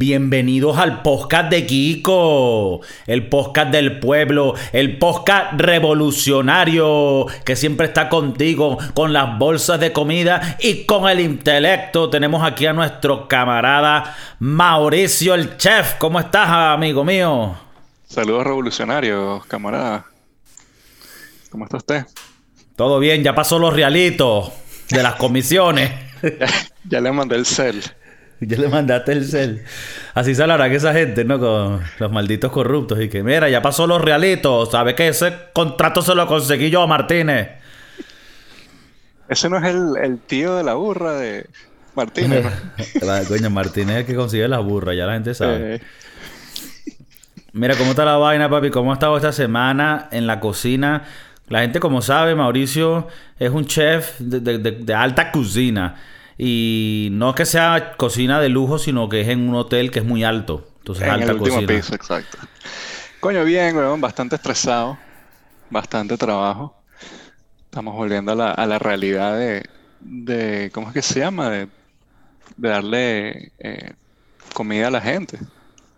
Bienvenidos al podcast de Kiko, el podcast del pueblo, el podcast revolucionario que siempre está contigo con las bolsas de comida y con el intelecto. Tenemos aquí a nuestro camarada Mauricio el chef. ¿Cómo estás, amigo mío? Saludos revolucionarios, camarada. ¿Cómo está usted? Todo bien, ya pasó los realitos de las comisiones. ya, le mandé el cel. Ya le mandaste el cel. Así se que esa gente, ¿no? Con los malditos corruptos. Y que, mira, ya pasó los realitos. ¿Sabe que ese contrato se lo conseguí yo a Martínez? Ese no es el, tío de la burra de Martínez. la, coño, Martínez es el que consigue la burra, ya la gente sabe. Eh. Mira, ¿cómo está la vaina, papi? ¿Cómo ha estado esta semana en la cocina? La gente, como sabe, Mauricio es un chef de, alta cocina. Y no que sea cocina de lujo, sino que es en un hotel que es muy alto. Entonces, en alta el último piso, exacto. Coño, bien, weón, bastante estresado. Bastante trabajo. Estamos volviendo a la, a la realidad de, de, ¿Cómo es que se llama? De, darle eh, comida a la gente.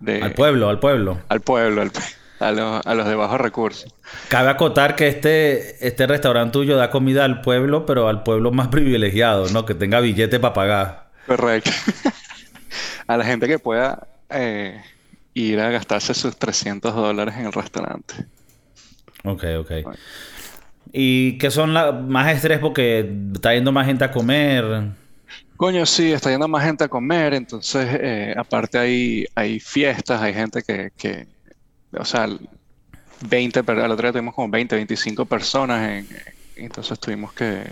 al pueblo, al pueblo. Al pueblo, al pueblo a, los, de bajos recursos. Cabe acotar que este, este restaurante tuyo da comida al pueblo, pero al pueblo más privilegiado, ¿no? Que tenga billete para pagar. Correcto. a la gente que pueda eh, ir a gastarse sus 300 dólares en el restaurante. Ok, ok. ¿Y qué son las más estrés porque está yendo más gente a comer? Coño, sí, está yendo más gente a comer, entonces eh, aparte hay, hay fiestas, hay gente que, que o sea, 20, pero al otro día tuvimos como 20, 25 personas, en, entonces tuvimos que,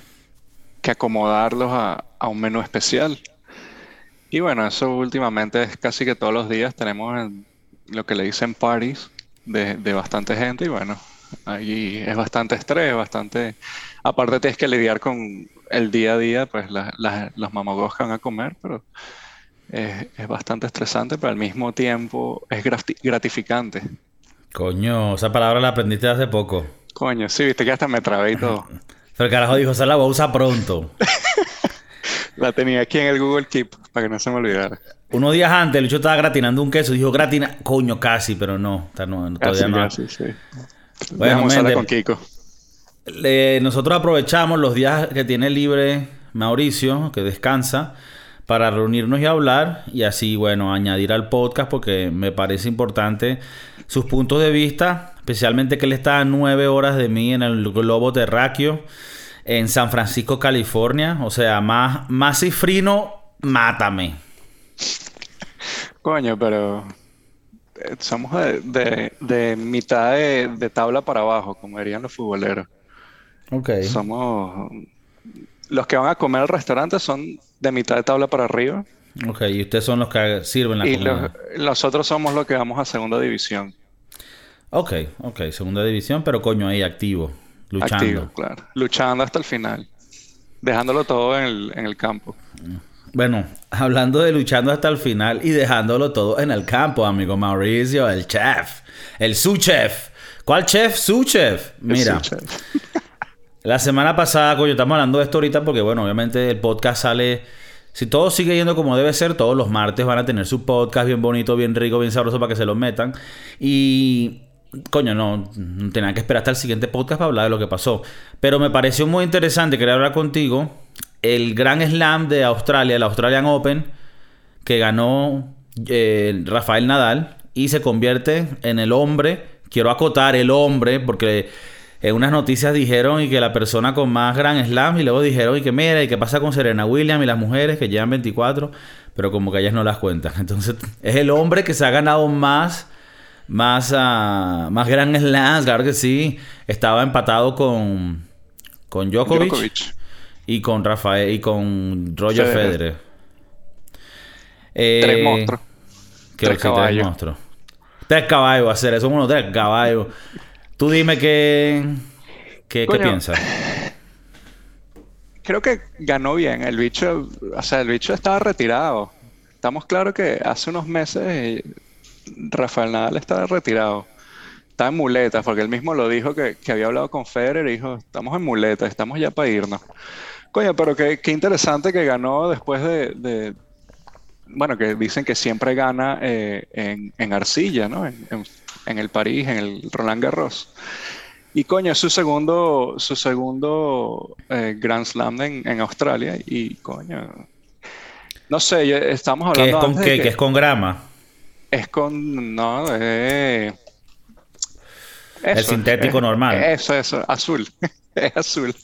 que acomodarlos a, a, un menú especial. Y bueno, eso últimamente es casi que todos los días tenemos lo que le dicen parties de, de bastante gente y bueno, ahí es bastante estrés, bastante... Aparte tienes que lidiar con el día a día, pues los mamagos que van a comer, pero es, es, bastante estresante, pero al mismo tiempo es gratificante. Coño, esa palabra la aprendiste hace poco. Coño, sí, viste que hasta me trabé y todo. Pero el carajo dijo, se la voy a usar pronto. la tenía aquí en el Google Keep, para que no se me olvidara. Unos días antes, el Lucho estaba gratinando un queso. Dijo, gratina... Coño, casi, pero no. todavía no. sí. Bueno, Vamos a con Kiko. nosotros aprovechamos los días que tiene libre Mauricio, que descansa, para reunirnos y hablar. Y así, bueno, añadir al podcast, porque me parece importante sus puntos de vista, especialmente que él está a nueve horas de mí en el globo terráqueo en San Francisco, California. O sea, más, más cifrino, mátame. Coño, pero eh, somos de, mitad de, tabla para abajo, como dirían los futboleros. Ok. Somos. Los que van a comer al restaurante son de mitad de tabla para arriba. Ok, y ustedes son los que sirven la comida. Y nosotros somos los que vamos a segunda división. Ok, ok, segunda división, pero coño ahí activo, luchando. Activo, claro. Luchando hasta el final. Dejándolo todo en el, en el campo. Bueno, hablando de luchando hasta el final y dejándolo todo en el campo, amigo Mauricio, el chef, el su chef. ¿Cuál chef? Su chef. Mira. La semana pasada, coño, estamos hablando de esto ahorita porque, bueno, obviamente el podcast sale. Si todo sigue yendo como debe ser, todos los martes van a tener su podcast bien bonito, bien rico, bien sabroso para que se lo metan. Y coño, no, no que esperar hasta el siguiente podcast para hablar de lo que pasó. Pero me pareció muy interesante, quería hablar contigo, el gran slam de Australia, el Australian Open, que ganó eh, Rafael Nadal y se convierte en el hombre, quiero acotar el hombre, porque en unas noticias dijeron y que la persona con más gran slam y luego dijeron y que mira y qué pasa con Serena Williams y las mujeres que llevan 24, pero como que ellas no las cuentan. Entonces es el hombre que se ha ganado más más, uh, más gran slam, claro que sí. Estaba empatado con, con Djokovic, y con Rafael y con Roger Federer. Eh, tres monstruos. tres caballos. Tres monstruos. Tres caballos, hacer eso, uno tres caballos. Tú dime qué, qué, qué piensas. Creo que ganó bien. El bicho, o sea, el bicho estaba retirado. Estamos claros que hace unos meses Rafael Nadal está retirado. Está en muletas, porque él mismo lo dijo que, había hablado con Federer y dijo, estamos en muletas, estamos ya para irnos. Coño, pero qué, interesante que ganó después de, bueno, que dicen que siempre gana eh, en, arcilla, ¿no? En, el París, en el Roland Garros. Y coño, es su segundo, su segundo eh, Grand Slam en, Australia. Y coño, no sé, estamos hablando. ¿Qué es con qué? Que, es con grama? Es con. No, eh, el sintético normal. Eso, eso, azul. es azul.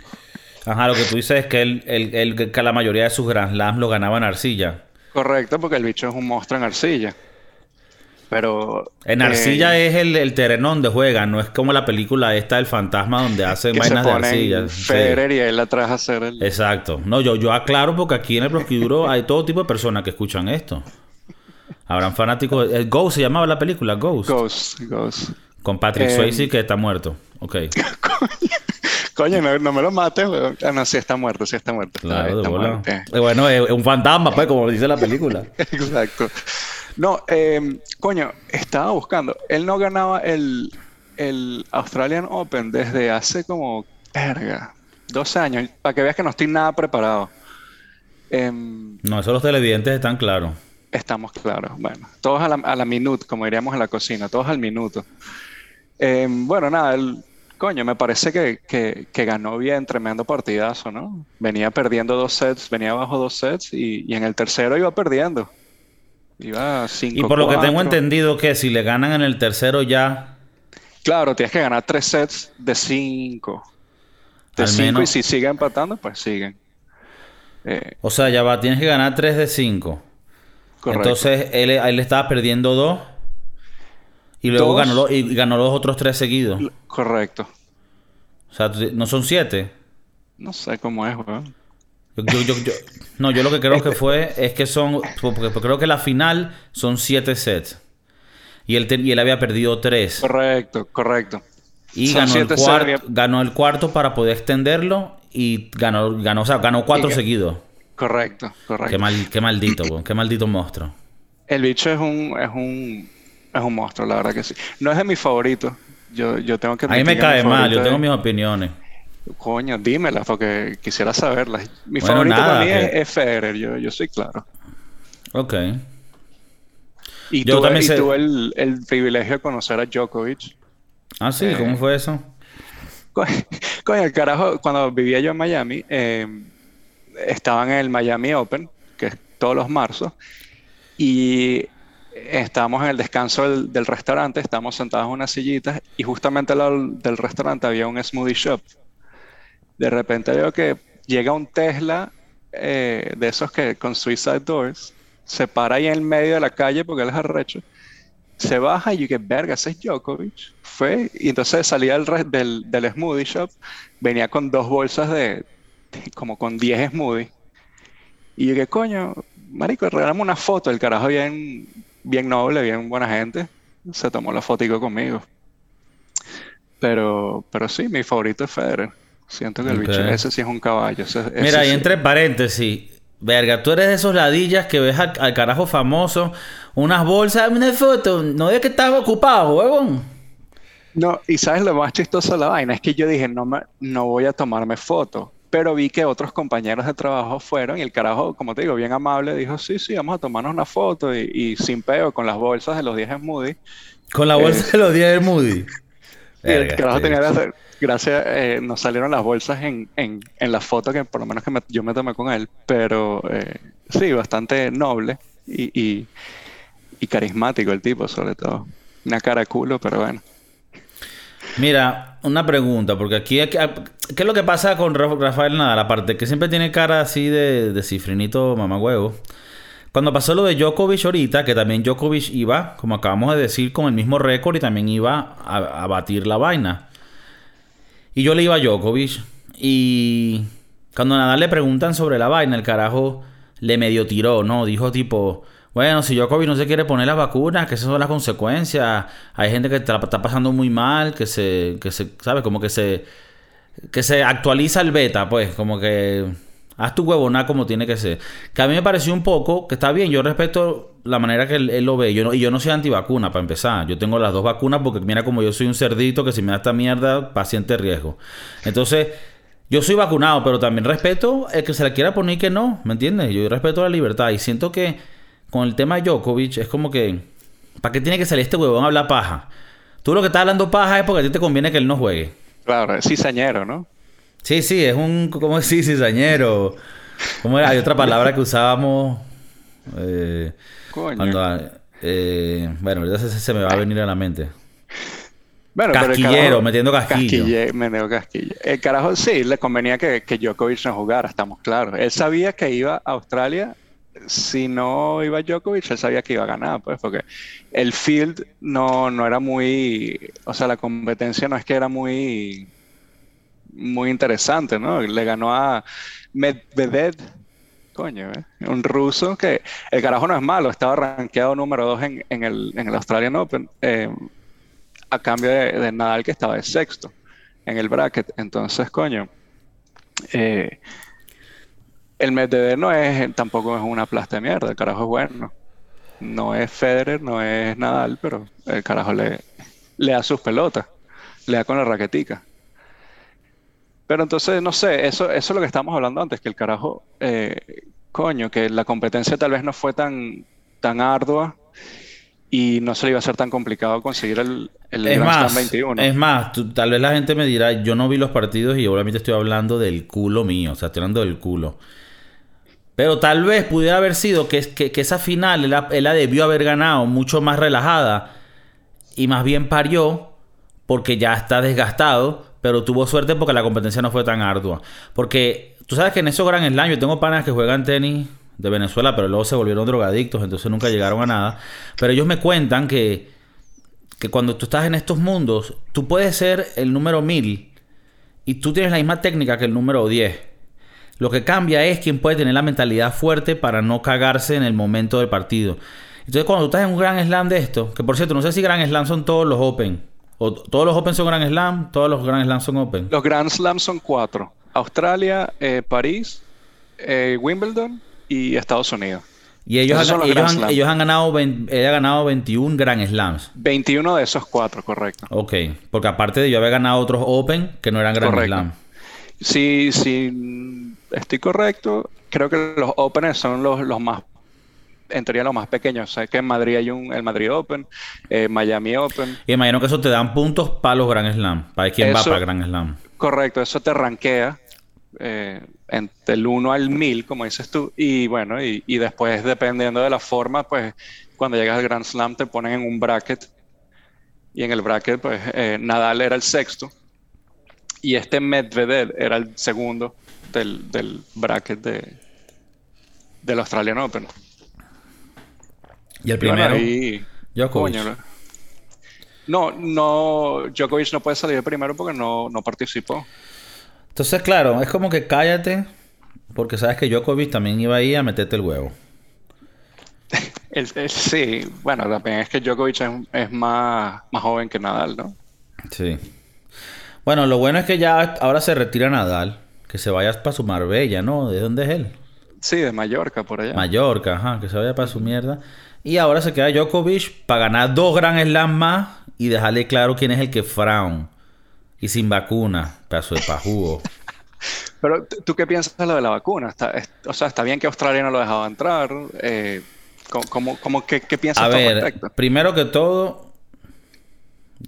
Ajá, lo que tú dices es que, él, que la mayoría de sus Grand Slams lo ganaba en arcilla. Correcto, porque el bicho es un monstruo en arcilla. Pero. En arcilla eh, es el, el, terreno donde juegan, no es como la película esta del fantasma donde hacen vainas de arcilla. Federer y él atrás a hacer el. Exacto. No, yo, yo aclaro porque aquí en el prostíbulo hay todo tipo de personas que escuchan esto. Habrán fanáticos. El Ghost se llamaba la película, Ghost. Ghost, Ghost. Con Patrick em, Swayze que está muerto. Ok. Coño, no, me lo mates, Ah, no, sí está muerto, sí está muerto. Claro, de eh, Bueno, es un fantasma, pues, como dice la película. Exacto. No, eh, coño, estaba buscando. Él no ganaba el, el Australian Open desde hace como, verga, 12 años. Para que veas que no estoy nada preparado. Em, no, eso los televidentes están claros. Estamos claros. Bueno, todos a la, a la minute, como diríamos en la cocina, todos al minuto. Em, bueno, nada, el, coño, me parece que, ganó bien, tremendo partidazo, ¿no? Venía perdiendo dos sets, venía abajo dos sets y, en el tercero iba perdiendo. Iba 5 Y por lo que tengo entendido que si le ganan en el tercero ya... Claro, tienes que ganar tres sets de cinco. De cinco y si sigue empatando, pues siguen. Eh, o sea, ya va, tienes que ganar tres de cinco. Correcto. Entonces, él, él estaba perdiendo dos y luego ganó, y ganó los otros tres seguidos. Correcto. O sea, ¿no son siete? No sé cómo es, weón. No, yo lo que creo que fue es que son. Porque, creo que la final son siete sets. Y él, y él había perdido tres. Correcto, correcto. Y ganó el, cuarto, ganó el cuarto para poder extenderlo y ganó, ganó, o sea, ganó cuatro seguidos. Correcto, correcto. Qué, mal, qué maldito, qué maldito monstruo. El bicho es un, es un es un monstruo, la verdad que sí. No es de mis favoritos. Yo, yo tengo que... A mí me cae mal, yo tengo mis opiniones. Coño, dímelas porque quisiera saberlas. Mi favorito para mí es, Federer, yo, yo soy claro. Ok. Y yo también y tuve el, el, privilegio de conocer a Djokovic. Ah, sí, ¿cómo eh, fue eso? Coño, el carajo, cuando vivía yo en Miami, eh, estaban en el Miami Open, que es todos los marzos, y estábamos en el descanso del, restaurante, estábamos sentados en unas sillitas y justamente al lado del restaurante había un smoothie shop. De repente veo que llega un Tesla eh, de esos que con Suicide Doors, se para ahí en el medio de la calle porque él es arrecho, se baja y yo que verga, ese es Djokovic. Fue, y entonces salía del, del, smoothie shop, venía con dos bolsas de, como con 10 smoothies. Y yo que coño, marico, regalamos una foto, el carajo bien bien noble, bien buena gente. Se tomó la fotico conmigo. Pero, pero sí, mi favorito es Federer. Siento que el bicho ese sí es un caballo. Mira, y entre paréntesis, verga, tú eres de esos ladillas que ves al, carajo famoso, unas bolsas, una foto, no es que estaba ocupado, huevón. No, y sabes lo más chistoso de la vaina, es que yo dije, no, me, no voy a tomarme foto pero vi que otros compañeros de trabajo fueron y el carajo, como te digo, bien amable, dijo, sí, sí, vamos a tomarnos una foto y, sin peo, con las bolsas de los 10 Moody. Con la bolsa eh, de los 10 Moody. El carajo tenía que hacer, gracias, eh, nos salieron las bolsas en, en, en, la foto que por lo menos que yo me tomé con él, pero eh, sí, bastante noble y, y, y carismático el tipo, sobre todo. Una cara culo, pero bueno. Mira, una pregunta, porque aquí, ¿qué es lo que pasa con Rafael Nadal? Aparte, que siempre tiene cara así de, de cifrinito mamagüevo. Cuando pasó lo de Djokovic ahorita, que también Djokovic iba, como acabamos de decir, con el mismo récord y también iba a, batir la vaina. Y yo le iba a Djokovic. Y cuando Nadal le preguntan sobre la vaina, el carajo le medio tiró, ¿no? Dijo tipo, bueno, si Djokovic no se quiere poner las vacunas, que esas son las consecuencias. Hay gente que está pasando muy mal, que se, que se, ¿sabes? Como que se, que se actualiza el beta, pues, como que haz tu huevona como tiene que ser. Que a mí me pareció un poco, que está bien, yo respeto la manera que él, lo ve. Yo no, y yo no soy antivacuna, para empezar. Yo tengo las dos vacunas porque mira como yo soy un cerdito que si me da esta mierda, paciente riesgo. Entonces... Yo soy vacunado, pero también respeto el que se le quiera poner y que no, ¿me entiendes? Yo respeto la libertad y siento que con el tema de Djokovic es como que, ¿para qué tiene que salir este huevón a hablar paja? Tú lo que estás hablando paja es porque a ti te conviene que él no juegue. Claro, es cizañero, ¿no? Sí, sí, es un, ¿cómo decir cizañero? ¿Cómo era? Hay otra palabra que usábamos eh, Coño. cuando, eh, bueno, ahorita se, se me va a venir a la mente. Bueno, pero Casquillero, carajo- metiendo casquillo. Casquille- metiendo casquillo. El carajo sí, le convenía que, que Djokovic no jugara, estamos claros. Él sabía que iba a Australia. Si no iba Djokovic, él sabía que iba a ganar, pues, porque el field no, no era muy. O sea, la competencia no es que era muy. Muy interesante, ¿no? Le ganó a Medvedev, coño, ¿eh? un ruso que el carajo no es malo, estaba rankeado número 2 en, el, en el Australian Open. eh, a cambio de, de Nadal que estaba de sexto en el bracket. Entonces, coño, eh, el Medvedev no es, tampoco es una plasta de mierda, el carajo es bueno. No es Federer, no es Nadal, pero el carajo le, le da sus pelotas, le da con la raquetica. Pero entonces, no sé, eso, eso es lo que estábamos hablando antes, que el carajo, eh, coño, que la competencia tal vez no fue tan, tan ardua y no se le iba a ser tan complicado conseguir el, el Es más, 21. es más, tú- tal vez la gente me dirá, yo no vi los partidos y obviamente estoy hablando del culo mío, o sea, estoy hablando del culo. Pero tal vez pudiera haber sido que, que, que esa final él la, él la debió haber ganado mucho más relajada y más bien parió porque ya está desgastado, pero tuvo suerte porque la competencia no fue tan ardua. Porque tú sabes que en esos Grand Slam yo tengo panas que juegan tenis de Venezuela, pero luego se volvieron drogadictos, entonces nunca llegaron a nada. Pero ellos me cuentan que, que cuando tú estás en estos mundos, tú puedes ser el número 1000 y tú tienes la misma técnica que el número 10. Lo que cambia es quién puede tener la mentalidad fuerte para no cagarse en el momento del partido. Entonces, cuando tú estás en un Grand Slam de esto, que por cierto, no sé si Grand Slam son todos los Open, o todos los Open son Grand Slam, todos los Grand Slam son Open. Los Grand Slams son cuatro. Australia, eh, París, eh, Wimbledon y Estados Unidos. Y ellos, han, son los ellos, Grand han, Slam. ellos han ganado, vein- él ha ganado 21 Grand Slams. 21 de esos cuatro, correcto. Ok, porque aparte de yo haber ganado otros Open que no eran Grand. Slam. Si mm, estoy correcto, creo que los Openers son los, los más, en teoría los más pequeños. Sé que en Madrid hay un, el Madrid Open, eh, Miami Open. Y imagino que eso te dan puntos para los Grand Slam, para quién va para Grand Slam. Correcto, eso te rankea eh, entre el 1 al 1000, como dices tú. Y bueno, y, y después, dependiendo de la forma, pues cuando llegas al Grand Slam te ponen en un bracket. Y en el bracket, pues eh, Nadal era el sexto. Y este Medvedev era el segundo del, del bracket de, del Australian Open. Y el Y primero, ahí- Djokovic. coño, no, no, Djokovic no puede salir de primero porque no, no participó. Entonces, claro, es como que cállate, porque sabes que Djokovic también iba ahí a meterte el huevo. El- el- sí, bueno, también es que Djokovic es, es más, más joven que Nadal, ¿no? Sí. Bueno, lo bueno es que ya ahora se retira Nadal, que se vaya para su Marbella, ¿no? ¿De dónde es él? Sí, de Mallorca, por allá. Mallorca, ajá, que se vaya para su mierda. Y ahora se queda Djokovic para ganar dos Grand Slam más y dejarle claro quién es el que frown. Y sin vacuna, pedazo de pajugo. Pero ¿tú- ¿tú qué piensas de lo de la vacuna? Está, es- o sea, está bien que Australia no lo dejaba entrar. Eh, ¿cómo, cómo- cómo- qué, qué piensas A ver, respecto? primero que todo,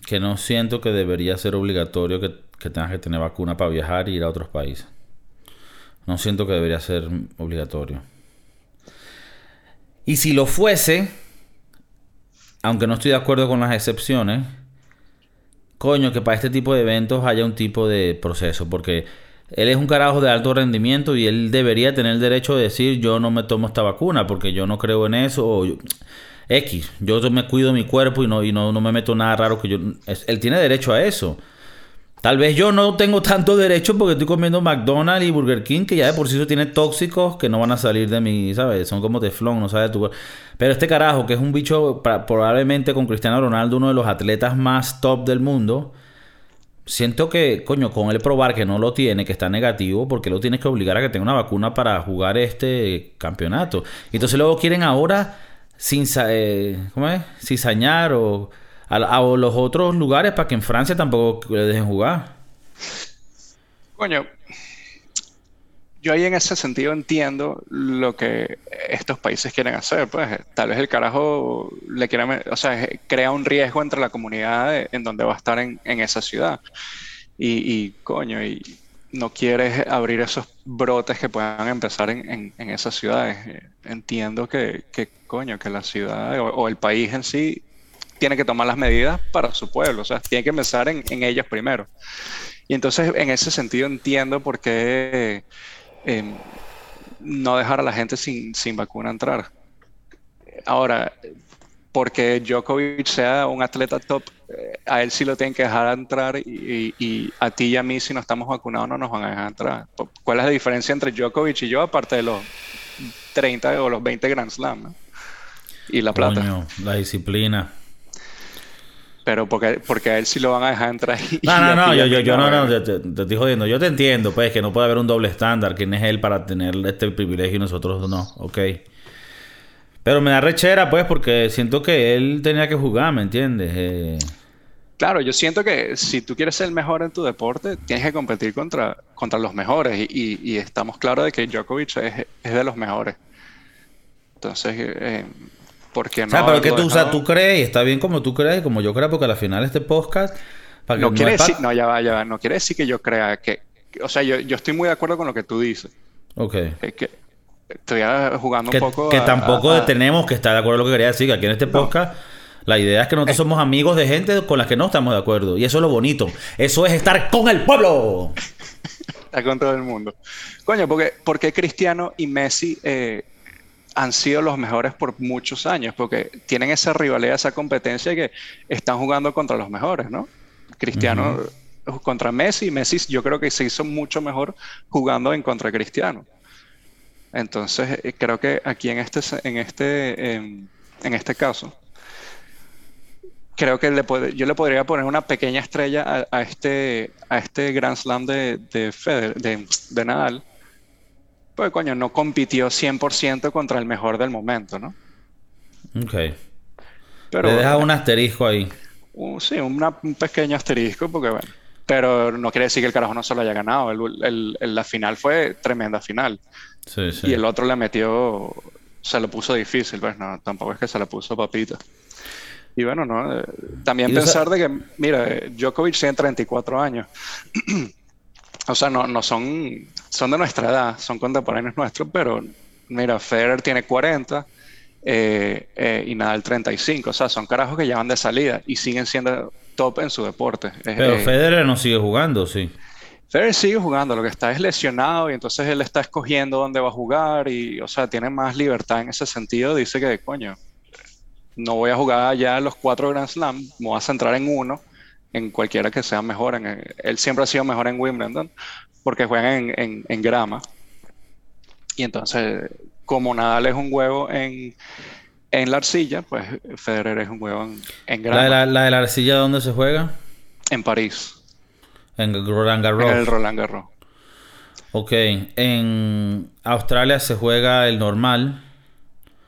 que no siento que debería ser obligatorio que, que tengas que tener vacuna para viajar y ir a otros países. No siento que debería ser obligatorio. Y si lo fuese, aunque no estoy de acuerdo con las excepciones, coño, que para este tipo de eventos haya un tipo de proceso, porque él es un carajo de alto rendimiento y él debería tener el derecho de decir yo no me tomo esta vacuna porque yo no creo en eso o yo- X, yo me cuido mi cuerpo y no, y no, no me meto nada raro que yo... él tiene derecho a eso. Tal vez yo no tengo tanto derecho porque estoy comiendo McDonald's y Burger King, que ya de por sí tiene tóxicos que no van a salir de mi, ¿sabes? Son como teflón, no sabes tu Pero este carajo, que es un bicho probablemente con Cristiano Ronaldo, uno de los atletas más top del mundo, siento que, coño, con él probar que no lo tiene, que está negativo, porque lo tienes que obligar a que tenga una vacuna para jugar este campeonato. Entonces luego quieren ahora, sin, eh, ¿cómo es? Cizañar o a, los otros lugares para que en Francia tampoco le dejen jugar. Coño, yo ahí en ese sentido entiendo lo que estos países quieren hacer. Pues tal vez el carajo le quiera, o sea, crea un riesgo entre la comunidad en donde va a estar en, esa ciudad. Y, coño, y no quieres abrir esos brotes que puedan empezar en, esas ciudades. Entiendo que, coño, que la ciudad o, el país en sí tiene que tomar las medidas para su pueblo, o sea, tiene que empezar en, ellos primero. Y entonces, en ese sentido, entiendo por qué em, no dejar a la gente sin, sin vacuna entrar. Ahora, porque Djokovic sea un atleta top, eh, a él sí lo tienen que dejar entrar y, a ti y a mí si no estamos vacunados no nos van a dejar entrar. ¿Cuál es la diferencia entre Djokovic y yo aparte de los 30 o los 20 Grand Slam? Y la plata. la disciplina. Pero porque, porque a él sí lo van a dejar entrar. no, no, no, yo, yo, yo no, no, te, te, estoy jodiendo. Yo te entiendo, pues, que no puede haber un doble estándar. ¿Quién es él para tener este privilegio y nosotros no? Ok. Pero me da rechera, pues, porque siento que él tenía que jugar, ¿me entiendes? Eh... Claro, yo siento que si tú quieres ser el mejor en tu deporte, tienes que competir contra, contra los mejores. Y, y, estamos claros de que Djokovic es, es de los mejores. Entonces, eh, ¿por qué no? O sea, pero que tú, o sea, tú crees, y está bien como tú crees, como yo creo, porque al final este podcast. Para no, quiere decir, no, ya va, ya va. No quiere decir que yo crea que. O sea, yo, yo estoy muy de acuerdo con lo que tú dices. Ok. Es que estoy jugando un poco. Que tampoco tenemos que estar de acuerdo con lo que quería decir, que aquí en este podcast. La idea es que nosotros somos amigos de gente con la que no estamos de acuerdo. Y eso es lo bonito. Eso es estar con el pueblo. Está con todo el mundo. Coño, porque, porque Cristiano y Messi eh, han sido los mejores por muchos años, porque tienen esa rivalidad, esa competencia que están jugando contra los mejores, ¿no? Cristiano contra Messi, Messi yo creo que se hizo mucho mejor jugando en contra de Cristiano. Entonces, eh, creo que aquí en este, en este, em, en este caso, creo que le puede, yo le podría poner una pequeña estrella a, este, a este Grand Slam de, de, de, Nadal. Pues, coño, no compitió 100% contra el mejor del momento, ¿no? Ok. Pero, le deja un asterisco ahí. sí, un pequeño asterisco, porque bueno. Pero no quiere decir que el carajo no se lo haya ganado. la final fue tremenda final. Y el otro le metió, se lo puso difícil, pues no, tampoco es que se le puso papita. Y bueno, no, eh, también pensar de que, mira, Djokovic tiene 34 años. o sea, no, no son, son de nuestra edad, son contemporáneos nuestros, pero mira, Federer tiene 40 eh, eh, y Nadal 35. O sea, son carajos que llevan de salida y siguen siendo top en su deporte. Pero Federer no sigue jugando, sí. Federer sigue jugando, lo que está es lesionado y entonces él está escogiendo dónde va a jugar y, o sea, tiene más libertad en ese sentido. Dice que, coño, no voy a jugar ya los cuatro Grand Slam, me voy a centrar en uno, en cualquiera que sea mejor. En, él siempre ha sido mejor en Wimbledon porque juega en, en, grama. Y entonces, como Nadal es un huevo en, en la arcilla, pues Federer es un huevo en, grama. ¿La la de la arcilla dónde se juega? En París. En Roland Garros. En el Roland Garros. Ok. En Australia se juega el normal.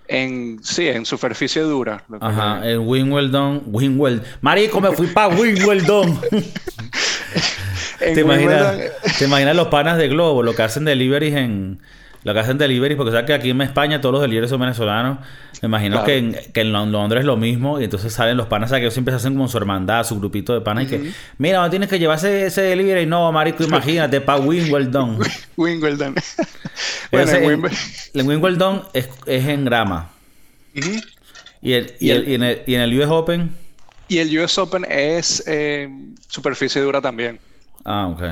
En, sí, en superficie dura. Ajá, en Wimbledon. Wimbledon. Marico, me fui para Wimbledon. ¿Te, imaginas, ¿Te imaginas los panas de Globo, lo que hacen deliveries en lo que hacen delivery, porque sabes que aquí en España todos los deliveries son venezolanos. Me imagino que, en, que, en, Londres es lo mismo. Y entonces salen los panas, que ellos siempre se hacen como su hermandad, su grupito de panas. Y que, mira, no tienes que llevarse ese delivery. No, marico, imagínate, para Wimbledon. Wimbledon. bueno, en, Wimbledon es, es, en grama. ¿Y, el, y, el, y, en el, ¿Y en el US Open? Y el US Open es eh, superficie dura también. Ah, ok.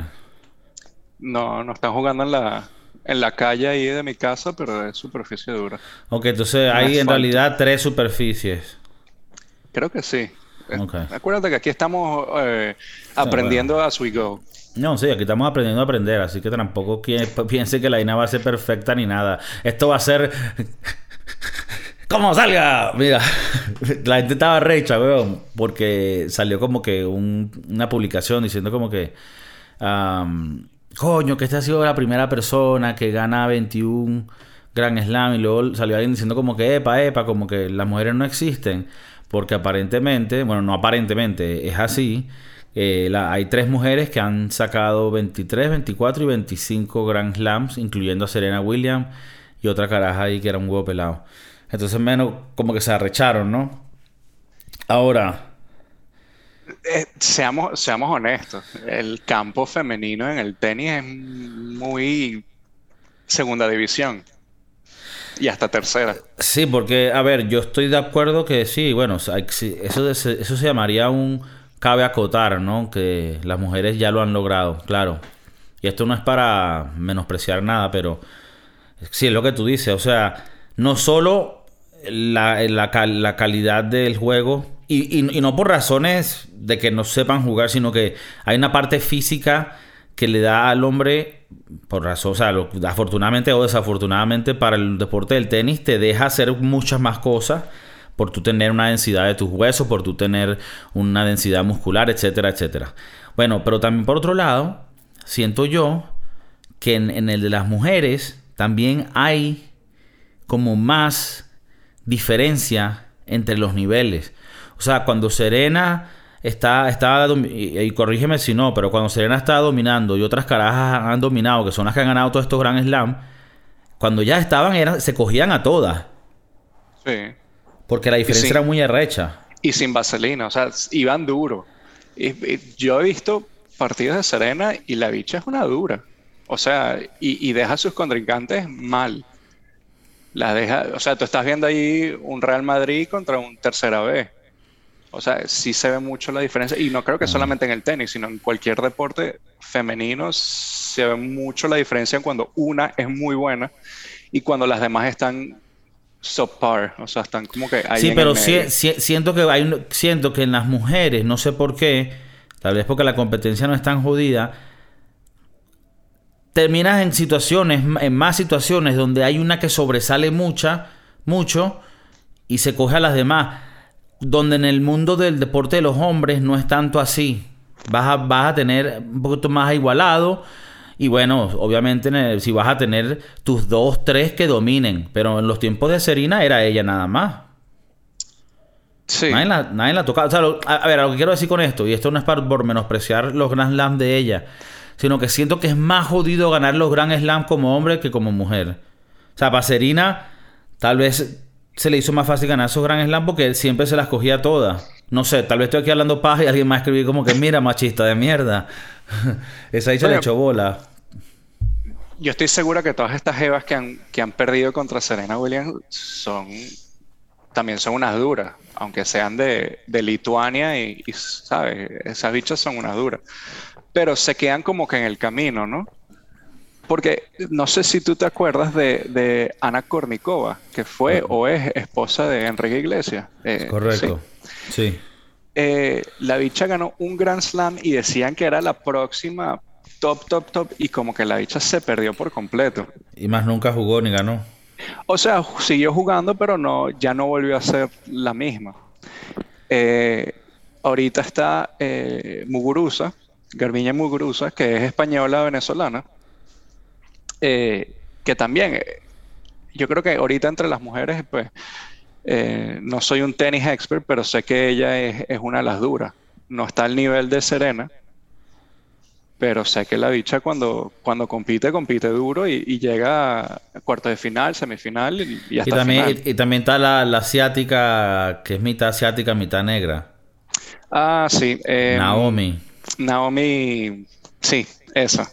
No, no están jugando en la en la calle ahí de mi casa, pero es superficie dura. Ok, entonces hay en realidad tres superficies. Creo que sí. Okay. Acuérdate que aquí estamos eh, aprendiendo as we go. No, sí, aquí estamos aprendiendo a aprender, así que tampoco piense que la INA va a ser perfecta ni nada. Esto va a ser... ¡Como salga! Mira, la gente estaba recha, weón, porque salió como que una publicación diciendo como que coño, que esta ha sido la primera persona que gana 21 Grand Slam y luego salió alguien diciendo como que, epa, epa, como que las mujeres no existen, porque aparentemente, bueno, no aparentemente, es así, Eh, hay tres mujeres que han sacado 23, 24 y 25 Grand Slams, incluyendo a Serena Williams y otra caraja ahí que era un huevo pelado. Entonces, menos como que se arrecharon, ¿no? Ahora. Eh, seamos, seamos honestos. El campo femenino en el tenis es muy segunda división. Y hasta tercera. Sí, porque, a ver, yo estoy de acuerdo que sí, bueno, eso, eso se llamaría un cabe acotar, ¿no? Que las mujeres ya lo han logrado, claro. Y esto no es para menospreciar nada, pero sí es lo que tú dices. O sea, no solo la, la, calidad del juego, y, no por razones de que no sepan jugar, sino que hay una parte física que le da al hombre, por razón, o sea, afortunadamente o desafortunadamente para el deporte del tenis, te deja hacer muchas más cosas por tú tener una densidad de tus huesos, por tú tener una densidad muscular, etcétera, etcétera. Bueno, pero también por otro lado, siento yo que en, el de las mujeres también hay como más diferencia entre los niveles. O sea, cuando Serena está, está y, corrígeme si no, pero cuando Serena está dominando y otras carajas han dominado, que son las que han ganado todos estos Grand Slam, cuando ya estaban, eran, se cogían a todas. Sí. Porque la diferencia era muy arrecha. Y sin vaselina, o sea, iban duro. yo he visto partidos de Serena y la bicha es una dura. O sea, y, deja a sus contrincantes mal. La deja, o sea, tú estás viendo ahí un Real Madrid contra un tercera B. O sea, sí se ve mucho la diferencia. Y no creo que solamente en el tenis, sino en cualquier deporte femenino se ve mucho la diferencia cuando una es muy buena y cuando las demás están subpar, o sea, están como que Sí, pero siento que hay siento que en las mujeres, no sé por qué, tal vez porque la competencia no es tan jodida, terminas en situaciones, en más situaciones donde hay una que sobresale mucha, mucho y se coge a las demás, donde en el mundo del deporte de los hombres no es tanto así. Vas a, vas a tener un poquito más igualado y bueno, obviamente si vas a tener tus dos, tres que dominen, pero en los tiempos de Serena era ella nada más. Sí. Nadie la, nadie la tocaba. a, ver, lo que quiero decir con esto, y esto no es para, por menospreciar los Grand Slam de ella, sino que siento que es más jodido ganar los Grand Slam como hombre que como mujer. O sea, para Serena, tal vez se le hizo más fácil ganar esos Grand Slam porque él siempre se las cogía todas. No sé, tal vez estoy aquí hablando paja y alguien más escribir como que, mira, machista de mierda. Esa dicha le echó bola. Yo estoy segura que todas estas jevas que han, que han perdido contra Serena Williams son también son unas duras, aunque sean de, Lituania y, ¿sabes? Esas bichas son unas duras. Pero se quedan como que en el camino, ¿no? Porque no sé si tú te acuerdas de, Ana Kornikova, que fue o es esposa de Enrique Iglesias. Eh, Correcto. Sí. Eh, la bicha ganó un Grand Slam y decían que era la próxima top, top, top, y como que la bicha se perdió por completo. Y más nunca jugó ni ganó. O sea, siguió jugando, pero no, ya no volvió a ser la misma. Eh, ahorita está eh, Muguruza, Garbiña Muguruza, que es española venezolana, eh, que también, yo creo que ahorita entre las mujeres, pues, no soy un tenis expert, pero sé que ella es, es una de las duras. No está al nivel de Serena, pero sé que la bicha cuando, cuando compite, compite duro y, llega a cuarto de final, semifinal y, hasta y también, final. Y, también está la, asiática, que es mitad asiática, mitad negra. Ah, sí. Em, Naomi. Naomi, sí, esa.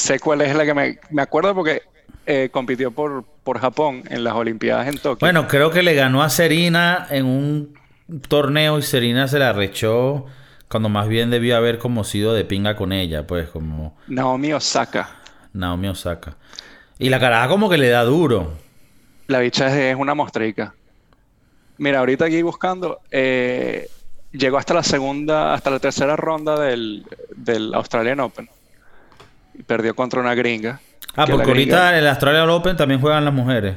Sé cuál es la que me, me acuerdo porque eh, compitió por, por Japón en las Olimpiadas en Tokio. Bueno, creo que le ganó a Serena en un torneo y Serena se la rechó cuando más bien debió haber como sido de pinga con ella, pues como... Naomi Osaka. Naomi Osaka. Y la caraja como que le da duro. La bicha es, una mostrica. Mira, ahorita aquí buscando, eh, llegó hasta la segunda, hasta la tercera ronda del, del Australian Open. Y perdió contra una gringa. Ah, porque ahorita en el Australian Open también juegan las mujeres.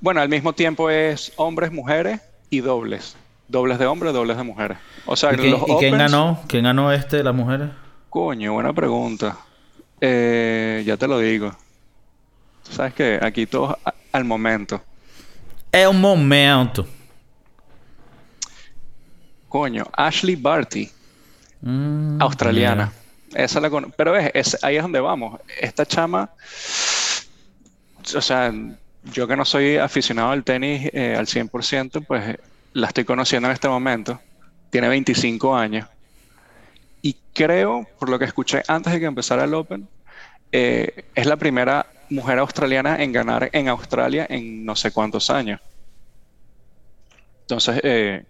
Bueno, al mismo tiempo es hombres, mujeres y dobles. Dobles de hombres, dobles de mujeres. O sea, ¿Y, quién, ganó? ¿Quién ganó este, las mujeres? Coño, buena pregunta. Eh, ya te lo digo. Sabes que aquí todos al momento. Es un momento. Coño, Ashley Barty Mm, australiana. Esa la Pero ves, ahí es donde vamos. Esta chama, o sea, yo que no soy aficionado al tenis eh, al 100%, pues la estoy conociendo en este momento. Tiene 25 años. Y creo, por lo que escuché antes de que empezara el Open, eh, es la primera mujer australiana en ganar en Australia en no sé cuántos años. Entonces, eh,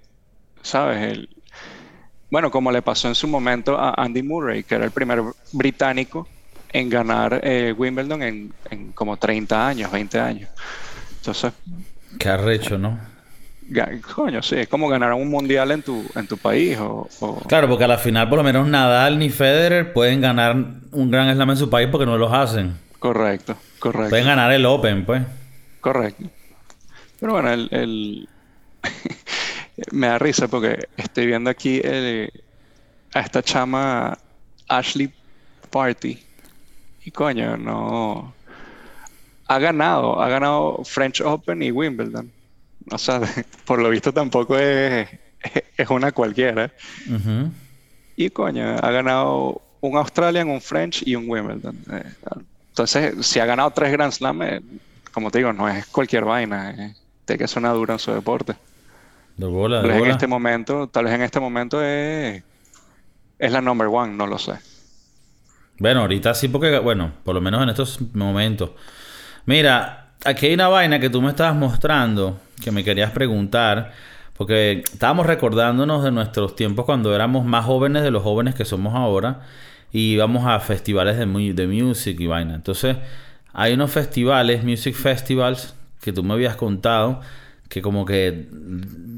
¿sabes? El, bueno, como le pasó en su momento a Andy Murray, que era el primer británico en ganar eh, Wimbledon en, como 30 años, 20 años. Entonces... Qué arrecho, ¿no? Coño, sí, es como ganar un mundial en tu, en tu país. O, Claro, porque a la final por lo menos Nadal ni Federer pueden ganar un gran slam en su país porque no los hacen. Correcto, correcto. Pueden ganar el Open, pues. Correcto. Pero bueno, el... me da risa porque estoy viendo aquí a esta chama Ashley Party. Y coño, no. Ha ganado, ha ganado French Open y Wimbledon. O sea, por lo visto tampoco es, es una cualquiera. Y coño, ha ganado un Australian, un French y un Wimbledon. Eh, entonces, si ha ganado tres Grand Slam, eh, como te digo, no es cualquier vaina. Eh, tiene que ser una dura en su deporte. De bola, tal vez en este momento, tal vez en este momento es, es la number one, no lo sé. Bueno, ahorita sí, porque, bueno, por lo menos en estos momentos. Mira, aquí hay una vaina que tú me estabas mostrando, que me querías preguntar, porque estábamos recordándonos de nuestros tiempos cuando éramos más jóvenes de los jóvenes que somos ahora, y íbamos a festivales de, de music y vaina. Entonces, hay unos festivales, music festivals, que tú me habías contado, que como que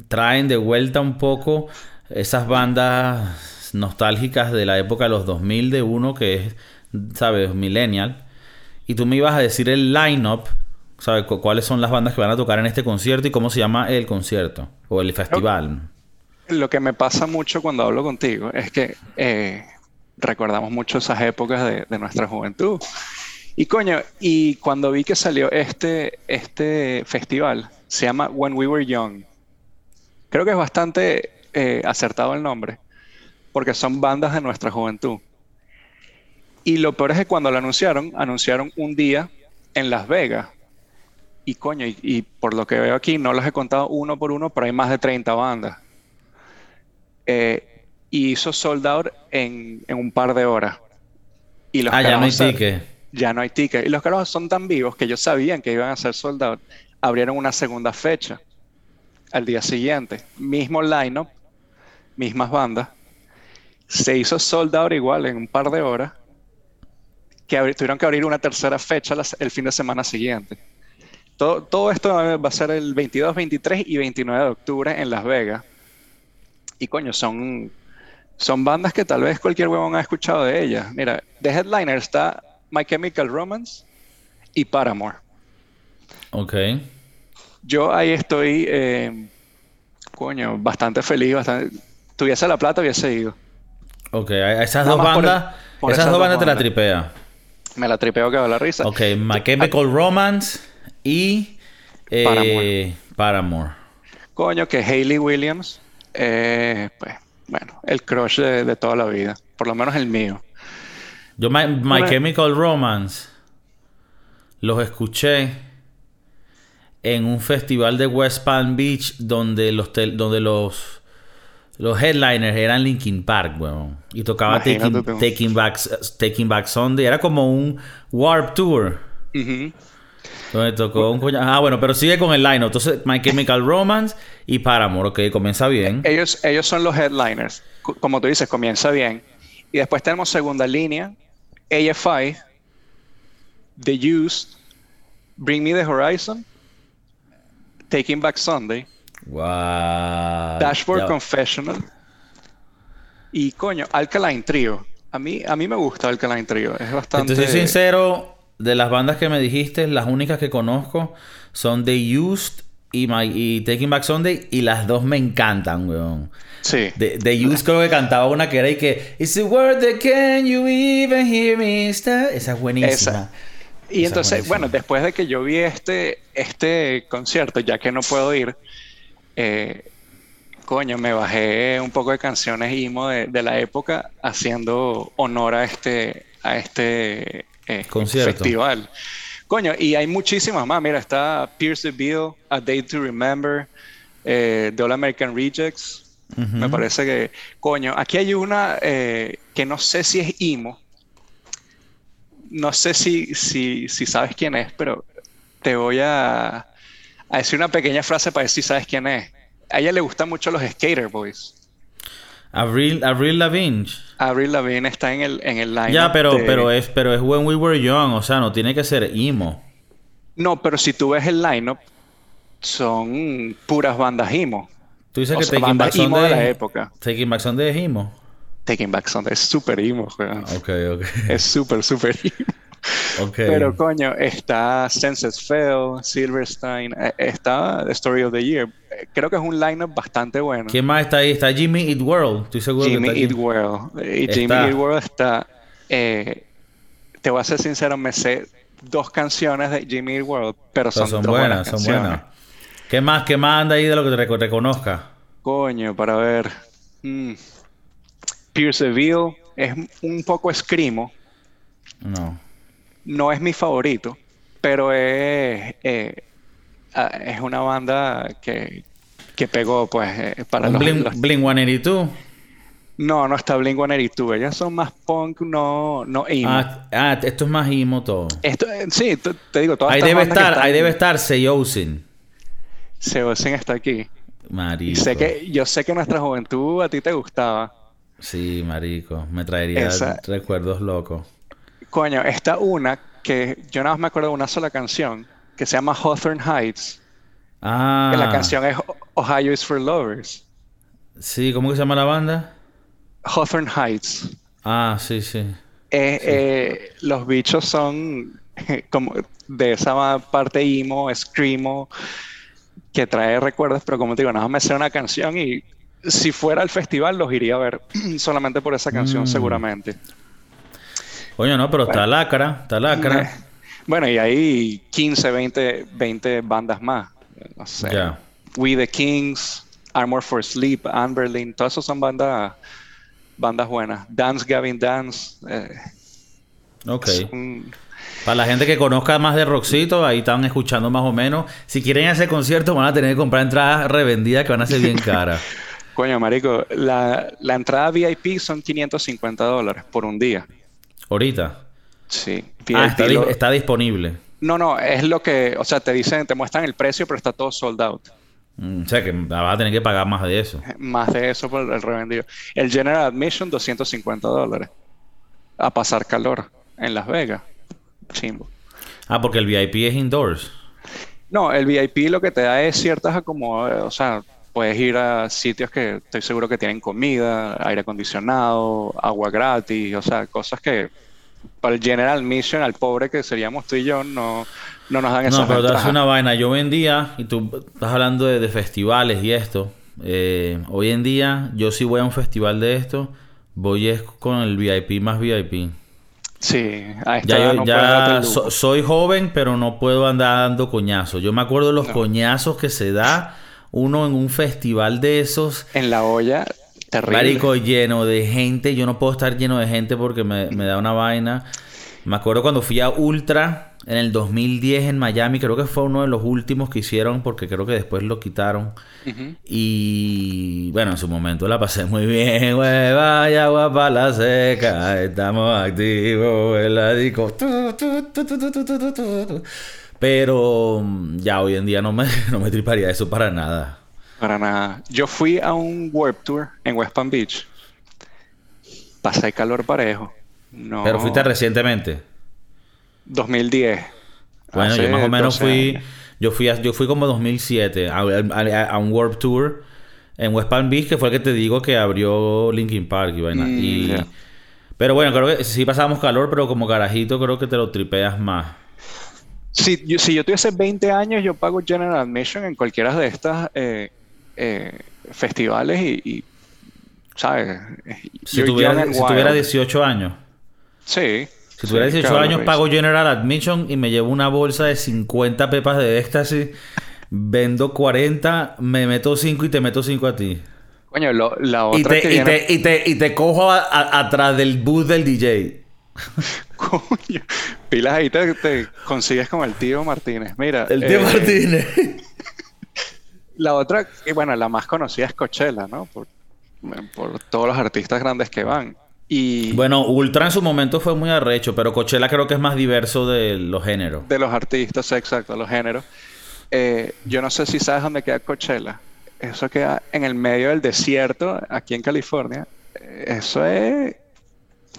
traen de vuelta un poco esas bandas nostálgicas de la época de los 2000 de uno que es, ¿sabes? Millennial. Y tú me ibas a decir el line-up, ¿sabes? ¿Cuáles son las bandas que van a tocar en este concierto y cómo se llama el concierto o el festival? Lo que me pasa mucho cuando hablo contigo es que eh, recordamos mucho esas épocas de, de, nuestra juventud. Y coño, y cuando vi que salió este, este festival, se llama When We Were Young. Creo que es bastante eh, acertado el nombre, porque son bandas de nuestra juventud. Y lo peor es que cuando lo anunciaron, anunciaron un día en Las Vegas. Y coño, y, por lo que veo aquí, no los he contado uno por uno, pero hay más de 30 bandas. Eh, y hizo sold out en, un par de horas. Y los ah, ya no hay ticket. Ya no hay ticket. Y los carajos son tan vivos que ellos sabían que iban a ser sold out abrieron una segunda fecha al día siguiente. Mismo lineup, mismas bandas. Se hizo sold out igual en un par de horas. Que tuvieron que abrir una tercera fecha el fin de semana siguiente. Todo, todo esto va a ser el 22, 23 y 29 de octubre en Las Vegas. Y coño, son, son bandas que tal vez cualquier huevón ha escuchado de ellas. Mira, de headliner está My Chemical Romance y Paramore. Ok. Yo ahí estoy, eh, coño, bastante feliz, bastante... Tuviese la plata, hubiese ido. Ok, esas dos bandas, esas, dos bandas te la tripea. Me la tripeo que va la risa. Ok, My Chemical Romance y eh, Paramore. Coño, que Hayley Williams, eh, pues, bueno, el crush de, toda la vida. Por lo menos el mío. Yo, My Chemical Romance, los escuché en un festival de West Palm Beach donde los donde los los headliners eran Linkin Park, weón. Y tocaba Taking, Back, Taking Back Sunday. Era como un Warp Tour. Donde tocó un Ah, bueno, pero sigue con el line. Entonces, My Chemical Romance y Paramore, ok, comienza bien. Ellos, ellos son los headliners. Como tú dices, comienza bien. Y después tenemos segunda línea, AFI, The Used, Bring Me the Horizon Taking Back Sunday. Wow. Dashboard Confessional. Y coño, Alkaline Trio. A mí, a mí me gusta Alkaline Trio. Es bastante. Entonces, soy sincero, de las bandas que me dijiste, las únicas que conozco son The Used y, My, y Taking Back Sunday. Y las dos me encantan, weón. Sí. The, Used creo que cantaba una que era y que. It's a word that can you even hear me? Esa es buenísima. Y entonces, bueno, después de que yo vi este, este concierto, ya que no puedo ir, eh, Coño, me bajé un poco de canciones emo de, de la época haciendo honor a este, a este eh, festival. Coño, y hay muchísimas más. Mira, está Pierce the Bill, A Day to Remember, eh, The All American Rejects. Me parece que, coño, aquí hay una eh, que no sé si es emo. No sé si, si, si sabes quién es, pero te voy a, a decir una pequeña frase para ver si sabes quién es. A ella le gustan mucho los Skater Boys. Avril, Avril Lavigne. Avril Lavigne está en el, en el line. Ya, pero, pero, es, pero es When We Were Young, o sea, no tiene que ser emo. No, pero si tú ves el lineup, son puras bandas emo. Tú dices que Taking Back son de, la época. Taking Back son de emo. Taking Back son de super emo, Ok, ok. Es súper, súper emo. Okay. Pero coño, está Senses Fail, Silverstein, eh, está The Story of the Year. Creo que es un lineup bastante bueno. ¿Quién más está ahí? Está Jimmy Eat World. Estoy seguro Jimmy que Eat World. Y Jimmy Eat World está. Eh, te voy a ser sincero, me sé dos canciones de Jimmy Eat World, pero son, son buenas, son buenas. ¿Qué más, qué más anda ahí de lo que te reconozca? Coño, para ver. Mm. Pierce Evil es un poco escrimo. No no es mi favorito, pero es, eh, ah, es una banda que, que pegó pues eh, para los, Blink, Blink 182. No, no está Blink 182. Ellas son más punk, no, no emo. Ah, ah esto es más emo todo. Esto, eh, sí, te digo, todas ahí debe estar, ahí debe estar Seyosin. Seyosin está aquí. Marico. sé que, yo sé que nuestra juventud a ti te gustaba. Sí, marico. Me traería recuerdos locos. Coño, está una que yo nada más me acuerdo de una sola canción que se llama Hawthorne Heights. Ah. Que la canción es Ohio is for Lovers. Sí, ¿cómo que se llama la banda? Hawthorne Heights. Ah, sí, sí. Eh, eh, los bichos son como de esa parte emo, screamo, que trae recuerdos, pero como te digo, nada más me sé una canción y si fuera al festival los iría a ver solamente por esa canción mm. seguramente. Coño, no, pero está lacra, está lacra. Bueno, y hay 15, 20, 20 bandas más. No sé. We the Kings, Armor for Sleep, Amberlin, todas esas son bandas, bandas buenas. Dance Gavin Dance. Eh, ok. Para la gente que conozca más de Roxito, ahí están escuchando más o menos. Si quieren ese concierto, van a tener que comprar entradas revendidas que van a ser bien caras. Coño, marico, la, la entrada VIP son 550 dólares por un día. ¿Ahorita? Sí. Ah, está, disponible. No, no, es lo que, o sea, te dicen, te muestran el precio, pero está todo sold out. Mm, o sea, que vas a tener que pagar más de eso. Más de eso por el revendido. El General Admission, 250 dólares. A pasar calor en Las Vegas. Chimbo. Ah, porque el VIP es indoors. No, el VIP lo que te da es ciertas como, o sea, puedes ir a sitios que estoy seguro que tienen comida, aire acondicionado, agua gratis, o sea, cosas que para el General Mission, al pobre que seríamos tú y yo, no, no nos dan esas No, pero te hace una vaina. Yo hoy en día, y tú estás hablando de, festivales y esto, eh, hoy en día yo si voy a un festival de esto, voy es con el VIP más VIP. Sí, a ya, yo, ya soy joven, pero no puedo andar dando coñazos. Yo me acuerdo de los coñazos que se da uno en un festival de esos. En la olla, terrible. Marico, lleno de gente. Yo no puedo estar lleno de gente porque me, da una vaina. Me acuerdo cuando fui a Ultra en el 2010 en Miami, creo que fue uno de los últimos que hicieron porque creo que después lo quitaron. Y bueno, en su momento la pasé muy bien, güey, vaya guapa la seca, estamos activos en la disco. Pero mm, ya hoy en día no me, no me triparía eso para nada. Para nada. Yo fui a un Warp Tour en West Palm Beach. Pasé calor parejo. No... Pero fuiste recientemente. 2010. Bueno, yo más o menos fui. Yo fui, yo fui como 2007 a, a, un Warp Tour en West Palm Beach, que fue el que te digo que abrió Linkin Park y vaina. Mm, y, Pero bueno, creo que sí pasábamos calor, pero como carajito creo que te lo tripeas más. Si yo, si yo tuviese 20 años, yo pago General Admission en cualquiera de estas eh, eh, festivales y, ¿sabes? Si tuviera, si tuviera 18 años. Sí. Si tuviera 18 años, pago General Admission y me llevo una bolsa de 50 pepas de éxtasis. Vendo 40, me meto 5 y te meto 5 a ti. Coño, lo- la Y otra te, que y, viene... te, y, te, y te cojo a- a- atrás del booth del DJ. Coño, pilas ahí te, te consigues con el tío Martínez. Mira, El tío eh, Martínez. La otra, y bueno, la más conocida es Coachella, ¿no? Por, por todos los artistas grandes que van. Y Bueno, Ultra en su momento fue muy arrecho, pero Coachella creo que es más diverso de los géneros. de los artistas, exacto, los géneros. Eh, yo no sé si sabes dónde queda Coachella. Eso queda en el medio del desierto, aquí en California. Eso es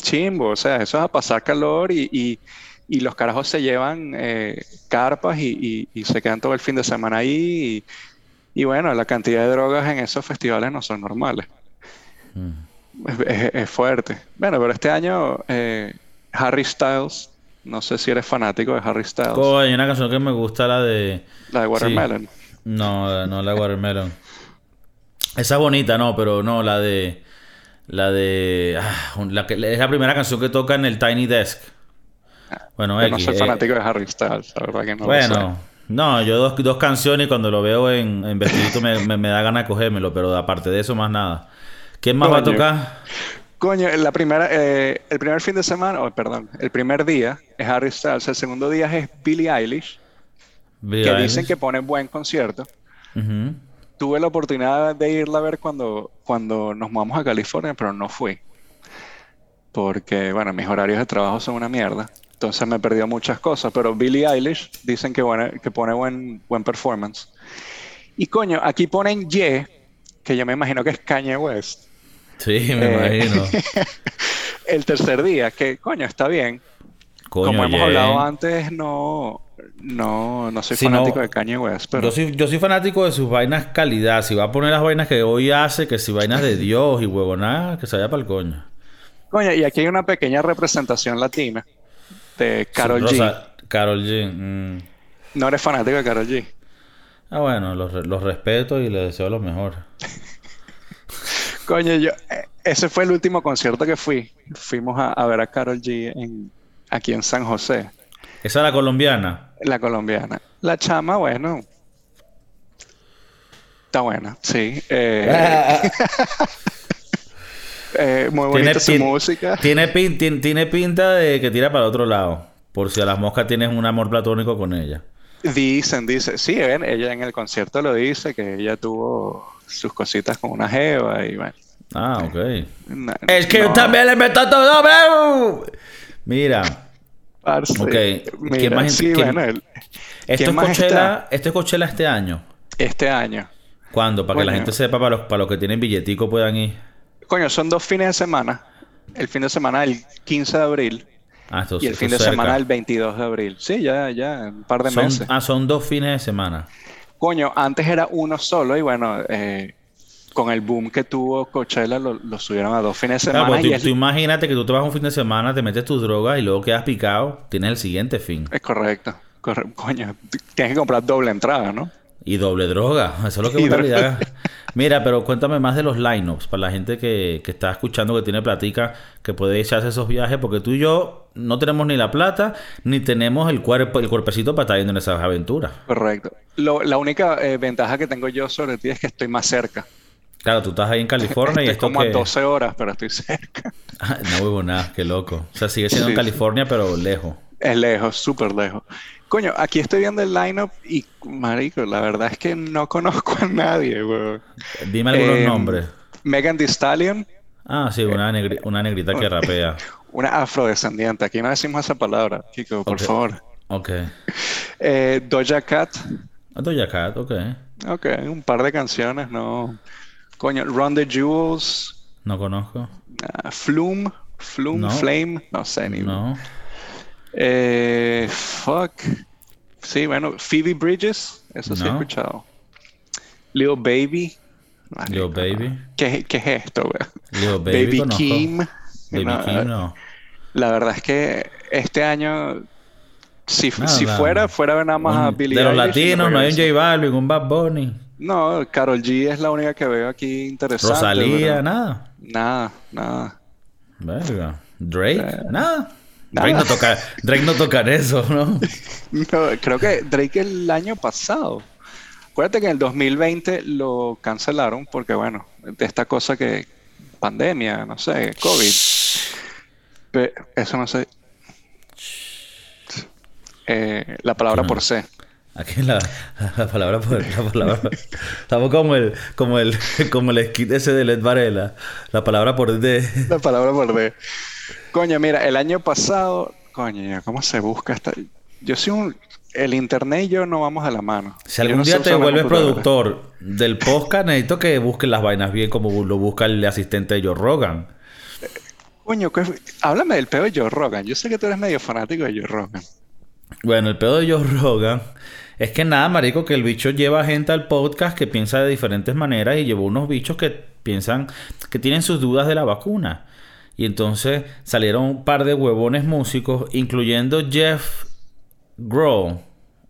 chimbo, o sea, eso es a pasar calor y, y- y los carajos se llevan eh, carpas y, y- se quedan todo el fin de semana ahí. Y, y bueno, la cantidad de drogas en esos festivales no son normales. Mm. Es, es- es fuerte. Bueno, pero este año eh, Harry Styles, no sé si eres fanático de Harry Styles, Coño, hay una canción que me gusta, la de... la de Watermelon. No, no la de Watermelon. Esa es bonita, no, pero no, la de... La de... ah, la que, es la primera canción que toca en el Tiny Desk. Bueno, Yo no X, soy eh, fanático de Harry Styles, la verdad que no lo Bueno, no, yo dos, dos canciones y cuando lo veo en, en vestidito me, me, me da ganas de cogérmelo, pero aparte de eso más nada. ¿Quién más va a tocar? Coño, la primera, eh, el primer fin de semana, oh, perdón, el primer día es Harry Styles, el segundo día es Billie Eilish, Billie que Eilish. dicen que pone buen concierto. Ujú. Tuve la oportunidad de irla a ver cuando, cuando nos mudamos a California, pero no fui. Porque, bueno, mis horarios de trabajo son una mierda. Entonces me perdió muchas cosas. Pero Billie Eilish dicen que, buena- que pone buen, buen performance. Y coño, aquí ponen Y, que yo me imagino que es Kanye West. Sí, me Eh, imagino. El tercer día, que coño, está bien. Coño, Como hemos hablado antes, no, no, no soy fanático no. de Kanye West, pero Yo soy, yo soy fanático de sus vainas calidad. Si va a poner las vainas que hoy hace, que si vainas de Dios y huevonada, que se vaya para el coño. coño, y aquí hay una pequeña representación latina de Carol G. Karol G. mm. No eres fanático de Karol G. Ah, bueno, los, re- los respeto y les deseo lo mejor. Coño, yo, eh, ese fue el último concierto que fui. Fuimos a, a ver a Karol G en, aquí en San José, Esa es la colombiana. la colombiana. La chama, bueno, está buena, sí. Eh, eh, muy bonita su pin- música. Tiene, pin- tin- tiene pinta de que tira para el otro lado. Por si a las moscas tienes un amor platónico con ella. Dicen, dice, sí, ven, ella en el concierto lo dice, que ella tuvo sus cositas con una jeva y bueno. Ah, ok. Es que yo no, también le meto todo, bro. Mira, parce, Ok, ¿quién mira, más- sí, quién- bueno, el- esto ¿Quién es, Coachella, esto es Coachella este año. este año. ¿Cuándo? Para que la gente sepa, para los, para los que tienen billetico puedan ir. Coño, son dos fines de semana. El fin de semana del 15 de abril Ah, esto, y el fin de cerca. semana del 22 de abril. Sí, ya, ya, un par de Son, meses. ah, son dos fines de semana. Coño, antes era uno solo y bueno, eh, con el boom que tuvo Coachella lo, lo subieron a dos fines de Claro, semana porque y tú, es, tú imagínate que tú te vas un fin de semana, te metes tus drogas y luego quedas picado, tienes el siguiente fin. es correcto. corre- Coño, tienes que comprar doble entrada, ¿no? Y doble droga, eso es lo que realidad. Mira, pero cuéntame más de los lineups para la gente que, que está escuchando, que tiene platica, que puede echarse esos viajes, porque tú y yo no tenemos ni la plata, ni tenemos el cuerpo, el cuerpecito para estar yendo en esas aventuras. Correcto. Lo- la única eh, ventaja que tengo yo sobre ti es que estoy más cerca. Claro, tú estás ahí en California y Estoy esto como que... a 12 horas, pero estoy cerca. Ah, no huevo nada, qué loco. O sea, sigue siendo en Sí. California, pero lejos. Es lejos, súper lejos. Coño, aquí estoy viendo el lineup y, marico, la verdad es que no conozco a nadie, weón. Dime algunos Eh, nombres. Megan Thee Stallion, Ah, sí, una, negri- una negrita que rapea. una afrodescendiente. Aquí no decimos esa palabra, Kiko, por favor. Ok. Eh, Doja Cat, Doja Cat, ok. ok, un par de canciones, no. Coño, Run the Jewels, No conozco. ah, Flume, Flume, No. Flame, no sé ni. No. Eh, fuck. Sí, bueno, Phoebe Bridges, eso sí he escuchado. Lil Baby. Lil Baby. ¿Qué, qué es esto? Lil Baby, Baby conozco. Kim. Baby No, Kim, no. La verdad es que este año, si, si fuera, fuera a nada más a Un- Billie de los latinos, no hay un. J Balvin, un Bad Bunny, No, Carol G es la única que veo aquí interesante. Rosalía, pero nada. Nada, nada. Verga. Drake, Eh, nada. Drake no toca, Drake no toca eso, ¿no? No, creo que Drake el año pasado Acuérdate que en el 2020 lo cancelaron porque, bueno, de esta cosa que. pandemia, no sé, COVID. eso no sé. Eh, la palabra por C. Aquí la, la, palabra por la palabra. Estamos como el, como el, como el skit ese de Led Varela. La palabra por D. La palabra por D. Coño, mira, el año pasado, coño, ¿cómo se busca esta? Yo soy un. El internet y yo no vamos a la mano. Si algún día te vuelves productor del podcast, necesito que busques las vainas bien como lo busca el asistente de Joe Rogan. Coño, háblame del pedo de Joe Rogan. Yo sé que tú eres medio fanático de Joe Rogan. Bueno, el pedo de Joe Rogan es que nada, marico, que el bicho lleva gente al podcast que piensa de diferentes maneras y llevó unos bichos que piensan que tienen sus dudas de la vacuna. Y entonces salieron un par de huevones músicos, incluyendo Jeff Grohl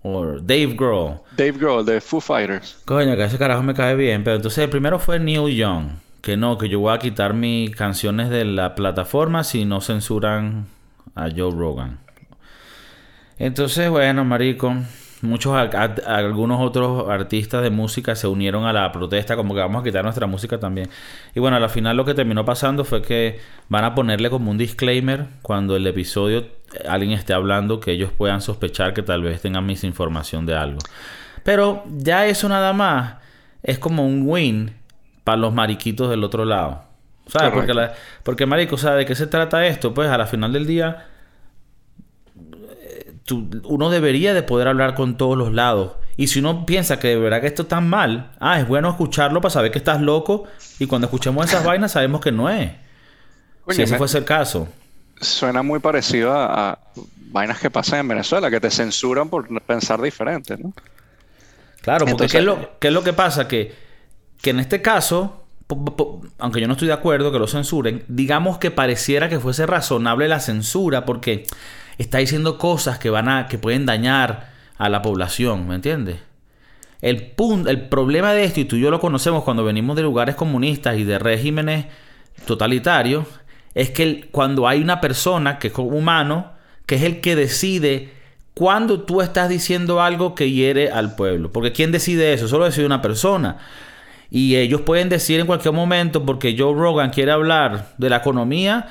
o Dave Grohl. Dave Grohl de Foo Fighters. Coño, que ese carajo me cae bien. Pero entonces el primero fue Neil Young. Que no, que yo voy a quitar mis canciones de la plataforma si no censuran a Joe Rogan. Entonces, bueno, marico muchos algunos otros artistas de música se unieron a la protesta como que vamos a quitar nuestra música también y bueno al final lo que terminó pasando fue que van a ponerle como un disclaimer cuando el episodio eh, alguien esté hablando que ellos puedan sospechar que tal vez tengan misinformación de algo pero ya eso nada más es como un win para los mariquitos del otro lado ¿sabes? Porque, porque marico, ¿sabes de qué se trata esto? Pues a la final del día uno debería de poder hablar con todos los lados. Y si uno piensa que de verdad que esto está mal, ah, es bueno escucharlo para saber que estás loco. Y cuando escuchemos esas vainas sabemos que no es. si ese fuese el caso. Suena muy parecido a, vainas que pasan en Venezuela, que te censuran por pensar diferente, ¿no? Claro, porque ¿qué, es lo, ¿qué, es lo, que pasa? Que, que en este caso, aunque yo no estoy de acuerdo que lo censuren, digamos que pareciera que fuese razonable la censura, porque está diciendo cosas que van a que pueden dañar a la población, ¿me entiendes? El, punto, el problema de esto, y tú y yo lo conocemos cuando venimos de lugares comunistas y de regímenes totalitarios, es que cuando hay una persona que es humano, que es el que decide cuando tú estás diciendo algo que hiere al pueblo. Porque ¿quién decide eso? Solo decide una persona. Y ellos pueden decir en cualquier momento, porque Joe Rogan quiere hablar de la economía,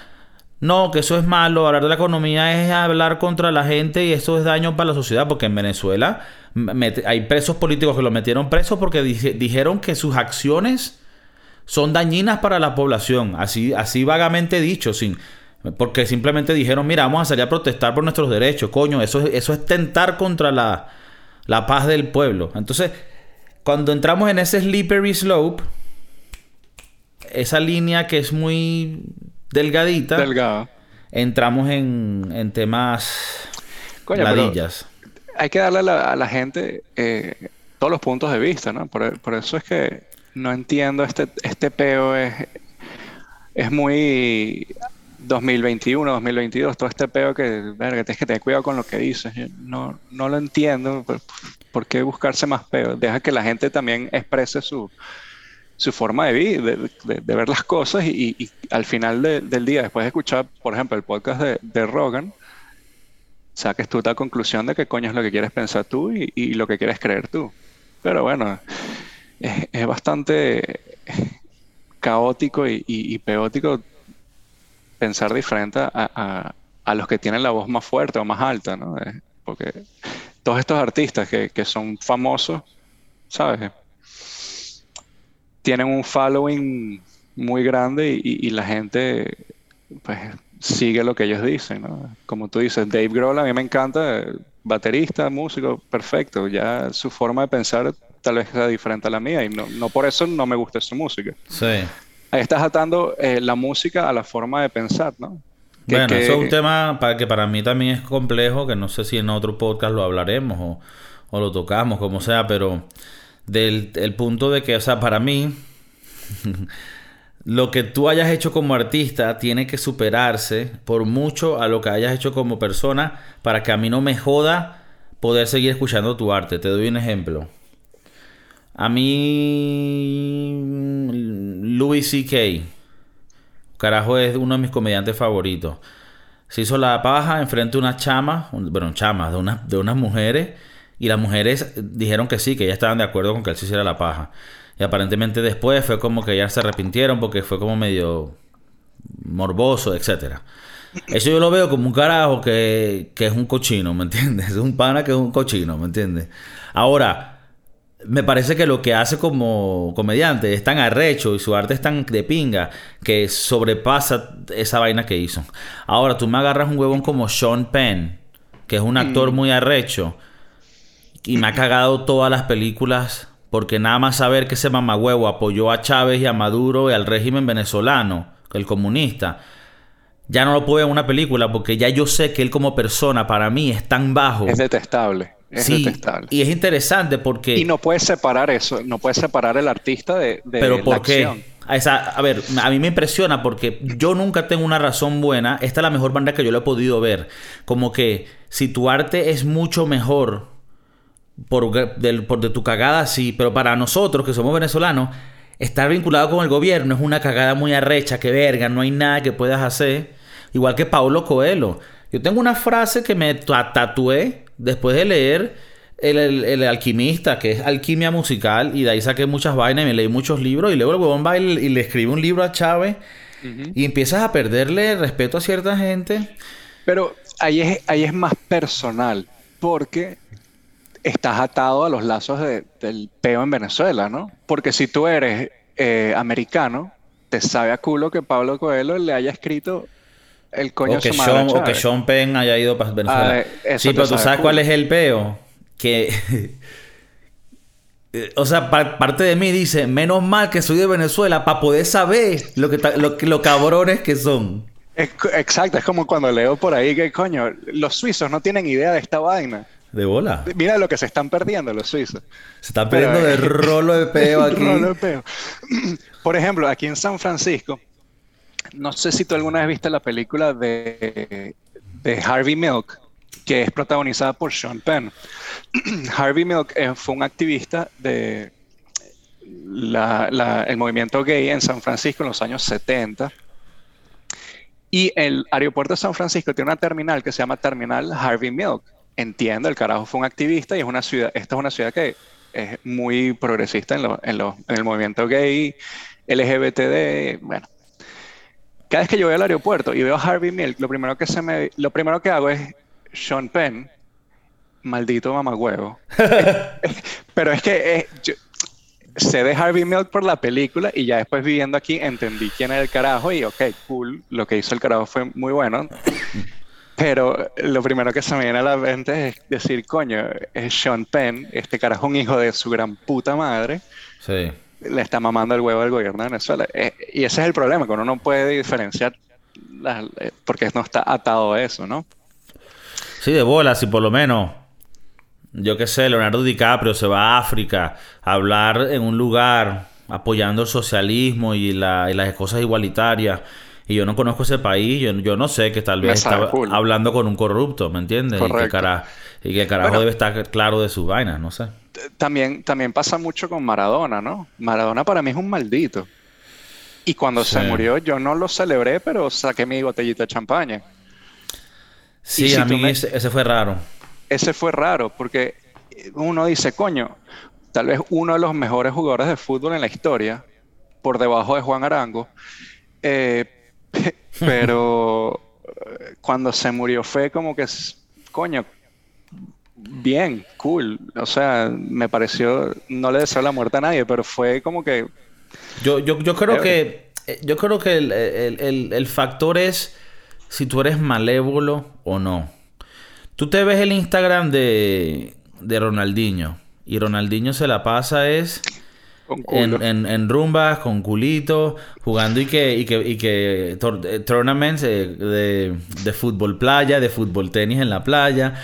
no, que eso es malo, hablar de la economía es hablar contra la gente y eso es daño para la sociedad, porque en Venezuela hay presos políticos que lo metieron presos porque dijeron que sus acciones son dañinas para la población, así, así vagamente dicho, sin, porque simplemente dijeron, mira, vamos a salir a protestar por nuestros derechos, coño, eso, eso es tentar contra la, la paz del pueblo. Entonces, cuando entramos en ese slippery slope, esa línea que es muy delgadita. Delgada. Entramos en, en temas Coño, hay que darle a la, gente eh, todos los puntos de vista, ¿no? Por, por, eso es que no entiendo este, este peo es, es muy 2021, 2022, todo este peo que, verga, tienes que tener cuidado con lo que dices. no, no lo entiendo. ¿Por, ¿Por, qué buscarse más peo? Deja que la gente también exprese su, su forma de, de, de, ver las cosas y, al final del día, después de escuchar, por ejemplo, el podcast de, Rogan, saques tú la conclusión de qué coño es lo que quieres pensar tú y, lo que quieres creer tú. Pero bueno, es, bastante caótico y, peótico pensar diferente a, a, los que tienen la voz más fuerte o más alta, ¿no? Porque todos estos artistas que, que son famosos, ¿sabes? Tienen un following muy grande y, la gente pues sigue lo que ellos dicen, ¿no? Como tú dices, Dave Grohl a mí me encanta, baterista, músico, perfecto, ya su forma de pensar tal vez sea diferente a la mía y no, no por eso no me gusta su música. Sí. Ahí estás atando eh, la música a la forma de pensar, ¿no? bueno, eso es un tema para que para mí también es complejo, que no sé si en otro podcast lo hablaremos o, o lo tocamos, como sea, pero del el punto de que, o sea, para mí, lo que tú hayas hecho como artista tiene que superarse por mucho a lo que hayas hecho como persona para que a mí no me joda poder seguir escuchando tu arte. Te doy un ejemplo. A mí, Louis C.K. Carajo es uno de mis comediantes favoritos. Se hizo la paja enfrente de unas chamas, bueno, chamas, de, una, de unas mujeres Y las mujeres dijeron que sí, que ya estaban de acuerdo con que él se hiciera la paja. Y aparentemente después fue como que ya se arrepintieron porque fue como medio morboso, etcétera. Eso yo lo veo como un carajo que, que es un cochino, ¿me entiendes? Es un pana que es un cochino, ¿me entiendes? Ahora, me parece que lo que hace como comediante es tan arrecho y su arte es tan de pinga que sobrepasa esa vaina que hizo. Ahora, tú me agarras un huevón como Sean Penn, que es un actor mm. muy arrecho, y me ha cagado todas las películas porque nada más saber que ese mamagüevo apoyó a Chávez y a Maduro y al régimen venezolano, el comunista, ya no lo puedo ver en una película porque ya yo sé que él como persona para mí es tan bajo. Es detestable. Es sí, Y es interesante porque... Y no puedes separar eso, no puedes separar el artista de, de Pero ¿por qué? a ver, a mí me impresiona porque yo nunca tengo una razón buena. Esta es la mejor banda que yo lo he podido ver. Como que si tu arte es mucho mejor por, por de tu cagada, sí, pero para nosotros que somos venezolanos, estar vinculado con el gobierno es una cagada muy arrecha, que verga, no hay nada que puedas hacer. Igual que Paulo Coelho. Yo tengo una frase que me tatué después de leer el, alquimista, que es alquimia musical, y de ahí saqué muchas vainas y me leí muchos libros, y luego el huevón va y, le escribe un libro a Chávez, y empiezas a perderle respeto a cierta gente. Pero ahí es, ahí es más personal, porque estás atado a los lazos del peo en Venezuela, ¿no? Porque si tú eres eh, americano, te sabe a culo que Pablo Coelho le haya escrito el coño o que, Sean, o que Sean Penn haya ido para Venezuela. Ah, sí, pero tú sabes cuál es el peo. Que. o sea, parte de mí dice: menos mal que soy de Venezuela para poder saber lo que lo, lo cabrones que son. exacto, es como cuando leo por ahí que, coño, los suizos no tienen idea de esta vaina. De bola. Mira lo que se están perdiendo los suizos. Se están perdiendo de rolo de peo aquí. rolo de peo. Por ejemplo, aquí en San Francisco, no sé si tú alguna vez viste la película de, Harvey Milk, que es protagonizada por Sean Penn. Harvey Milk eh, fue un activista de el movimiento gay en San Francisco en los años 70. Y el aeropuerto de San Francisco tiene una terminal que se llama Terminal Harvey Milk. Entiendo, el carajo fue un activista y es una ciudad, esta es una ciudad que es muy progresista en, en el movimiento gay, LGBTD, bueno, cada vez que yo voy al aeropuerto y veo a Harvey Milk, lo primero que se me, lo primero que hago es Sean Penn, maldito mamagüevo. Pero es que eh, sé de Harvey Milk por la película y ya después viviendo aquí entendí quién era el carajo y ok, cool, lo que hizo el carajo fue muy bueno. Pero lo primero que se me viene a la mente es decir, coño, es Sean Penn, este carajo un hijo de su gran puta madre. Sí le está mamando el huevo al gobierno de Venezuela. Eh, y ese es el problema, que uno no puede diferenciar eh, porque no está atado a eso, ¿no? Sí, de bolas, y por lo menos, yo qué sé, Leonardo DiCaprio se va a África a hablar en un lugar apoyando el socialismo y, las cosas igualitarias. Y yo no conozco ese país, yo, no sé que tal vez está hablando con un corrupto, ¿me entiendes? Y que, cara, y que carajo debe estar claro de sus vainas, no sé también, también pasa mucho con Maradona, ¿no? Maradona para mí es un maldito. Y cuando se murió, yo no lo celebré, pero saqué mi botellita de champaña. Sí, a mí ese, fue raro. Ese fue raro, porque uno dice, coño, tal vez uno de los mejores jugadores de fútbol en la historia, por debajo de Juan Arango, eh, pero cuando se murió fue como que, coño, bien, cool. O sea, me pareció, no le deseo la muerte a nadie, pero fue como que... Yo, yo, yo creo que, eh, yo creo que el, el, el, factor es si tú eres malévolo o no. Tú te ves el Instagram de, de Ronaldinho y Ronaldinho se la pasa es... En, en, en, rumbas, con culito, jugando y que, y que, y que eh, tournaments de, de, de, fútbol playa, de fútbol tenis en la playa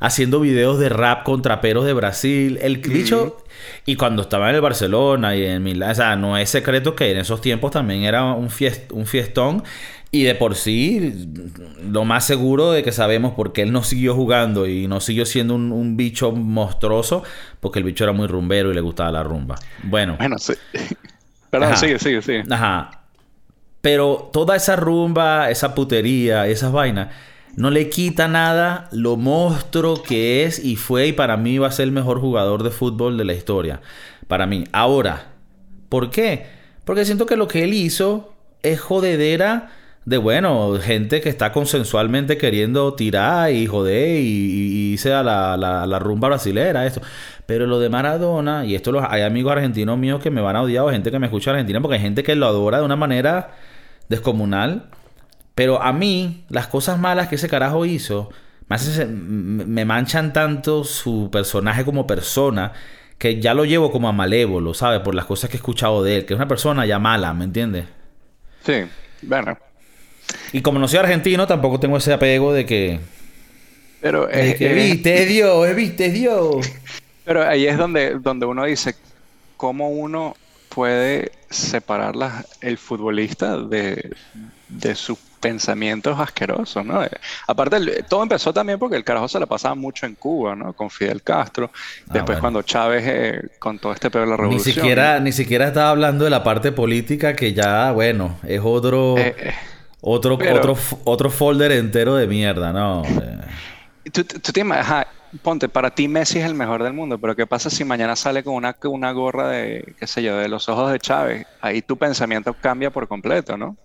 haciendo videos de rap con traperos de Brasil. El bicho. Y cuando estaba en el Barcelona y en Milán, o sea, no es secreto que en esos tiempos también era un, un fiestón. Y de por sí, lo más seguro de que sabemos por qué él no siguió jugando y no siguió siendo un, bicho monstruoso, porque el bicho era muy rumbero y le gustaba la rumba. Bueno. Bueno, sí. Perdón, sigue, sigue, sigue. Ajá. Pero toda esa rumba, esa putería, esas vainas no le quita nada lo monstruo que es y fue y para mí va a ser el mejor jugador de fútbol de la historia. Para mí. Ahora, ¿por qué? Porque siento que lo que él hizo es jodedera de bueno, gente que está consensualmente queriendo tirar y joder y, y sea la, la, rumba brasilera, esto. Pero lo de Maradona, y esto los, hay amigos argentinos míos que me van a odiar, o gente que me escucha Argentina, porque hay gente que lo adora de una manera descomunal. Pero a mí, las cosas malas que ese carajo hizo, me manchan tanto su personaje como persona, que ya lo llevo como a malévolo, ¿sabes? Por las cosas que he escuchado de él, que es una persona ya mala, ¿me entiendes? Sí, bueno. Y como no soy argentino, tampoco tengo ese apego de que. Pero es que viste Dios, viste Dios. Pero ahí es donde, donde uno dice cómo uno puede separar el futbolista de, de sus pensamientos asquerosos, ¿no? Aparte, todo empezó también porque el carajo se la pasaba mucho en Cuba, ¿no? Con Fidel Castro. Ah, Después cuando Chávez, eh, con todo este pedo de la revolución. Ni siquiera, ni siquiera estaba hablando de la parte política que ya, bueno, es otro... Eh, eh, otro, otro, otro folder entero de mierda, ¿no? Tú, tú te ponte, para ti Messi es el mejor del mundo, pero ¿qué pasa si mañana sale con una, una gorra de, qué sé yo, de los ojos de Chávez? Ahí tu pensamiento cambia por completo, ¿no?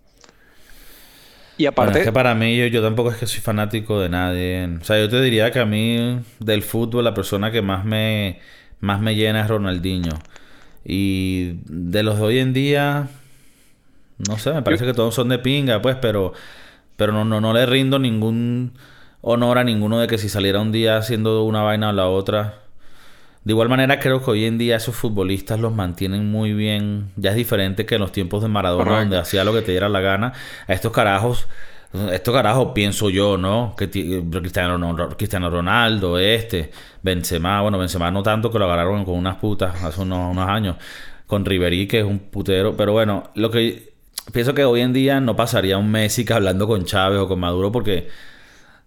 Y aparte... es que para mí yo, yo, tampoco es que soy fanático de nadie. O sea, yo te diría que a mí del fútbol la persona que más me, más me llena es Ronaldinho. Y de los de hoy en día, no sé, me parece que todos son de pinga, pues, pero, pero no, no, no le rindo ningún honor a ninguno de que si saliera un día haciendo una vaina o la otra. De igual manera, creo que hoy en día esos futbolistas los mantienen muy bien. Ya es diferente que en los tiempos de Maradona, donde hacía lo que te diera la gana. A estos carajos, estos carajos pienso yo, ¿no? Que Cristiano, Cristiano Ronaldo, este, Benzema, bueno, Benzema no tanto que lo agarraron con unas putas hace unos, unos años. Con Riverí, que es un putero. Pero bueno, lo que pienso que hoy en día no pasaría un Messi que hablando con Chávez o con Maduro porque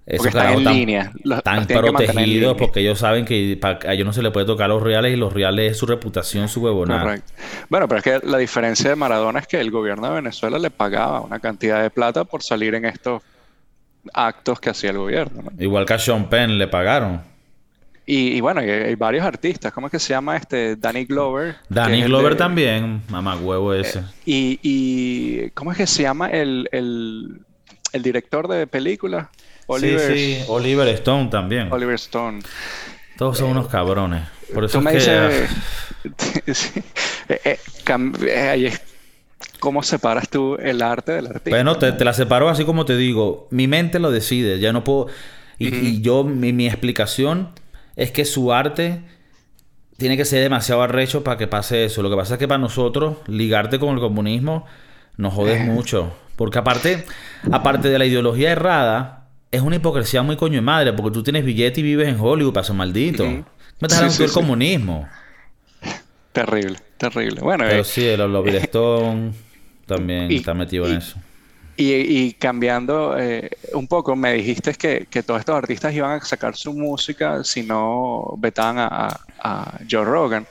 esos están en línea. están protegidos porque ellos saben que a ellos no se les puede tocar los reales y los reales es su reputación, su huevonada. Correcto. Bueno, pero es que la diferencia de Maradona es que el gobierno de Venezuela le pagaba una cantidad de plata por salir en estos actos que hacía el gobierno. Igual que a Sean Penn le pagaron. Y, bueno, hay, varios artistas. ¿Cómo es que se llama este? Danny Glover. Danny Glover también, mamá huevo ese. Eh, y, ¿cómo es que se llama el, el, director de películas? Oliver, sí, sí. Oliver Stone también. Oliver Stone. Todos son unos cabrones. Por eso es que... Eh, eh, ¿Cómo separas tú el arte del artista? Bueno, te, te, la separo así como te digo. Mi mente lo decide. Ya no puedo... Y, y yo, mi, mi explicación es que su arte tiene que ser demasiado arrecho para que pase eso. Lo que pasa es que para nosotros, ligarte con el comunismo nos jodes eh. mucho. Porque aparte, aparte de la ideología errada, es una hipocresía muy coño de madre, porque tú tienes billete y vives en Hollywood, paso maldito. Me estás hablando del comunismo. Terrible, terrible. Bueno, Pero eh, sí, el Stone también está metido en eso. Y, cambiando eh, un poco, me dijiste que, todos estos artistas iban a sacar su música si no vetaban a, Joe Rogan.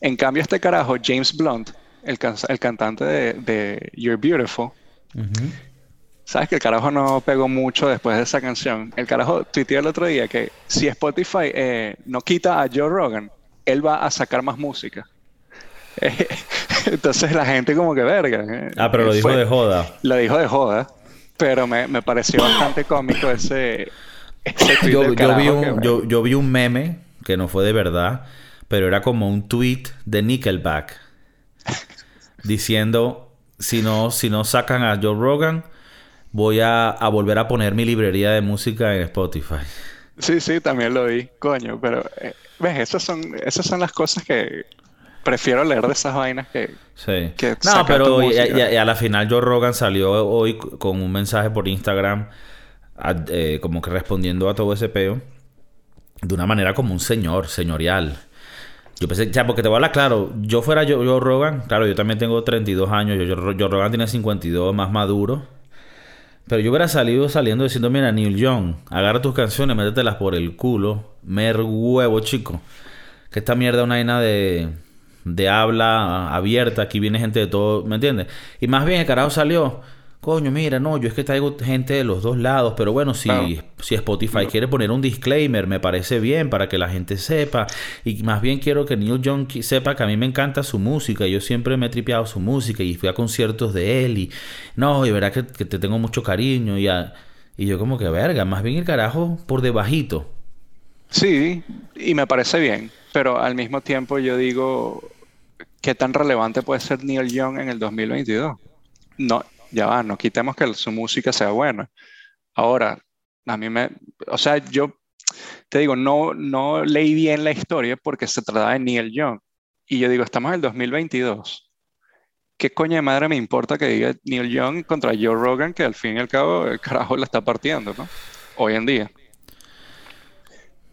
En cambio, este carajo, James Blunt, el, el cantante de, You're Beautiful, sabes que el carajo no pegó mucho después de esa canción. El carajo tuiteó el otro día que si Spotify eh, no quita a Joe Rogan, él va a sacar más música. Entonces la gente como que verga. ¿eh? Ah, pero lo dijo de joda. Lo dijo de joda. Pero me, pareció bastante cómico ese... yo, vi un, yo, vi un meme que no fue de verdad, pero era como un tweet de Nickelback diciendo si no, si no sacan a Joe Rogan, voy a, volver a poner mi librería de música en Spotify. Sí, sí, también lo vi, coño, pero eh, ves, esas son, esas son las cosas que prefiero leer de esas vainas que. Sí. no, pero a la final Joe Rogan salió hoy con un mensaje por Instagram, eh, como que respondiendo a todo ese peo, de una manera como un señor, señorial. Yo pensé, ya, porque te voy a hablar claro, yo fuera Joe, Joe Rogan, claro, yo también tengo 32 años, yo, Joe, Rogan tiene 52, más maduro. Pero yo hubiera salido saliendo diciendo, mira, Neil Young, agarra tus canciones, métetelas por el culo, mer huevo, chico. Que esta mierda es una vaina de de habla abierta, aquí viene gente de todo, ¿me entiendes? Y más bien el carajo salió coño, mira, no, yo es que traigo gente de los dos lados, pero bueno, si, si Spotify quiere poner un disclaimer, me parece bien para que la gente sepa. Y más bien quiero que Neil Young sepa que a mí me encanta su música. Yo siempre me he tripeado su música y fui a conciertos de él. Y no, y verdad que, te tengo mucho cariño. Y, y yo, como que verga, más bien el carajo por debajito. Sí, y me parece bien, pero al mismo tiempo yo digo, ¿qué tan relevante puede ser Neil Young en el 2022? No, ya va, no quitemos que su música sea buena. Ahora, a mí me, o sea, yo te digo, no, no leí bien la historia porque se trataba de Neil Young. Y yo digo, estamos en el 2022. ¿Qué coño de madre me importa que diga Neil Young contra Joe Rogan, que al fin y al cabo el carajo la está partiendo, ¿no? Hoy en día.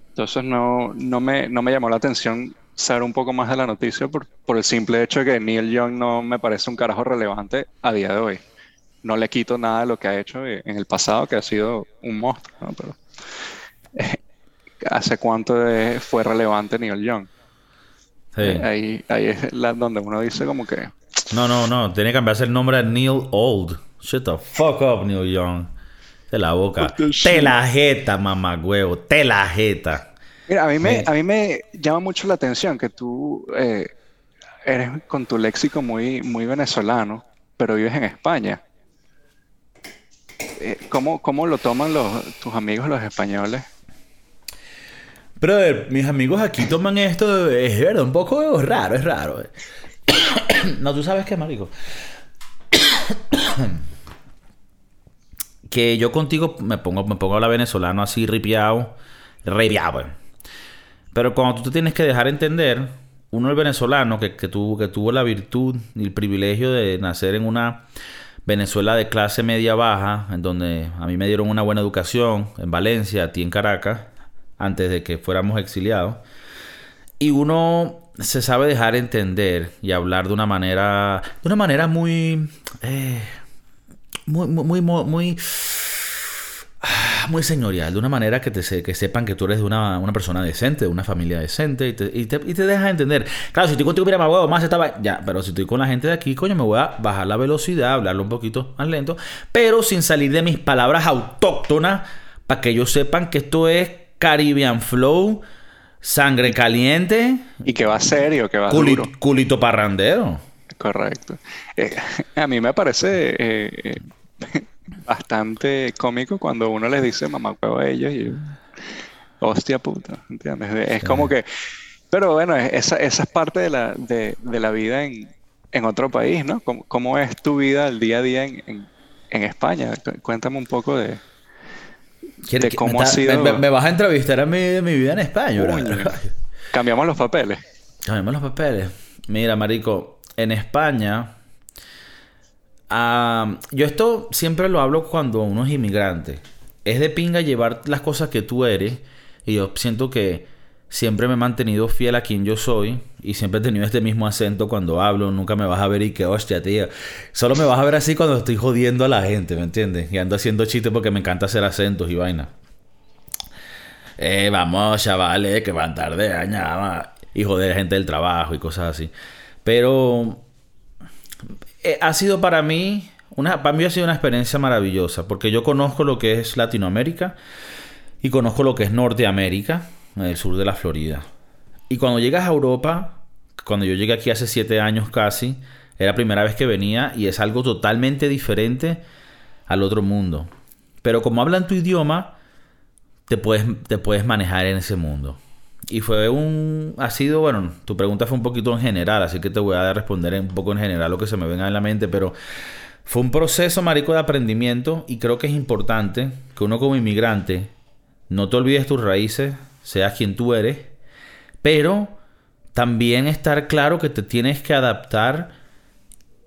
Entonces no, no, me, no me llamó la atención saber un poco más de la noticia por, por el simple hecho de que Neil Young no me parece un carajo relevante a día de hoy no le quito nada de lo que ha hecho en el pasado, que ha sido un monstruo, ¿no? Pero, eh, ¿hace cuánto fue relevante Neil Young? Sí. Eh, ahí, ahí es donde uno dice como que... No, no, no. Tiene que cambiarse el nombre a Neil Old. Shut the fuck up, Neil Young. De la boca. Te la jeta, mamá huevo. Te la jeta. Mira, a mí, me, a mí me llama mucho la atención que tú eh, eres con tu léxico muy, muy venezolano, pero vives en España. Eh, ¿cómo, ¿cómo, lo toman los, tus amigos los españoles? Brother, mis amigos aquí toman esto, es verdad, un poco raro, es raro. no, tú sabes qué, marico. que yo contigo me pongo, me pongo a la venezolano así ripiado, ripiado. Pero cuando tú tienes que dejar entender, uno el venezolano que, tuvo, que tuvo la virtud y el privilegio de nacer en una Venezuela de clase media baja, en donde a mí me dieron una buena educación, en Valencia, a ti en Caracas, antes de que fuéramos exiliados. Y uno se sabe dejar entender y hablar de una manera, de una manera muy, eh, muy, muy, muy muy señorial, de una manera que, te, que sepan que tú eres de una, persona decente, de una familia decente, y te, y te, y dejas entender. Claro, si estoy contigo, mira, huevo, más estaba. Ya, pero si estoy con la gente de aquí, coño, me voy a bajar la velocidad, hablarlo un poquito más lento, pero sin salir de mis palabras autóctonas, para que ellos sepan que esto es Caribbean Flow, sangre caliente. Y que va serio, que va culito, culito parrandero. Correcto. Eh, a mí me parece. Eh, eh, bastante cómico cuando uno les dice mamá huevo a ellos y hostia puta, ¿entiendes? Es como que, pero bueno, esa, esa es parte de la, de, la vida en, en, otro país, ¿no? ¿Cómo, es tu vida el día a día en, en, España? Cuéntame un poco de, de cómo ha sido... Me, vas a entrevistar a mi, de mi vida en España, Cambiamos los papeles. Cambiamos los papeles. Mira, marico, en España yo esto siempre lo hablo cuando uno es inmigrante. Es de pinga llevar las cosas que tú eres. Y yo siento que siempre me he mantenido fiel a quien yo soy. Y siempre he tenido este mismo acento cuando hablo. Nunca me vas a ver y que hostia, tío. Solo me vas a ver así cuando estoy jodiendo a la gente, ¿me entiendes? Y ando haciendo chistes porque me encanta hacer acentos y vaina. Eh, vamos, chavales, que van tarde, añada. Y joder, gente del trabajo y cosas así. Pero eh, ha sido para mí, una, para mí ha sido una experiencia maravillosa, porque yo conozco lo que es Latinoamérica y conozco lo que es Norteamérica, el sur de la Florida. Y cuando llegas a Europa, cuando yo llegué aquí hace siete años casi, era la primera vez que venía y es algo totalmente diferente al otro mundo. Pero como hablan tu idioma, te puedes, te puedes manejar en ese mundo. Y fue un... Ha sido, bueno, tu pregunta fue un poquito en general, así que te voy a responder un poco en general lo que se me venga en la mente, pero fue un proceso, marico, de aprendimiento y creo que es importante que uno como inmigrante no te olvides tus raíces, seas quien tú eres, pero también estar claro que te tienes que adaptar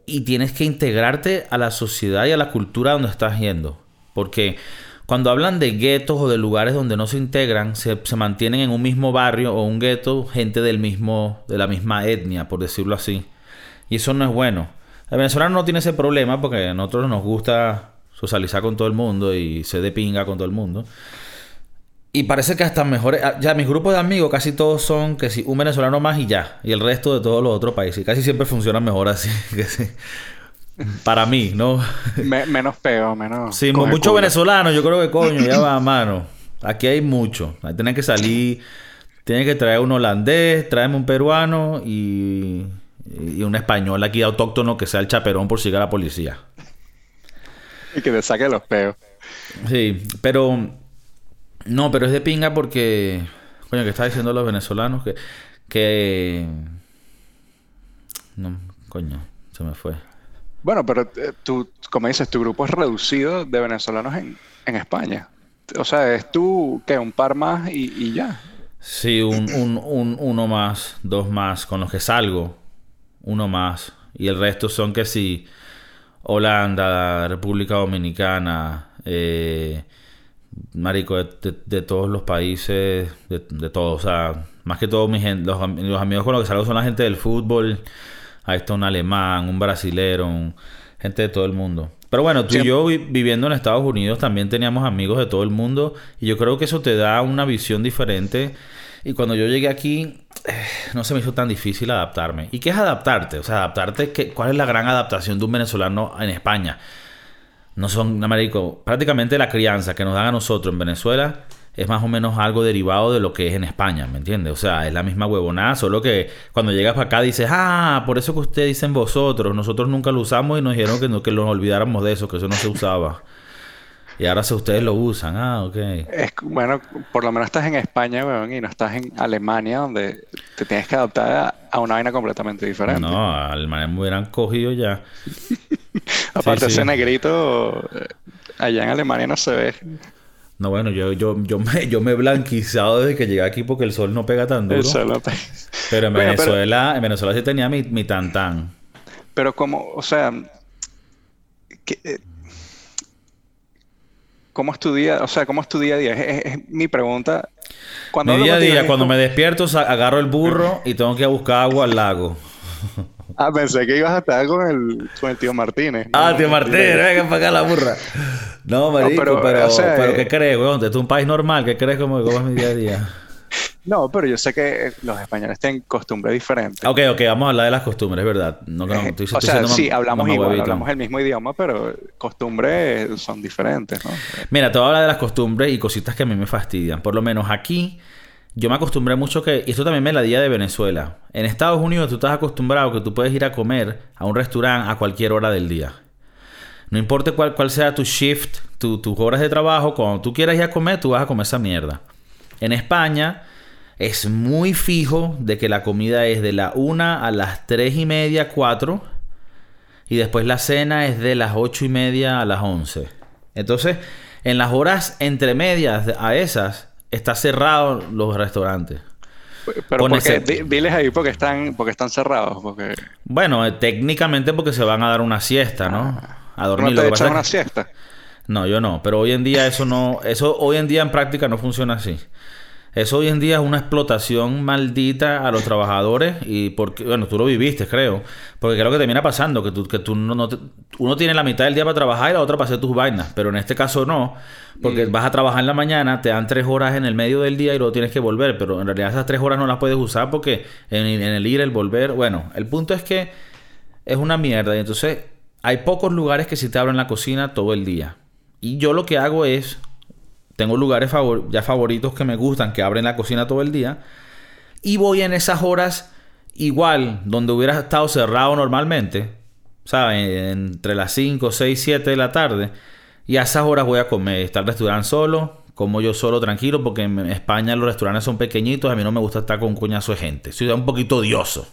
y tienes que integrarte a la sociedad y a la cultura donde estás yendo. Porque cuando hablan de guetos o de lugares donde no se integran, se, mantienen en un mismo barrio o un gueto gente del mismo, de la misma etnia, por decirlo así. Y eso no es bueno. El venezolano no tiene ese problema porque a nosotros nos gusta socializar con todo el mundo y se de pinga con todo el mundo. Y parece que hasta mejores. Ah, ya mis grupos de amigos casi todos son que si un venezolano más y ya. Y el resto de todos los otros países. Casi siempre funciona mejor así. Que sí. Para mí, ¿no? menos peo, menos. Sí, muchos venezolanos, yo creo que coño, ya va, mano. Aquí hay mucho. Ahí tienen que salir. Tienen que traer un holandés, traerme un peruano y, y un español aquí autóctono que sea el chaperón por si llega la policía. Y que te saque los peos. Sí, pero. No, pero es de pinga porque. Coño, que está diciendo los venezolanos que. Que. No, coño, se me fue. Bueno, pero eh, tú, como dices, tu grupo es reducido de venezolanos en, en España. O sea, es tú que un par más y, ya. Sí, un, un, un, uno más, dos más, con los que salgo, uno más. Y el resto son que sí, Holanda, República Dominicana, eh, Marico, de, todos los países, de, de todos, o sea, más que todo mis, los, los amigos con los que salgo son la gente del fútbol, Ahí está un alemán, un brasilero, gente de todo el mundo. Pero bueno, tú y yo viviendo en Estados Unidos también teníamos amigos de todo el mundo y yo creo que eso te da una visión diferente. Y cuando yo llegué aquí, eh, no se me hizo tan difícil adaptarme. ¿Y qué es adaptarte? O sea, adaptarte, ¿qué, ¿cuál es la gran adaptación de un venezolano en España? No son, Américo, prácticamente la crianza que nos dan a nosotros en Venezuela es más o menos algo derivado de lo que es en España, ¿me entiendes? O sea, es la misma huevonada, solo que cuando llegas para acá dices, ah, por eso que ustedes dicen vosotros, nosotros nunca lo usamos y nos dijeron que, no, que nos olvidáramos de eso, que eso no se usaba. Y ahora si ustedes lo usan, ah, ok. Es, bueno, por lo menos estás en España, weón, y no estás en Alemania, donde te tienes que adaptar a, una vaina completamente diferente. No, a Alemania me hubieran cogido ya. Aparte, ese negrito eh, allá en Alemania no se ve. No, bueno, yo, yo, yo, me, yo me he blanquizado desde que llegué aquí porque el sol no pega tan duro. El sol no pega. Pero en Venezuela, en Venezuela sí tenía mi, mi tan Pero como, o sea, eh, ¿cómo es tu día? O sea, ¿cómo es tu día a día? Es, mi pregunta. Cuando mi día a día, cuando me despierto, agarro el burro y tengo que ir a buscar agua al lago. Ah, pensé que ibas a estar con el, con el tío Martínez. Ah, tío Martínez, venga para acá la burra. No, marico, pero, pero, ¿qué crees, weón? Es un país normal, ¿qué crees como, cómo es mi día a día? No, pero yo sé que los españoles tienen costumbres diferentes. Ok, ok, vamos a hablar de las costumbres, ¿verdad? No, no, estoy, o sea, sí, hablamos igual, hablamos el mismo idioma, pero costumbres son diferentes, ¿no? Mira, te voy a hablar de las costumbres y cositas que a mí me fastidian. Por lo menos aquí yo me acostumbré mucho que, y esto también me la día de Venezuela. En Estados Unidos tú estás acostumbrado que tú puedes ir a comer a un restaurante a cualquier hora del día. No importa cuál, sea tu shift, tus horas de trabajo, cuando tú quieras ir a comer, tú vas a comer esa mierda. En España es muy fijo de que la comida es de la 1 a las 3 y media, 4. Y después la cena es de las 8 y media a las 11. Entonces, en las horas entre medias a esas, está cerrado los restaurantes. Pero porque, diles ahí porque están, porque están cerrados. Porque... Bueno, eh, técnicamente porque se van a dar una siesta, ¿no? a dormir. ¿No te echan una siesta? No, yo no. Pero hoy en día eso no... Eso hoy en día en práctica no funciona así. Eso hoy en día es una explotación maldita a los trabajadores y porque, bueno, tú lo viviste, creo. Porque creo que termina pasando, que tú, que tú no, uno tiene la mitad del día para trabajar y la otra para hacer tus vainas, pero en este caso no, porque vas a trabajar en la mañana, te dan tres horas en el medio del día y luego tienes que volver, pero en realidad esas tres horas no las puedes usar porque en, en el ir, el volver, bueno, el punto es que es una mierda y entonces hay pocos lugares que sí te abren la cocina todo el día. Y yo lo que hago es tengo lugares ya favoritos que me gustan, que abren la cocina todo el día. Y voy en esas horas igual, donde hubiera estado cerrado normalmente. ¿Sabes? Entre las 5, 6, 7 de la tarde. Y a esas horas voy a comer. Está el restaurante solo, como yo solo, tranquilo, porque en España los restaurantes son pequeñitos. A mí no me gusta estar con un cuñazo de gente. Soy un poquito odioso.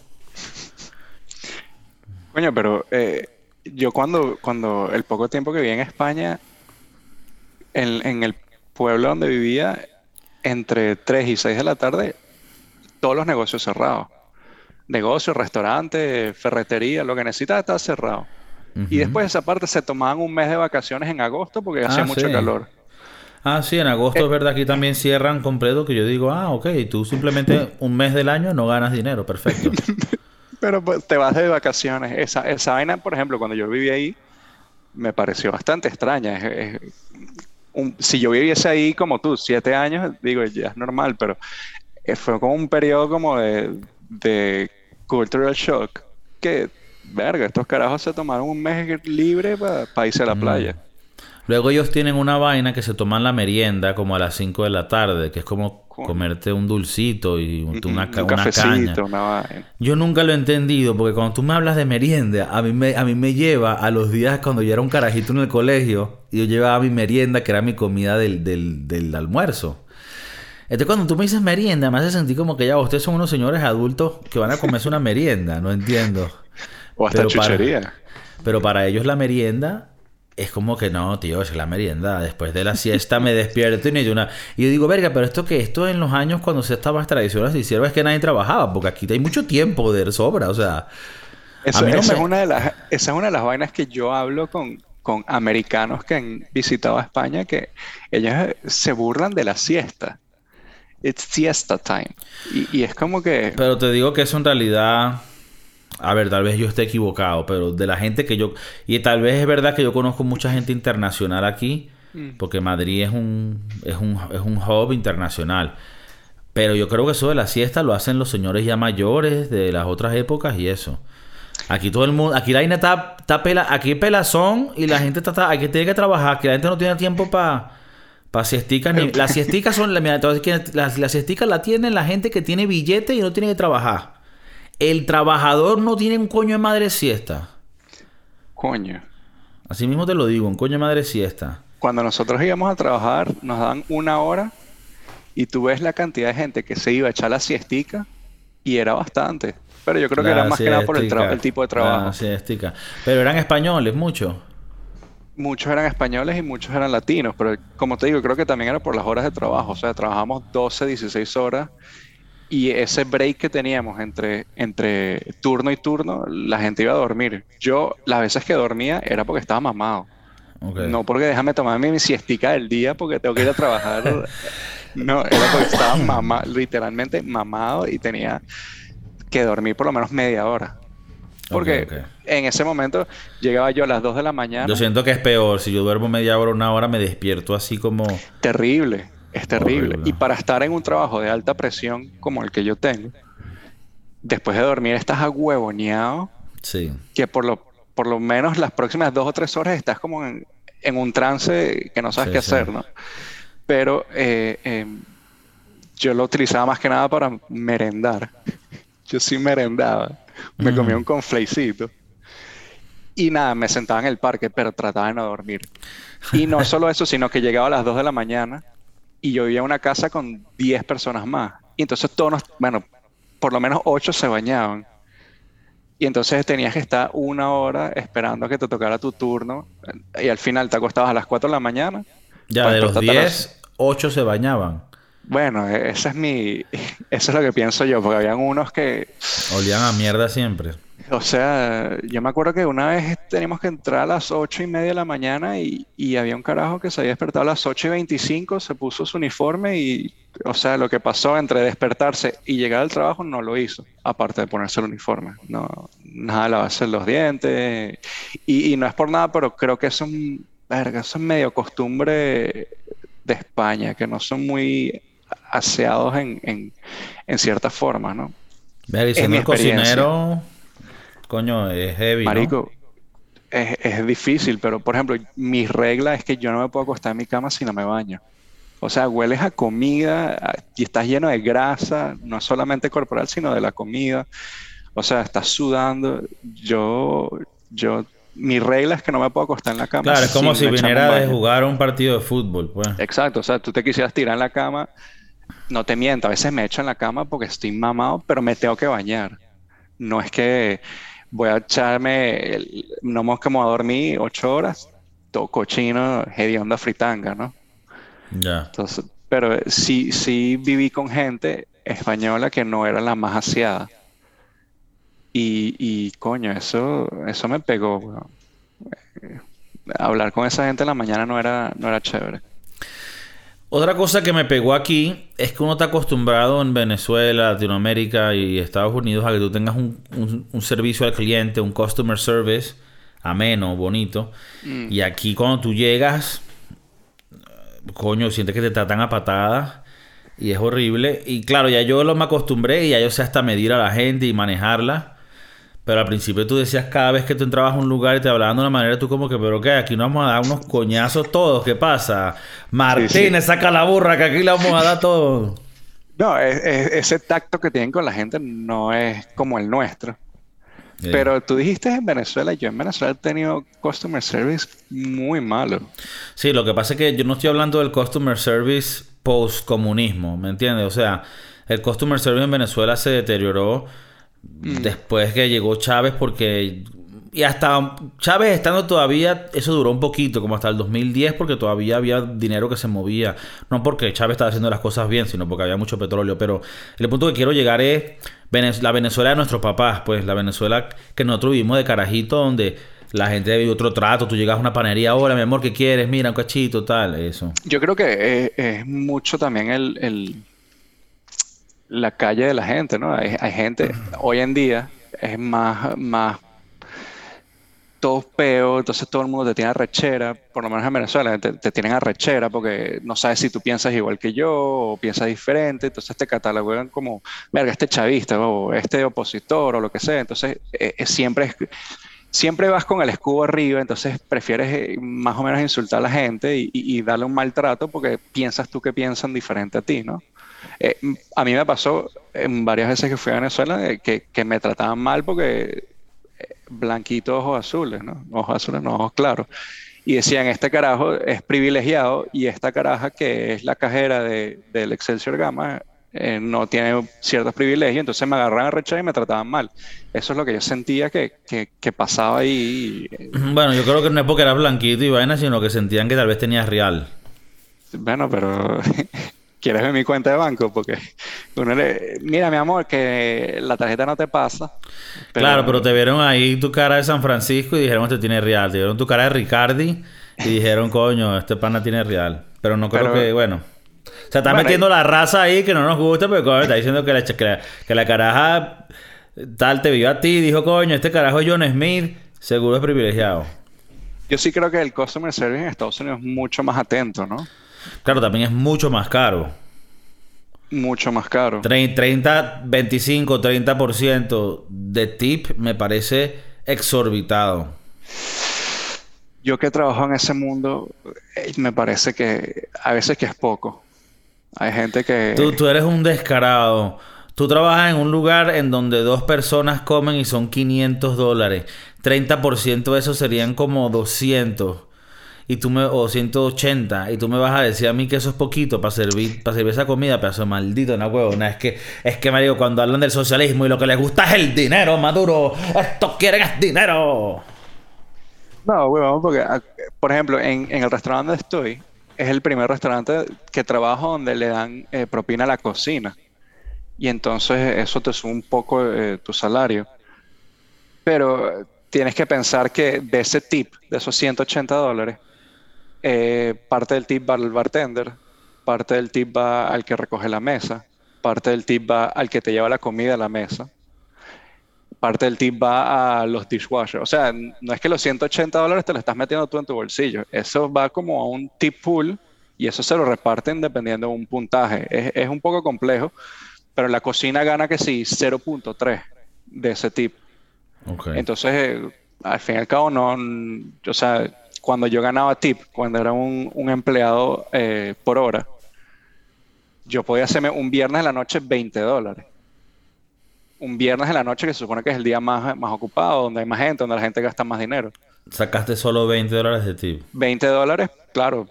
Coño, pero eh, yo cuando, cuando el poco tiempo que viví en España, en, en el pueblo donde vivía, entre 3 y 6 de la tarde, todos los negocios cerrados. Negocios, restaurantes, ferretería, lo que necesitas está cerrado. Y después esa parte se tomaban un mes de vacaciones en agosto porque hacía ah, mucho calor. Ah, sí, en agosto es verdad, aquí también cierran completo, que yo digo, ah, ok, tú simplemente un mes del año no ganas dinero, perfecto. Pero pues, te vas de vacaciones. Esa, esa vaina, por ejemplo, cuando yo viví ahí, me pareció bastante extraña. Es, si yo viviese ahí como tú, siete años, digo, ya es normal, pero eh, fue como un periodo como de, cultural shock que verga, estos carajos se tomaron un mes libre para irse a la mm. playa. Luego ellos tienen una vaina que se toman la merienda como a las 5 de la tarde, que es como comerte un dulcito y una, un una caña. Yo nunca lo he entendido, porque cuando tú me hablas de merienda, a mí me, a mí me lleva a los días cuando yo era un carajito en el colegio y yo llevaba mi merienda, que era mi comida del, del, del almuerzo. Entonces, cuando tú me dices merienda, me hace sentir como que ya ustedes son unos señores adultos que van a comerse una merienda. No entiendo. O hasta chuchería. pero para ellos la merienda es como que no, tío, es la merienda. Después de la siesta me despierto y ni una. Y yo digo, verga, pero esto que esto en los años cuando se estas tradiciones se hicieron es que nadie trabajaba, porque aquí hay mucho tiempo de sobra, o sea. esa, es una de las, esa es una de las vainas que yo hablo con, con americanos que han visitado España, que ellos se burlan de la siesta. It's siesta time. Y, y es como que. Pero te digo que eso en realidad a ver, tal vez yo esté equivocado, pero de la gente que yo... Y tal vez es verdad que yo conozco mucha gente internacional aquí, mm. porque Madrid es un, es un, es un hub internacional. Pero yo creo que eso de la siesta lo hacen los señores ya mayores de las otras épocas y eso. Aquí todo el mundo, aquí la gente está, está pela, aquí pelazón y la gente está, aquí tiene que trabajar, que la gente no tiene tiempo para para siesticas. Ni, las siesticas son, la, las, las siesticas la tienen la gente que tiene billete y no tiene que trabajar. El trabajador no tiene un coño de madre siesta. Coño. Así mismo te lo digo, un coño de madre siesta. Cuando nosotros íbamos a trabajar, nos dan una hora y tú ves la cantidad de gente que se iba a echar la siestica y era bastante. Pero yo creo que era más que nada por el, tipo de trabajo. La siestica. Pero eran españoles, muchos. Muchos eran españoles y muchos eran latinos, pero como te digo, creo que también era por las horas de trabajo. O sea, trabajamos 12, 16 horas y ese break que teníamos entre, entre turno y turno, la gente iba a dormir. Yo, las veces que dormía, era porque estaba mamado. No porque déjame tomarme mi siestica del día porque tengo que ir a trabajar. no, era porque estaba mamado, literalmente mamado y tenía que dormir por lo menos media hora. Porque en ese momento llegaba yo a las 2 de la mañana. Yo siento que es peor. Si yo duermo media hora o una hora, me despierto así como. Terrible. Es terrible. Y para estar en un trabajo de alta presión como el que yo tengo, después de dormir estás ahuevoneado. Sí. Que por lo, por lo menos las próximas dos o tres horas estás como en, un trance que no sabes qué hacer, ¿no? Pero eh, em, yo lo utilizaba más que nada para merendar. yo sí merendaba. Me comía un conflecito. Y nada, me sentaba en el parque, pero trataba de no dormir. Y no solo eso, sino que llegaba a las 2 de la mañana y yo vivía en una casa con 10 personas más. Y entonces todos, bueno, por lo menos 8 se bañaban. Y entonces tenías que estar una hora esperando a que te tocara tu turno. Y al final te acostabas a las 4 de la mañana. Ya, de los 10, 8 se bañaban. Bueno, e-, ese es mi... Eso es lo que pienso yo, porque habían unos que... Olían a mierda siempre. O sea, yo me acuerdo que una vez teníamos que entrar a las ocho y media de la mañana y, había un carajo que se había despertado a las ocho y veinticinco, se puso su uniforme y, o sea, lo que pasó entre despertarse y llegar al trabajo no lo hizo, aparte de ponerse el uniforme. No, nada lavarse los dientes. Y, no es por nada, pero creo que es, verga, eso es medio costumbre de España, que no son muy aseados en, en, en cierta forma, ¿no? Ver, y el cocinero Coño, es heavy. Marico, es, difícil, pero por ejemplo, mi regla es que yo no me puedo acostar en mi cama si no me baño. O sea, hueles a comida y estás lleno de grasa, no solamente corporal, sino de la comida. O sea, estás sudando. Yo, yo, mi regla es que no me puedo acostar en la cama. Claro, es como si viniera de jugar un partido de fútbol, pues. Exacto, o sea, tú te quisieras tirar en la cama. No te miento, a veces me echo en la cama porque estoy mamado, pero me tengo que bañar. No es que voy a echarme, no hemos como a dormir ocho horas, todo cochino, hedionda fritanga, ¿no? Ya. Entonces, pero sí, sí viví con gente española que no era la más aseada. Y, y coño, eso, eso me pegó. Hablar con esa gente en la mañana no era, no era chévere. Otra cosa que me pegó aquí es que uno está acostumbrado en Venezuela, Latinoamérica y Estados Unidos a que tú tengas un, servicio al cliente, un customer service ameno, bonito. Mm. Y aquí cuando tú llegas, coño, sientes que te tratan a patadas y es horrible. Y claro, ya yo lo me acostumbré y ya yo sé hasta medir a la gente y manejarla. Pero al principio tú decías cada vez que tú entrabas a un lugar y te hablaban de una manera, tú como que, pero qué, aquí nos vamos a dar unos coñazos todos, ¿qué pasa? Martínez, saca la burra, que aquí le vamos a dar todo. No, ese tacto que tienen con la gente no es como el nuestro. Pero tú dijiste en Venezuela, yo en Venezuela he tenido customer service muy malo. Sí, lo que pasa es que yo no estoy hablando del customer service post-comunismo, ¿me entiendes? O sea, el customer service en Venezuela se deterioró mm. después que llegó Chávez porque... Y hasta Chávez estando todavía, eso duró un poquito, como hasta el 2010, porque todavía había dinero que se movía. No porque Chávez estaba haciendo las cosas bien, sino porque había mucho petróleo. Pero el punto que quiero llegar es la Venezuela de nuestros papás, pues la Venezuela que nosotros vivimos de carajito, donde la gente vive otro trato, tú llegas a una panería, hola mi amor, ¿qué quieres? Mira, un cachito, tal, eso. Yo creo que es, mucho también el, la calle de la gente, ¿no? Hay, gente, hoy en día es más, más todos peor, entonces todo el mundo te tiene arrechera, por lo menos en Venezuela te, te, tienen arrechera porque no sabes si tú piensas igual que yo o piensas diferente, entonces te catalogan como, verga, este chavista o este opositor o lo que sea, entonces eh, eh, siempre siempre vas con el escudo arriba, entonces prefieres eh, más o menos insultar a la gente y, darle un maltrato porque piensas tú que piensan diferente a ti, ¿no? A mí me pasó en varias veces que fui a Venezuela que, que me trataban mal porque blanquitos ojos azules, ¿no? Ojos azules, no ojos claros. Y decían, este carajo es privilegiado y esta caraja que es la cajera de, del Excelsior Gama eh, no tiene ciertos privilegios, entonces me agarraban a rechazar y me trataban mal. Eso es lo que yo sentía que, que, pasaba ahí. Bueno, yo creo que no es porque era blanquito y vaina, sino que sentían que tal vez tenías real. Bueno, pero ¿quieres ver mi cuenta de banco? Porque uno le, mira, mi amor, que la tarjeta no te pasa. Claro, pero te vieron ahí tu cara de San Francisco y dijeron, este tiene real. Te vieron tu cara de Ricardi y dijeron, coño, este pana tiene real. Pero no creo que, bueno. O sea, está metiendo la raza ahí que no nos gusta, pero está diciendo que la, que la, caraja tal te vio a ti y dijo, coño, este carajo John Smith seguro es privilegiado. Yo sí creo que el customer service en Estados Unidos es mucho más atento, ¿no? Claro, también es mucho más caro. Mucho más caro. 30, 25, 30% de tip me parece exorbitado. Yo que trabajo en ese mundo, eh, me parece que a veces que es poco. Hay gente que... Tú, tú eres un descarado. Tú trabajas en un lugar en donde dos personas comen y son 500 dólares. 30% de eso serían como 200 y tú me, o 180 y tú me vas a decir a mí que eso es poquito para servir, para servir esa comida, pedazo de maldito, no huevo. es que, es que me digo, cuando hablan del socialismo y lo que les gusta es el dinero, Maduro, estos quieren es dinero. No, huevón, porque, ah, por ejemplo, en, el restaurante donde estoy, es el primer restaurante que trabajo donde le dan eh, propina a la cocina. Y entonces eso te sube un poco eh, tu salario. Pero tienes que pensar que de ese tip, de esos 180 dólares, eh, parte del tip va al bartender, parte del tip va al que recoge la mesa, parte del tip va al que te lleva la comida a la mesa, parte del tip va a los dishwashers. O sea, no es que los 180 dólares te lo estás metiendo tú en tu bolsillo, eso va como a un tip pool y eso se lo reparten dependiendo de un puntaje. Es, un poco complejo, pero la cocina gana que sí, 0.3 de ese tip. Entonces, eh, al fin y al cabo, no, o sea, cuando yo ganaba tip, cuando era un, empleado eh, por hora, yo podía hacerme un viernes de la noche 20 dólares. Un viernes de la noche que se supone que es el día más, más ocupado, donde hay más gente, donde la gente gasta más dinero. Sacaste solo 20 dólares de tip. 20 dólares, claro,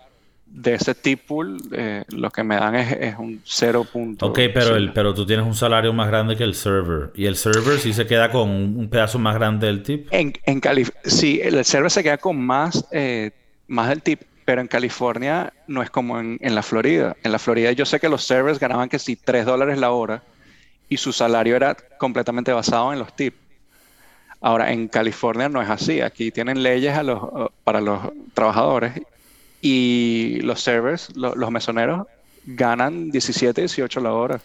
de ese tip pool, eh, lo que me dan es, un 0. Ok, pero, el, pero tú tienes un salario más grande que el server. Y el server sí se queda con un, pedazo más grande del tip. En, en sí, el server se queda con más, eh, más del tip. Pero en California no es como en, en, la Florida. En la Florida yo sé que los servers ganaban que sí 3 dólares la hora y su salario era completamente basado en los tips. Ahora, en California no es así. Aquí tienen leyes a los, para los trabajadores y los servers, los mesoneros, ganan 17, 18 la hora.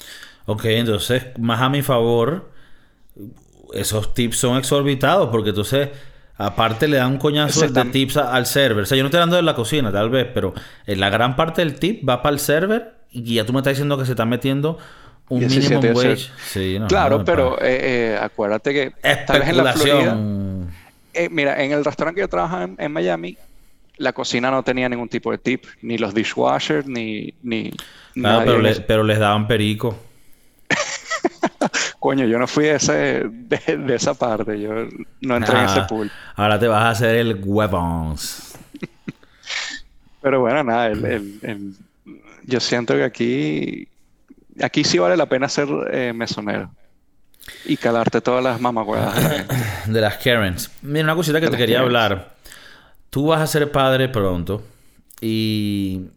Ok, entonces, más a mi favor, esos tips son exorbitados porque entonces, aparte le dan un coñazo de tips al server. O sea, yo no estoy hablando de la cocina, tal vez, pero en la gran parte del tip va para el server y ya tú me estás diciendo que se está metiendo Un minimum wage. Sí, no, claro, pero eh, eh, acuérdate que tal vez en la Florida. Eh, mira, en el restaurante que yo trabajaba en, Miami, la cocina no tenía ningún tipo de tip, ni los dishwashers, ni. ni claro, pero, pero les daban perico. Coño, yo no fui de, ese, de, esa parte, yo no entré en ese pool. Ahora te vas a hacer el weapons. Pero bueno, nada, el, yo siento que aquí, aquí sí vale la pena ser eh, mesonero. Y calarte todas las mamacuedas de, de las Karens. Mira, una cosita que te quería hablar. Tú vas a ser padre pronto. Y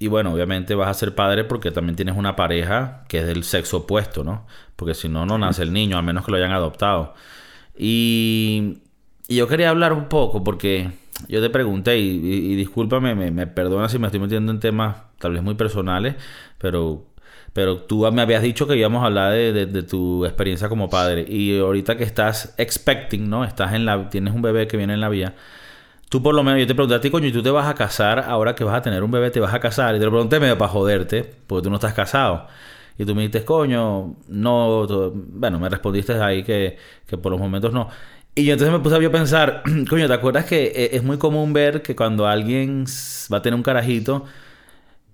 y bueno, obviamente vas a ser padre porque también tienes una pareja que es del sexo opuesto, ¿no? Porque si no, no nace el niño, a menos que lo hayan adoptado. Y, yo quería hablar un poco porque yo te pregunté, y, discúlpame, me, perdona si me estoy metiendo en temas tal vez muy personales, pero, pero tú me habías dicho que íbamos a hablar de, de, tu experiencia como padre. Y ahorita que estás expecting, ¿no? Estás en la, tienes un bebé que viene en la vía Tú por lo menos, yo te pregunté a ti, coño, ¿y tú te vas a casar ahora que vas a tener un bebé, te vas a casar? Y te lo pregunté medio para joderte, porque tú no estás casado. Y tú me dijiste, coño, no, bueno, me respondiste ahí que, que por los momentos no. Y yo entonces me puse a pensar, coño, ¿te acuerdas que e, es muy común ver que cuando alguien va a tener un carajito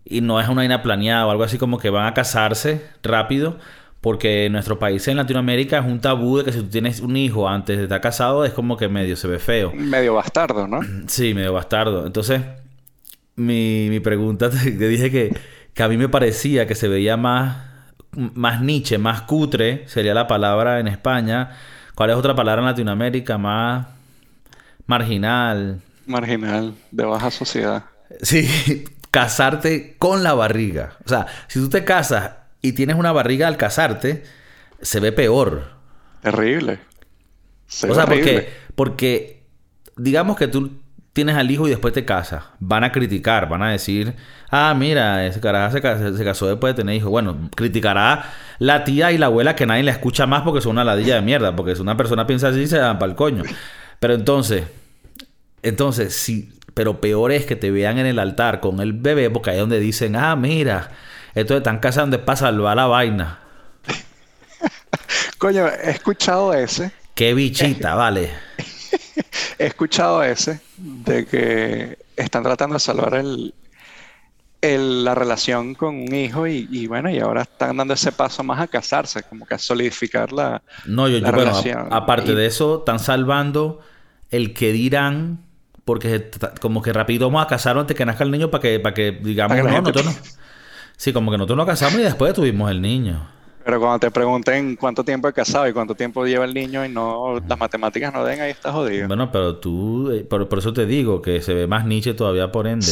y no es una vaina planeada o algo así como que van a casarse rápido? Porque en nuestro país, en Latinoamérica, es un tabú de que si tú tienes un hijo antes de estar casado, es como que medio se ve feo. Medio bastardo, ¿no? Sí, medio bastardo. Entonces, mi, mi pregunta, te, dije que, que, a mí me parecía que se veía más, más niche, más cutre, sería la palabra en España. ¿Cuál es otra palabra en Latinoamérica? Más marginal. Marginal, de baja sociedad. Sí, casarte con la barriga. O sea, si tú te casas y tienes una barriga al casarte, se ve peor. Terrible. o sea, porque, porque digamos que tú tienes al hijo y después te casas, van a criticar, van a decir, ah, mira, ese carajo se, casó después de tener hijos. Bueno, criticará la tía y la abuela que nadie le escucha más porque son una ladilla de mierda, porque si una persona piensa así, se dan para el coño. Pero entonces, entonces, sí, pero peor es que te vean en el altar con el bebé, porque ahí es donde dicen, ah, mira, esto están casando es para salvar la vaina. Coño, he escuchado ese. Qué bichita, vale. he escuchado ese de que están tratando de salvar el, la relación con un hijo y, bueno, y ahora están dando ese paso más a casarse, como que a solidificar la, no, yo, relación. aparte de eso, están salvando el que dirán, porque como que rápido vamos a casarnos antes que nazca el niño para que, para que digamos, no, no, no. Sí, como que nosotros nos casamos y después tuvimos el niño. Pero cuando te pregunten cuánto tiempo he casado y cuánto tiempo lleva el niño y no las matemáticas no den, ahí estás jodido. Bueno, pero tú, eh, por, eso te digo que se ve más Nietzsche todavía por ende.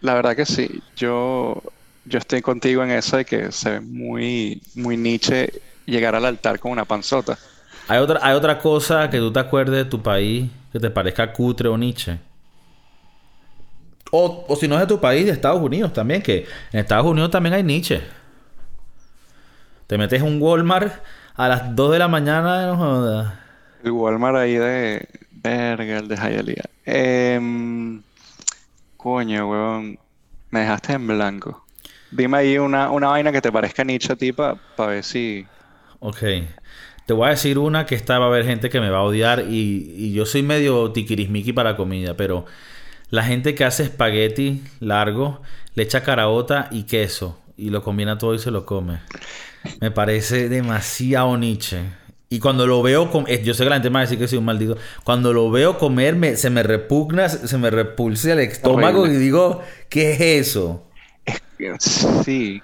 La verdad que sí. Yo, yo estoy contigo en eso de que se ve muy, muy Nietzsche llegar al altar con una panzota. ¿Hay otra, ¿Hay otra cosa que tú te acuerdes de tu país que te parezca cutre o Nietzsche? O, si no es de tu país, de Estados Unidos también, que en Estados Unidos también hay Nietzsche. Te metes en un Walmart a las 2 de la mañana, no jodas. El Walmart ahí de. Verga, el de Hialeah. Em, coño, weón. Me dejaste en blanco. Dime ahí una, una vaina que te parezca Nietzsche a ti para ver si. Ok. Te voy a decir una que esta va a haber gente que me va a odiar y, y yo soy medio tiquirismiqui para comida, pero la gente que hace espagueti largo le echa caraota y queso y lo combina todo y se lo come. Me parece demasiado niche. Y cuando lo veo, eh, yo sé que la gente me va a decir que soy un maldito. Cuando lo veo comer, se me repugna, se me repulsa el estómago y digo, ¿qué es eso? Sí.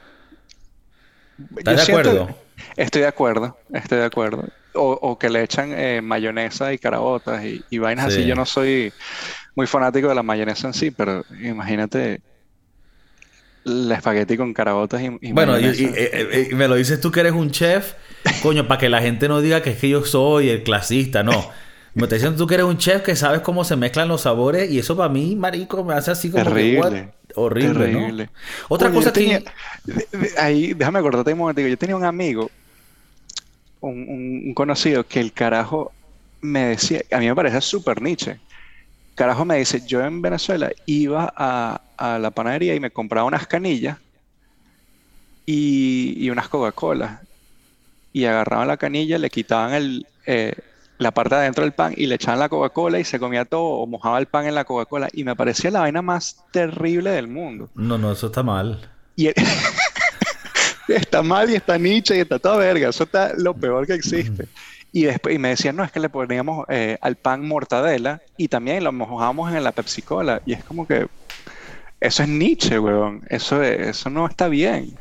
¿Estás de acuerdo? Estoy de acuerdo, estoy de acuerdo. O, que le echan eh, mayonesa y carabotas y, vainas así. Yo no soy muy fanático de la mayonesa en sí, pero imagínate el espagueti con carabotas y, Bueno, y, eh, eh, me lo dices tú que eres un chef, coño, para que la gente no diga que es que yo soy el clasista, no. Me estás diciendo tú que eres un chef que sabes cómo se mezclan los sabores y eso para mí, marico, me hace así como horrible, terrible. Otra cosa que ahí déjame acordarte un momento, yo tenía un amigo un, un, conocido que el carajo me decía, a mí me parece súper niche carajo me dice, yo en Venezuela iba a, la panadería y me compraba unas canillas y, unas Coca-Cola. y agarraban la canilla, le quitaban el, eh, la parte de adentro del pan y le echaban la Coca-Cola y se comía todo o mojaba el pan en la Coca-Cola. Y me parecía la vaina más terrible del mundo. No, no, eso está mal. Y está mal y está niche y está toda verga. Eso está lo peor que existe. Y después y me decían, no, es que le poníamos eh, al pan mortadela y también lo mojábamos en la Pepsi Cola. Y es como que eso es Nietzsche, weón. Eso, eso no está bien.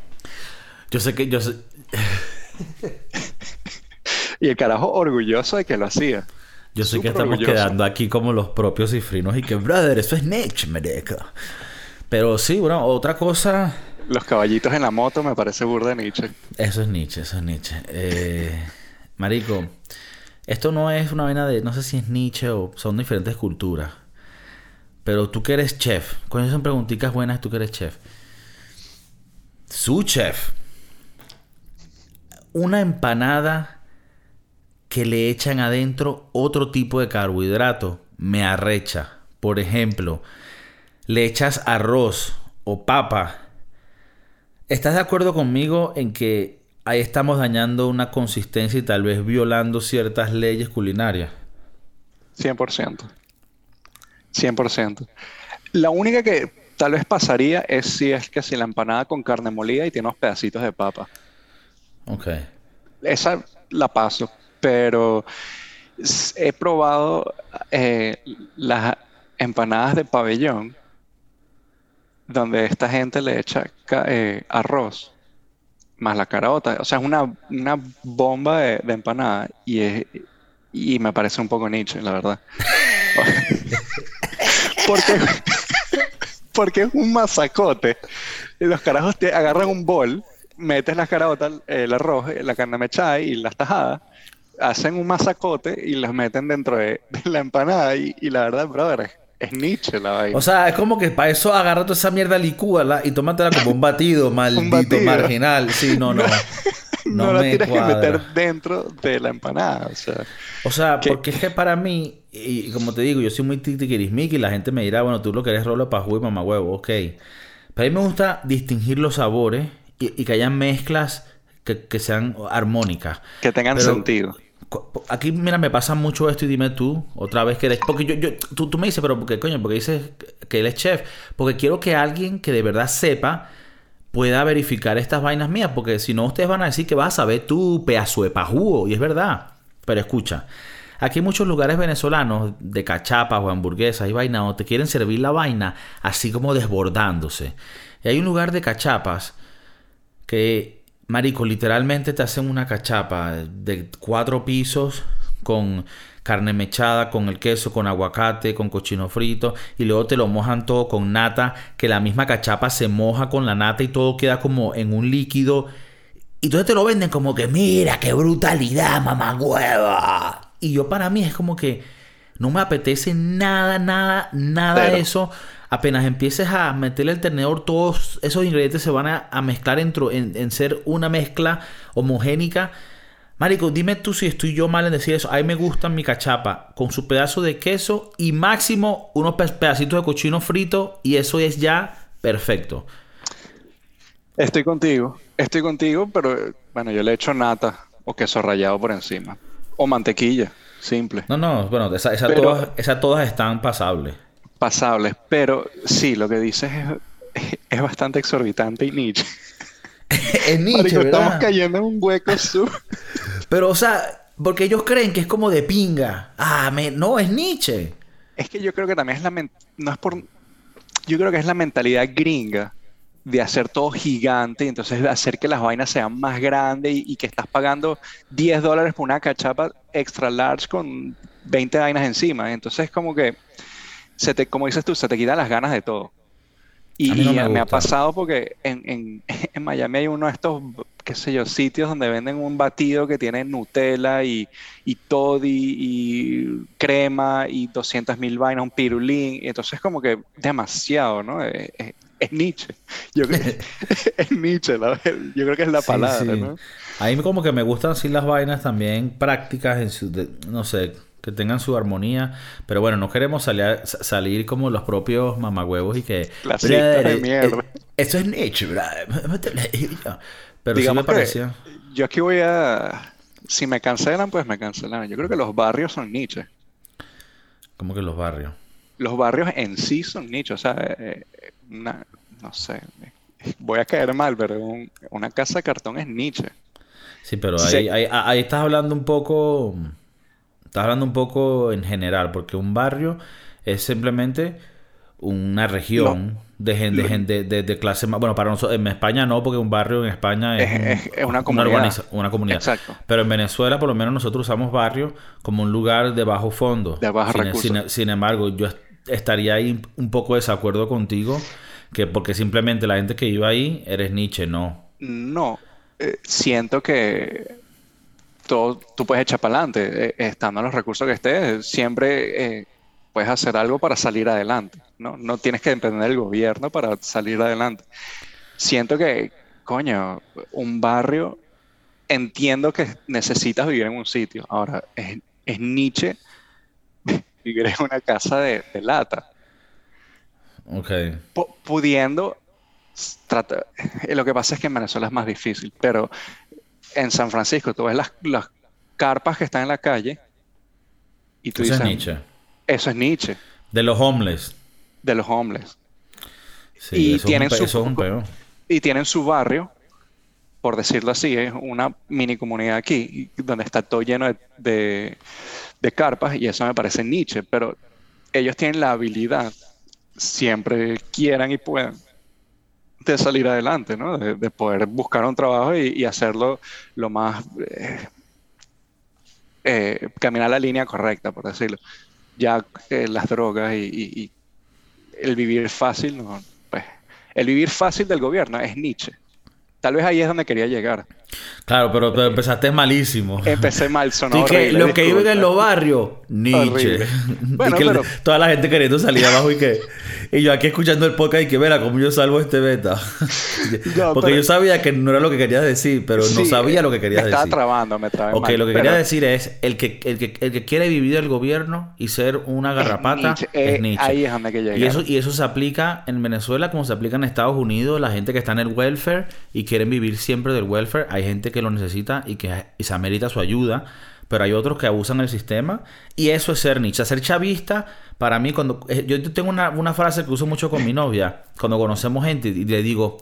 Yo sé que yo sé... y el carajo orgulloso de que lo hacía. Yo sé que estamos quedando aquí como los propios cifrinos y que, brother, eso es Nietzsche, mereca. Pero sí, bueno, otra cosa... Los caballitos en la moto me parece burda Nietzsche. Eso es Nietzsche, eso es Nietzsche. Eh, marico, esto no es una vaina de, no sé si es Nietzsche o son diferentes culturas. Pero tú que eres chef, con son preguntitas buenas, tú que eres chef. Su chef. Una empanada que le echan adentro otro tipo de carbohidrato me arrecha. Por ejemplo, le echas arroz o papa. ¿Estás de acuerdo conmigo en que ahí estamos dañando una consistencia y tal vez violando ciertas leyes culinarias? 100%. 100%. La única que tal vez pasaría es si es que si la empanada con carne molida y tiene unos pedacitos de papa. Ok. Esa la paso, pero he probado eh, las empanadas de pabellón donde esta gente le echa eh, arroz más la carota. O sea, es una, una bomba de, empanada y, es, y me parece un poco nicho, la verdad. porque, porque es un masacote. Y los carajos te agarran un bol, metes las caraotas, el arroz, la carne mechada y las tajadas, hacen un masacote y las meten dentro de, la empanada. Y, la verdad, brother, es, Nietzsche la vaina. O sea, es como que para eso agarra toda esa mierda, licúala y tómatela como un batido, maldito, marginal. Sí, no, no. No, la tienes que meter dentro de la empanada. O sea, o sea porque es que para mí, y como te digo, yo soy muy tiquirismic y la gente me dirá, bueno, tú lo querés rolo para jugar y mamá huevo, ok. Pero a mí me gusta distinguir los sabores y, que haya mezclas que, sean armónicas. Que tengan sentido. Aquí, mira, me pasa mucho esto y dime tú, otra vez que eres... Porque yo, yo tú, tú me dices, pero ¿por qué coño? Porque dices que él es chef. Porque quiero que alguien que de verdad sepa pueda verificar estas vainas mías, porque si no ustedes van a decir que vas a saber tú pedazo de pajúo, y es verdad. Pero escucha, aquí hay muchos lugares venezolanos de cachapas o hamburguesas y vaina donde te quieren servir la vaina así como desbordándose. Y hay un lugar de cachapas que, marico, literalmente te hacen una cachapa de cuatro pisos con carne mechada, con el queso, con aguacate, con cochino frito, y luego te lo mojan todo con nata, que la misma cachapa se moja con la nata y todo queda como en un líquido. Y entonces te lo venden como que, mira, qué brutalidad, mamá hueva. Y yo para mí es como que no me apetece nada, nada, nada eso. Apenas empieces a meterle el tenedor, todos esos ingredientes se van a, mezclar en, en ser una mezcla homogénica Marico, dime tú si estoy yo mal en decir eso. A mí me gusta mi cachapa con su pedazo de queso y máximo unos pedacitos de cochino frito y eso es ya perfecto. Estoy contigo, estoy contigo, pero bueno, yo le echo nata o queso rallado por encima. O mantequilla, simple. No, no, bueno, esas esa todas, todas están pasables. Pasables, pero sí, lo que dices es, bastante exorbitante y niche. es Nietzsche, Estamos cayendo en un hueco sur. Pero, o sea, porque ellos creen que es como de pinga. Ah, me... no, es Nietzsche. Es que yo creo que también es la... No es por... Yo creo que es la mentalidad gringa de hacer todo gigante y entonces hacer que las vainas sean más grandes y, que estás pagando 10 dólares por una cachapa extra large con 20 vainas encima. Entonces, como que, se te, como dices tú, se te quitan las ganas de todo. Y, me, ha pasado porque en, en, Miami hay uno de estos, qué sé yo, sitios donde venden un batido que tiene Nutella y, y toddy y crema y 200 mil vainas, un pirulín. Y entonces como que demasiado, ¿no? Es, Nietzsche. Yo creo, es Nietzsche, yo creo que es la palabra, ¿no? A mí como que me gustan así las vainas también prácticas, en su, no sé, que tengan su armonía. Pero bueno, no queremos salir, salir como los propios mamagüevos y que... La de mierda. Eh, esto es Nietzsche, Pero sí me Digamos parecía. yo aquí voy a... Si me cancelan, pues me cancelan. Yo creo que los barrios son niches. Como que los barrios. Los barrios en sí son nichos. O sea, eh, eh, una- no sé, voy a caer mal, pero un- una casa de cartón es niche. Sí, pero Sí. ahí, ahí, ahí estás hablando un poco. Estás hablando un poco en general, porque un barrio es simplemente una región de gente, de, gente de, de clase más. Bueno, para nosotros, en España no, porque un barrio en España es, Es- un- es- es una comunidad. una comunidad. Exacto. Pero en Venezuela, por lo menos, nosotros usamos barrio como un lugar de bajo fondo. De bajos sin, recursos. sin- sin embargo, yo est- estaría ahí un poco de desacuerdo contigo, que porque simplemente la gente que iba ahí eres Nietzsche, no. No, eh, siento que todo, tú puedes echar para adelante, estando en los recursos que estés, siempre eh, puedes hacer algo para salir adelante, ¿no? No tienes que depender del gobierno para salir adelante. Siento que, coño, un barrio, entiendo que necesitas vivir en un sitio. Ahora, es, es Nietzsche vivir en una casa de, de lata. Ok. pu- pudiendo trata- eh, Lo que pasa es que en Venezuela es más difícil, pero en San Francisco tú ves las, las carpas que están en la calle y tú Eso es dices, Nietzsche. eso es Nietzsche, De los homeless. de los homeless. Sí, Y eso es un tienen su- eso es un peo. Y tienen su barrio, por decirlo así, es una mini comunidad aquí, donde está todo lleno de, de- de carpas, y eso me parece Nietzsche, pero ellos tienen la habilidad, siempre quieran y puedan, de salir adelante, ¿no? De, de poder buscar un trabajo y, hacerlo lo más... eh, eh, caminar la línea correcta, por decirlo. Ya las drogas y el vivir fácil, no, pues, el vivir fácil del gobierno es Nietzsche. Tal vez ahí es donde quería llegar. Claro, pero, pero empezaste malísimo. Empecé mal, sonó Y que horrible, los que viven en los barrios, Nietzsche. Y que pero- toda la gente queriendo salir abajo y que. Y yo aquí escuchando el podcast y que verá cómo yo salvo este beta. No, Porque pero- yo sabía que no era lo que querías decir, pero no sabía lo que querías me estaba decir. trabando, me trabé Ok, mal, lo que pero quería decir es el que, el que, el que quiere vivir del gobierno y ser una garrapata Nietzsche, es eh, Nietzsche. ahí es donde hay que Y eso, y eso se aplica en Venezuela como se aplica en Estados Unidos. La gente que está en el welfare y quieren vivir siempre del welfare. Hay gente que lo necesita y que y se amerita su ayuda. Pero hay otros que abusan del sistema. Y eso es ser Nietzsche. Ser chavista, para mí, cuando. eh, Yo tengo una, una frase que uso mucho con mi novia. Cuando conocemos gente y le digo.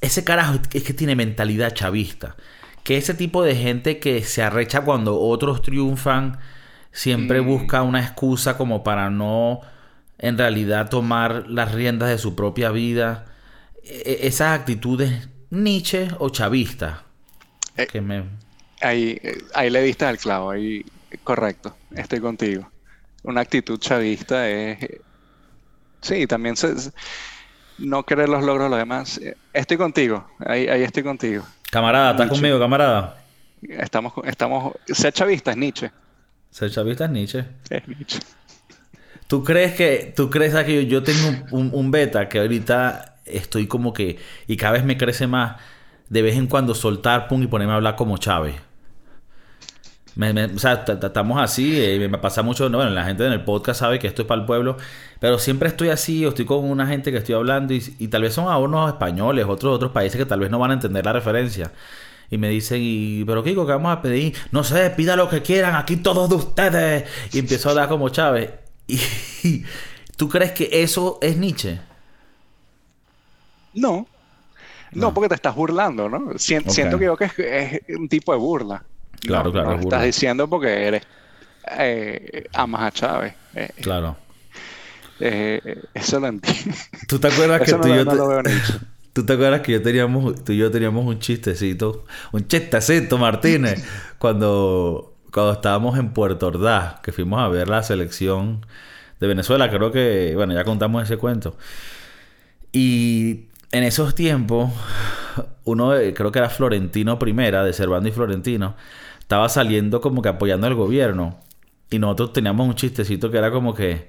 Ese carajo es que tiene mentalidad chavista. Que ese tipo de gente que se arrecha cuando otros triunfan, siempre Mm. busca una excusa como para no en realidad tomar las riendas de su propia vida. E- e- esas actitudes Nietzsche o chavista. Eh, que me... Ahí, eh, ahí le diste al clavo, ahí correcto, estoy contigo. Una actitud chavista es, eh, sí, también se- no querer los logros de los demás. Estoy contigo, ahí, ahí estoy contigo. Camarada, ¿estás conmigo, camarada? Estamos, estamos, ser chavista es Nietzsche, Ser chavista es Nietzsche. es Nietzsche. ¿Tú crees que, tú crees que yo, yo tengo un beta que ahorita estoy como que, y cada vez me crece más, de vez en cuando soltar pum y ponerme a hablar como Chávez? O sea, estamos así, eh, me pasa mucho, no, bueno, la gente en el podcast sabe que esto es para el pueblo, pero siempre estoy así, o estoy con una gente que estoy hablando y, tal vez son a unos españoles, otros otros países que tal vez no van a entender la referencia. Y me dicen, y, pero Kiko, ¿qué vamos a pedir? No sé, pida lo que quieran, aquí todos de ustedes. Y empiezo a hablar como Chávez. Y, ¿Tú crees que eso es Nietzsche? No, no, No. porque te estás burlando, ¿no? Siento que, yo que es, es un tipo de burla. Claro, No, claro, no es estás diciendo porque eres eh, amas a Chávez. Eh, Claro. eh, eso lo entiendo. ¿Tú te acuerdas que no tú lo- yo no te- lo veo Nietzsche. ¿Tú te acuerdas que yo teníamos, tú y yo teníamos un chistecito, un chistecito, Martínez, cuando, cuando estábamos en Puerto Ordaz, que fuimos a ver la selección de Venezuela, creo que, bueno, ya contamos ese cuento. Y en esos tiempos, uno, de- creo que era Florentino Primera, de Servando y Florentino, estaba saliendo como que apoyando al gobierno. Y nosotros teníamos un chistecito que era como que,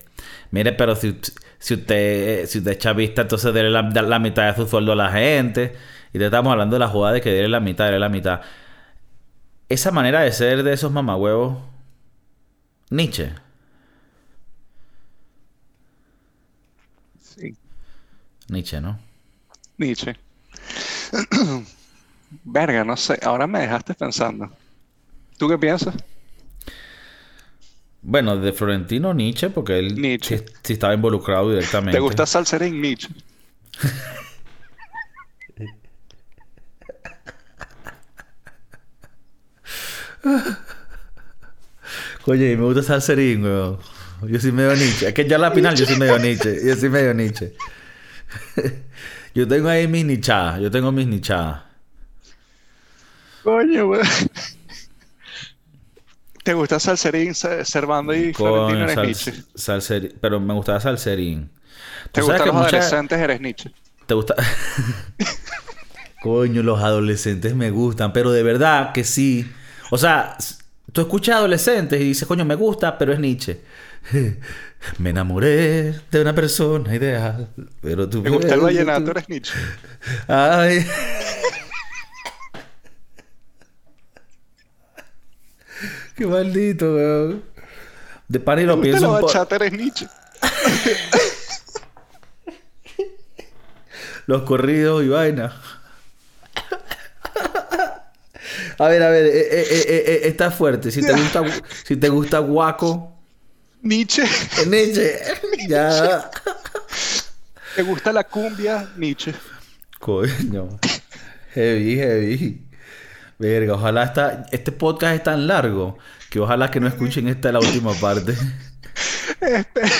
mire, pero si, si usted si usted es chavista, entonces déle la, mitad de su sueldo a la gente. Y te estamos hablando de la jugada de que déle la mitad, déle la mitad. Esa manera de ser de esos mamahuevos, Nietzsche. Sí, Nietzsche, ¿no? Nietzsche. verga, no sé. Ahora me dejaste pensando. ¿Tú qué piensas? Bueno, de Florentino Nietzsche, porque él Nietzsche. Sí, sí estaba involucrado directamente. ¿Te gusta Salserín Nietzsche? Oye, me gusta Salserín, weón. Yo soy medio Nietzsche. Es que ya la final yo soy medio Nietzsche. Yo soy medio Nietzsche. Yo tengo ahí mis nichadas. Yo tengo mis nichadas. Coño, weón. ¿Te gusta Salserín, Servando y Florentino eres sal- Nietzsche? Salseri- Pero me gustaba Salserín. ¿Te gustan los adolescentes? Eres Nietzsche. ¿Te gusta? Coño, los adolescentes me gustan, pero de verdad que sí. O sea, tú escuchas adolescentes y dices, coño, me gusta, pero es Nietzsche. Me enamoré de una persona ideal, pero tú... ¿Te gusta el vallenato? Eres Nietzsche. Ay. Qué maldito, weón. De pan y ¿Te lo la pienso bachata? Eres Nietzsche. Los corridos y vaina. A ver, a ver, eh, eh, eh, eh, está fuerte. Si te gusta, si te gusta guaco, Nietzsche. ese, ya. ¿Te gusta la cumbia? Nietzsche. Coño. Heavy, heavy. Verga, ojalá esta, este podcast es tan largo que ojalá que no escuchen esta la última parte. Espe-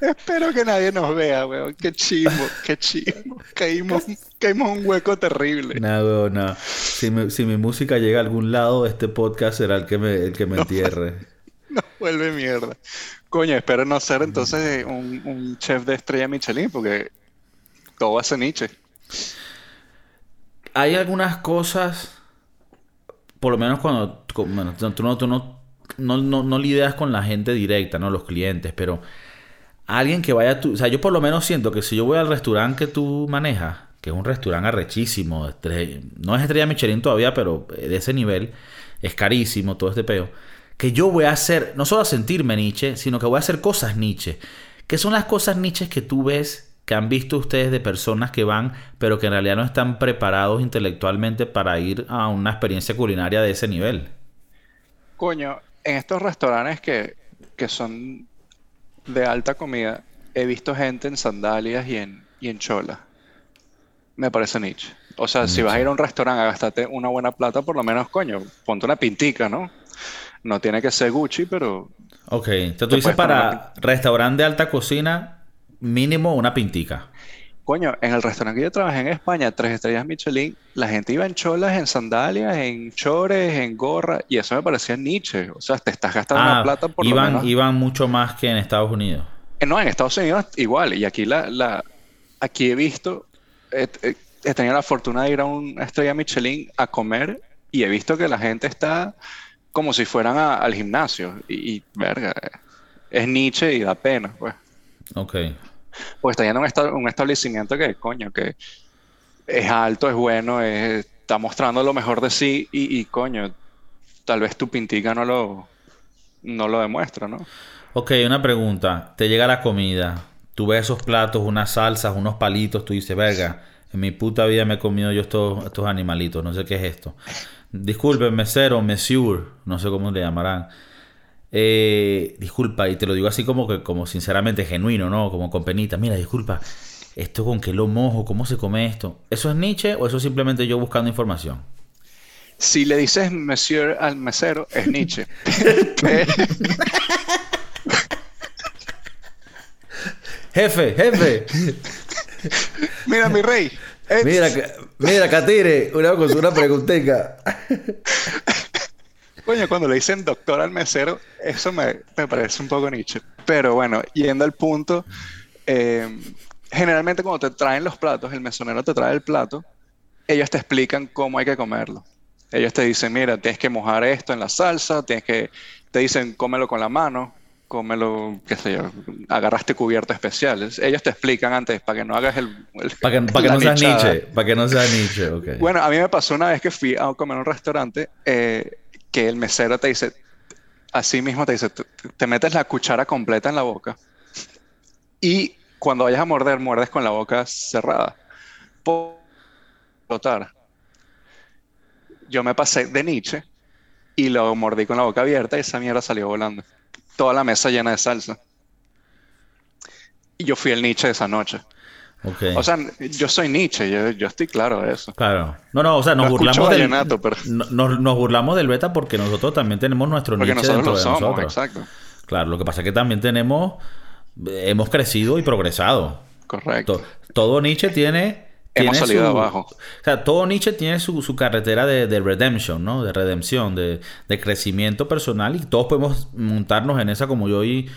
Espero que nadie nos vea, weón. Qué chimbo, qué chimbo. Caímos, caímos un hueco terrible. Nada, weón, nada. Si, mi- si mi música llega a algún lado, este podcast será el que me, el que me entierre. Nos vuelve mierda. Coño, espero no ser entonces un, chef de estrella Michelin, porque todo hace Nietzsche. Hay algunas cosas, por lo menos cuando bueno, tú, no, tú no, no, no, no lidias con la gente directa, ¿no? Los clientes, pero alguien que vaya a tu... O sea, yo por lo menos siento que si yo voy al restaurante que tú manejas, que es un restaurante arrechísimo, no es estrella Michelin todavía, pero de ese nivel, es carísimo todo este peo, que yo voy a hacer, no solo a sentirme Nietzsche, sino que voy a hacer cosas Nietzsche. que son las cosas Nietzsche que tú ves, que han visto ustedes de personas que van, pero que en realidad no están preparados intelectualmente para ir a una experiencia culinaria de ese nivel? Coño, en estos restaurantes que, que son de alta comida, he visto gente en sandalias y en, y en chola. Me parece Nietzsche. O sea, si vas a ir a un restaurante a gastarte una buena plata, por lo menos, coño, ponte una pintica, ¿no? No tiene que ser Gucci, pero Ok, entonces tú dices para restaurante de alta cocina, mínimo una pintica. Coño, en el restaurante que yo trabajé en España, tres estrellas Michelin, la gente iba en cholas, en sandalias, en chores, en gorra, y eso me parecía Nietzsche. O sea, te estás gastando una Ah, plata por lo iban, menos. iban mucho más que en Estados Unidos. Eh, No, en Estados Unidos igual, y aquí la, la aquí he visto, he, he- he tenido la fortuna de ir a una estrella Michelin a comer, y he visto que la gente está como si fueran a- al gimnasio, y, y, verga, es Nietzsche y da pena, pues. Ok. Pues está yendo a un, esta- un establecimiento que, coño, que es alto, es bueno, es- está mostrando lo mejor de sí y, y, coño, tal vez tu pintica no lo, no lo demuestra, ¿no? Ok, una pregunta. Te llega la comida. Tú ves esos platos, unas salsas, unos palitos. Tú dices, verga, en mi puta vida me he comido yo estos, estos animalitos. No sé qué es esto. Disculpen, mesero, monsieur. No sé cómo le llamarán. Eh, disculpa, y te lo digo así como que, como sinceramente genuino, ¿no? Como con penita. Mira, disculpa, ¿esto con qué lo mojo? ¿Cómo se come esto? ¿Eso es Nietzsche o eso es simplemente yo buscando información? Si le dices monsieur al mesero, es Nietzsche. Jefe, jefe. Mira, mi rey. Mira, mira, Catire, una una preguntita. Coño, cuando le dicen doctor al mesero, eso me, me parece un poco Nietzsche. Pero bueno, yendo al punto, eh, generalmente cuando te traen los platos, el mesonero te trae el plato, ellos te explican cómo hay que comerlo. Ellos te dicen, mira, tienes que mojar esto en la salsa, tienes que, te dicen, cómelo con la mano, cómelo, qué sé yo, agarraste cubiertos especiales. Ellos te explican antes para que no hagas el... el- Para que, pa' que la no seas. Nietzsche. Para que no seas Nietzsche, ok. Bueno, a mí me pasó una vez que fui a comer a un restaurante eh, que el mesero te dice, así mismo te dice, "Tú- te metes la cuchara completa en la boca y cuando vayas a morder, muerdes con la boca cerrada. Por explotar. yo me pasé de Nietzsche y lo mordí con la boca abierta y esa mierda salió volando. Toda la mesa llena de salsa. Y yo fui el Nietzsche esa noche. O sea, yo soy Nietzsche, yo, estoy claro de eso. Claro. No, no, o sea, nos burlamos del... nos, burlamos del beta porque nosotros también tenemos nuestro Nietzsche nosotros dentro de somos, nosotros. Exacto. Claro, lo que pasa es que también tenemos... Hemos crecido y progresado. Correcto. todo Nietzsche tiene... Hemos salido abajo. O sea, todo Nietzsche tiene su, carretera de, de, redemption, ¿no? De redención, de, de crecimiento personal y todos podemos montarnos en esa como yo y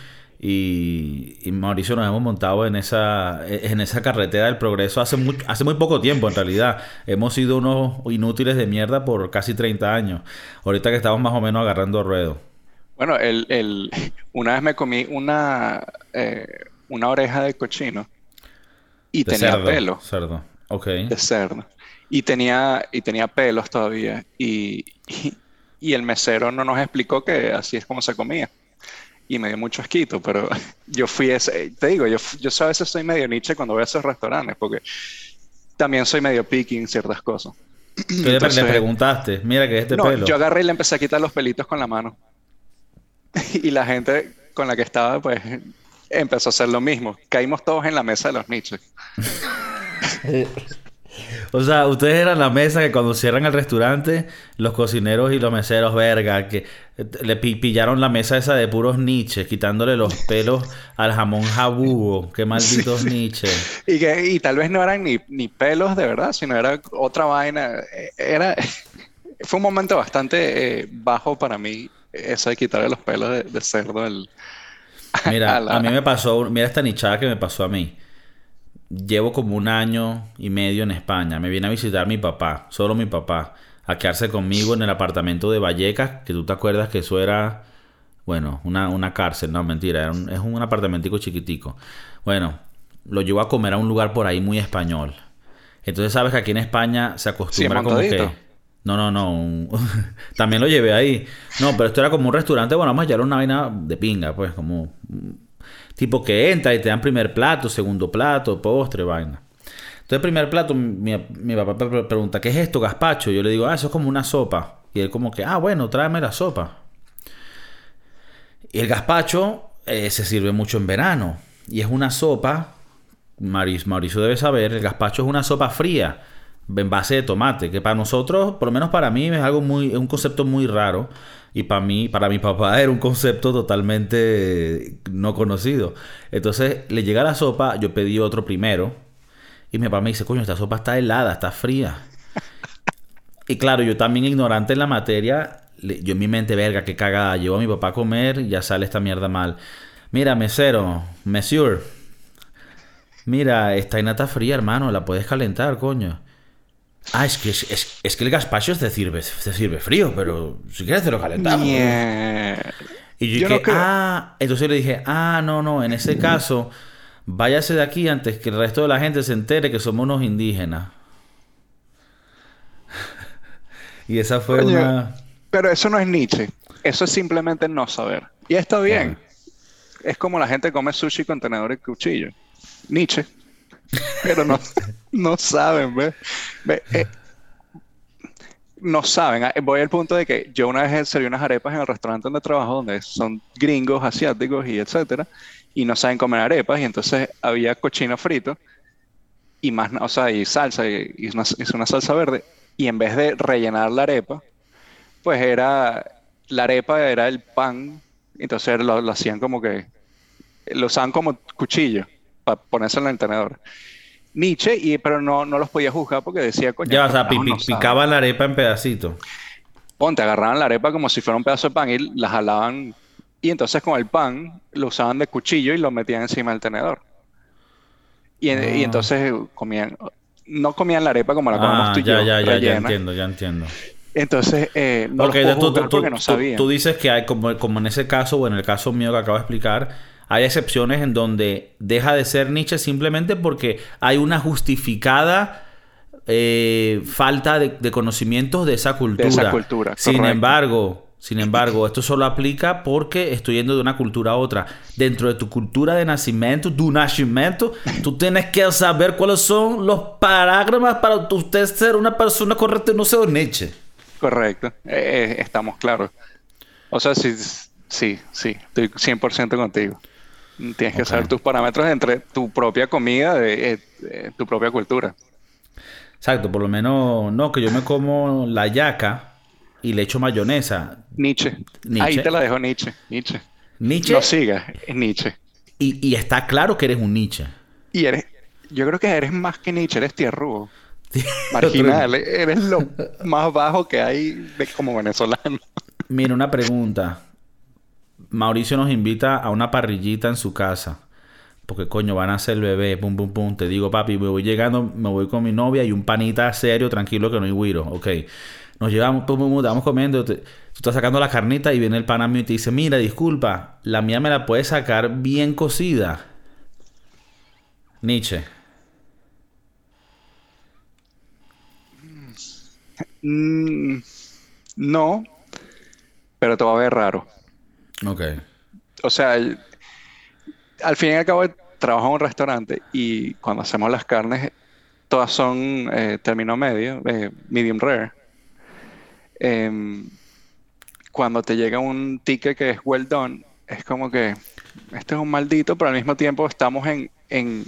y, Mauricio nos hemos montado en esa, en esa carretera del progreso hace muy, hace muy poco tiempo en realidad. Hemos sido unos inútiles de mierda por casi 30 años. Ahorita que estamos más o menos agarrando ruedo. Bueno, el, el, una vez me comí una, eh, una oreja de cochino y tenía pelo. Cerdo, ok. De cerdo. Y tenía, y tenía pelos todavía. y, y el mesero no nos explicó que así es como se comía y me dio mucho asquito, pero yo fui ese, te digo, yo, yo a veces soy medio niche cuando voy a esos restaurantes, porque también soy medio picky en ciertas cosas. Tú le preguntaste, mira que es este no, Yo agarré y le empecé a quitar los pelitos con la mano. y la gente con la que estaba, pues, empezó a hacer lo mismo. Caímos todos en la mesa de los niches. O sea, ustedes eran la mesa que cuando cierran el restaurante, los cocineros y los meseros, verga, que eh, le pillaron la mesa esa de puros niches, quitándole los pelos al jamón jabugo. Qué malditos niches. Y, que, y tal vez no eran ni, ni pelos de verdad, sino era otra vaina. Eh, era, fue un momento bastante eh, bajo para mí, eso de quitarle los pelos de, cerdo. mira, a, a mí me pasó, mira esta nichada que me pasó a mí llevo como un año y medio en España. Me viene a visitar mi papá, solo mi papá, a quedarse conmigo en el apartamento de Vallecas, que tú te acuerdas que eso era, bueno, una, una cárcel, no, mentira, era un, es un apartamentico chiquitico. Bueno, lo llevo a comer a un lugar por ahí muy español. Entonces sabes que aquí en España se acostumbra como que... No, no, no. También lo llevé ahí. No, pero esto era como un restaurante, bueno, vamos a llevar una vaina de pinga, pues, como Tipo que entra y te dan primer plato, segundo plato, postre, vaina. Entonces, primer plato, mi, papá pregunta, ¿qué es esto, gazpacho? Yo le digo, ah, eso es como una sopa. Y él como que, ah, bueno, tráeme la sopa. Y el gazpacho eh, se sirve mucho en verano. Y es una sopa, Mauricio, Mauricio debe saber, el gazpacho es una sopa fría en base de tomate, que para nosotros, por lo menos para mí, es algo muy, es un concepto muy raro. Y para mí, para mi papá era un concepto totalmente no conocido. Entonces le llega la sopa, yo pedí otro primero. Y mi papá me dice, coño, esta sopa está helada, está fría. y claro, yo también ignorante en la materia, yo en mi mente, verga, qué cagada. Llevo a mi papá a comer y ya sale esta mierda mal. Mira, mesero, monsieur. Mira, esta está fría, hermano, la puedes calentar, coño. Ah, es que, es, es, que el gazpacho se sirve, se sirve frío, pero si quieres te lo calentamos. Y yo, dije, ah, entonces le dije, ah, no, no, en ese caso, váyase de aquí antes que el resto de la gente se entere que somos unos indígenas. y esa fue una... Pero eso no es Nietzsche, eso es simplemente no saber. Y está bien. Es como la gente come sushi con tenedor y cuchillo. Nietzsche. Pero no, no saben, ¿ves? Eh, no saben. Ah, voy al punto de que yo una vez serví unas arepas en el restaurante donde trabajo, donde son gringos, asiáticos y etcétera, y no saben comer arepas, y entonces había cochino frito y más, o sea, y salsa, y, una, una salsa verde, y en vez de rellenar la arepa, pues era, la arepa era el pan, entonces lo, lo hacían como que, lo usaban como cuchillo para ponérselo en el tenedor. Nietzsche, y, pero no, no los podía juzgar porque decía, coño. Ya, o sea, picaban la arepa en pedacitos. Ponte, agarraban la arepa como si fuera un pedazo de pan y la jalaban. Y entonces con el pan lo usaban de cuchillo y lo metían encima del tenedor. Y, y ah. entonces comían. No comían la arepa como la comemos ah, tú y ya, Ya, ya, ya entiendo, ya entiendo. Entonces, eh, no porque, tú, porque no sabían. Tú, dices que hay, como, como en ese caso, o en el caso mío que acabo de explicar, hay excepciones en donde deja de ser Nietzsche simplemente porque hay una justificada eh, falta de, conocimientos de esa cultura. De esa cultura. Sin embargo, sin embargo, esto solo aplica porque estoy yendo de una cultura a otra. Dentro de tu cultura de nacimiento, tu nacimiento, tú tienes que saber cuáles son los parágrafos para usted ser una persona correcta y no ser Nietzsche. Correcto, eh, eh, estamos claros. O sea, sí, sí, sí, estoy 100% contigo. Tienes que saber tus parámetros entre tu propia comida, de, tu propia cultura. Exacto, por lo menos, no, que yo me como la yaca y le echo mayonesa. Nietzsche. Ahí te la dejo Nietzsche. Nietzsche. Nietzsche. No sigas, es Nietzsche. Y, y, está claro que eres un Nietzsche. Y eres, yo creo que eres más que Nietzsche, eres tierrugo. Marginal, eres lo más bajo que hay como venezolano. Mira, una pregunta. Mauricio nos invita a una parrillita en su casa. Porque coño, van a ser bebé, pum, pum, pum. Te digo, papi, me voy llegando, me voy con mi novia y un panita serio, tranquilo, que no hay guiro. Ok. Nos llevamos, pum, pum, estamos comiendo. tú estás sacando la carnita y viene el pana mío y te dice, mira, disculpa, la mía me la puedes sacar bien cocida. Nietzsche. Mm, no, pero te va a ver raro. Ok. O sea, al fin y al cabo trabajo en un restaurante y cuando hacemos las carnes, todas son eh, término medio, eh, medium rare. Em, cuando te llega un ticket que es well done, es como que este es un maldito, pero al mismo tiempo estamos en, en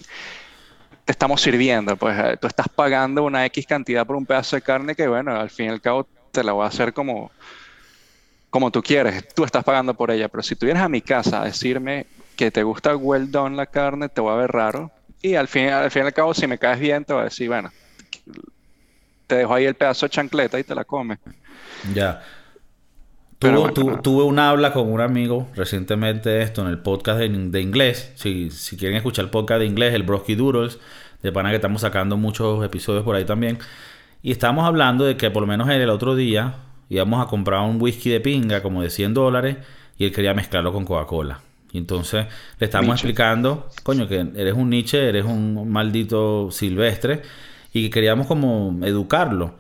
te estamos sirviendo, pues eh, tú estás pagando una X cantidad por un pedazo de carne que, bueno, al fin y al cabo te la voy a hacer como, como tú quieres, tú estás pagando por ella, pero si tú vienes a mi casa a decirme que te gusta well done la carne, te voy a ver raro, y al fin, al fin y al cabo, si me caes bien, te voy a decir, bueno, te dejo ahí el pedazo de chancleta y te la comes. Ya. Tuve un habla con un amigo recientemente esto en el podcast de, inglés. Si, si, quieren escuchar el podcast de inglés, el Broski Doodles, de pana que estamos sacando muchos episodios por ahí también. Y estábamos hablando de que por lo menos el otro día íbamos a comprar un whisky de pinga como de 100 dólares y él quería mezclarlo con Coca-Cola. Y entonces le estamos explicando, coño, que eres un Nietzsche, eres un maldito silvestre y que queríamos como educarlo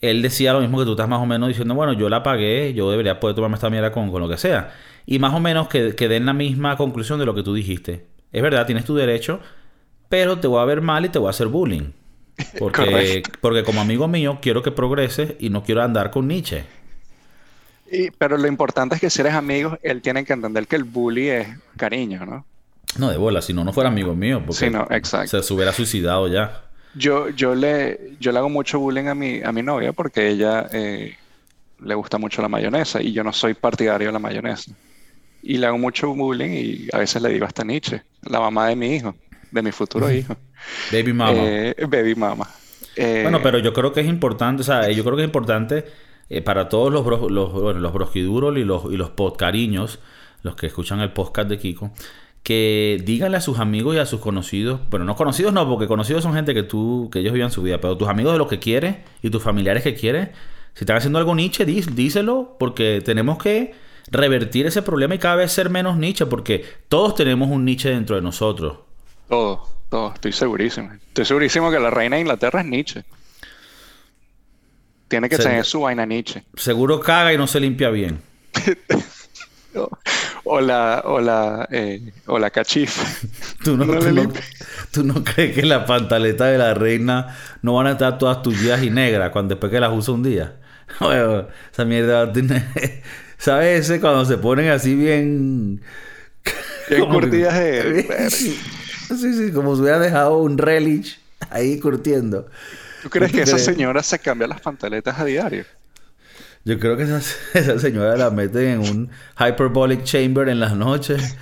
él decía lo mismo que tú estás más o menos diciendo, bueno, yo la pagué, yo debería poder tomarme esta mierda con, con lo que sea. Y más o menos que, que den la misma conclusión de lo que tú dijiste. Es verdad, tienes tu derecho, pero te voy a ver mal y te voy a hacer bullying. Porque, porque como amigo mío quiero que progreses y no quiero andar con Nietzsche. Y, pero lo importante es que si eres amigo, él tiene que entender que el bully es cariño, ¿no? No, de bola, si no, no fuera amigo mío. Porque sí, no, exacto. se hubiera suicidado ya. Yo, yo, le, yo le hago mucho bullying a mi, a mi novia porque ella eh, le gusta mucho la mayonesa y yo no soy partidario de la mayonesa. Y le hago mucho bullying y a veces le digo hasta Nietzsche, la mamá de mi hijo, de mi futuro hijo. Baby mama. Eh, baby mama. Eh, bueno, pero yo creo que es importante, o sea, yo creo que es importante para todos los, los, bueno, los brosquiduros y los, y los podcariños, los que escuchan el podcast de Kiko, que díganle a sus amigos y a sus conocidos, pero no conocidos no, porque conocidos son gente que tú, que ellos vivan su vida, pero tus amigos de los que quieres y tus familiares que quieres, si están haciendo algo Nietzsche, díselo, porque tenemos que revertir ese problema y cada vez ser menos Nietzsche, porque todos tenemos un Nietzsche dentro de nosotros. Todos, todos, estoy segurísimo. Estoy segurísimo que la reina de Inglaterra es Nietzsche. Tiene que tener su vaina Nietzsche. Seguro caga y no se limpia bien. o la, o la, eh, o la cachifa. ¿Tú no, tú, no, crees que la pantaleta de la reina no van a estar todas tullidas y negras cuando después que las usa un día? esa mierda ¿Sabes ese cuando se ponen así bien... Bien curtidas de... sí, sí, como si hubiera dejado un relish ahí curtiendo. ¿Tú crees que esa señora se cambia las pantaletas a diario? Yo creo que esa, esa señora la mete en un hyperbolic chamber en las noches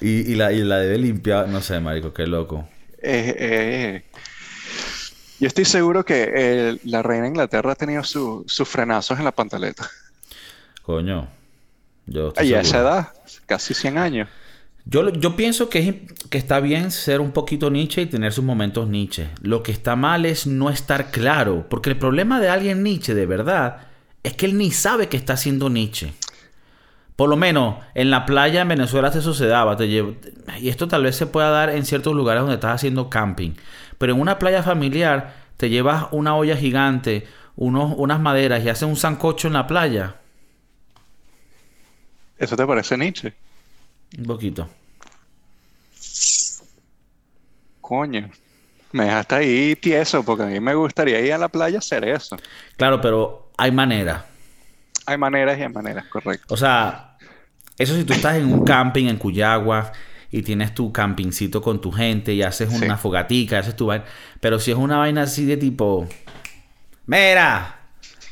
y, la, la debe limpiar. No sé, marico, qué loco. Eh, eh, yo estoy seguro que eh, la reina de Inglaterra ha tenido sus frenazos en la pantaleta. Coño. Yo y a esa edad, casi 100 años. Yo, yo pienso que, que está bien ser un poquito Nietzsche y tener sus momentos Nietzsche. Lo que está mal es no estar claro. Porque el problema de alguien Nietzsche, de verdad, es que él ni sabe que está haciendo Nietzsche. Por lo menos en la playa en Venezuela se sucedaba. Te y esto tal vez se pueda dar en ciertos lugares donde estás haciendo camping. Pero en una playa familiar te llevas una olla gigante, unos, unas maderas y haces un sancocho en la playa. ¿Eso te parece Nietzsche? Un poquito. Coño. Me dejaste ahí tieso porque a mí me gustaría ir a la playa a hacer eso. Claro, pero hay maneras. Hay maneras y hay maneras, correcto. O sea, eso si tú estás en un camping en Cuyagua y tienes tu campingcito con tu gente y haces una fogatica, haces tu vaina. Pero si es una vaina así de tipo, mira,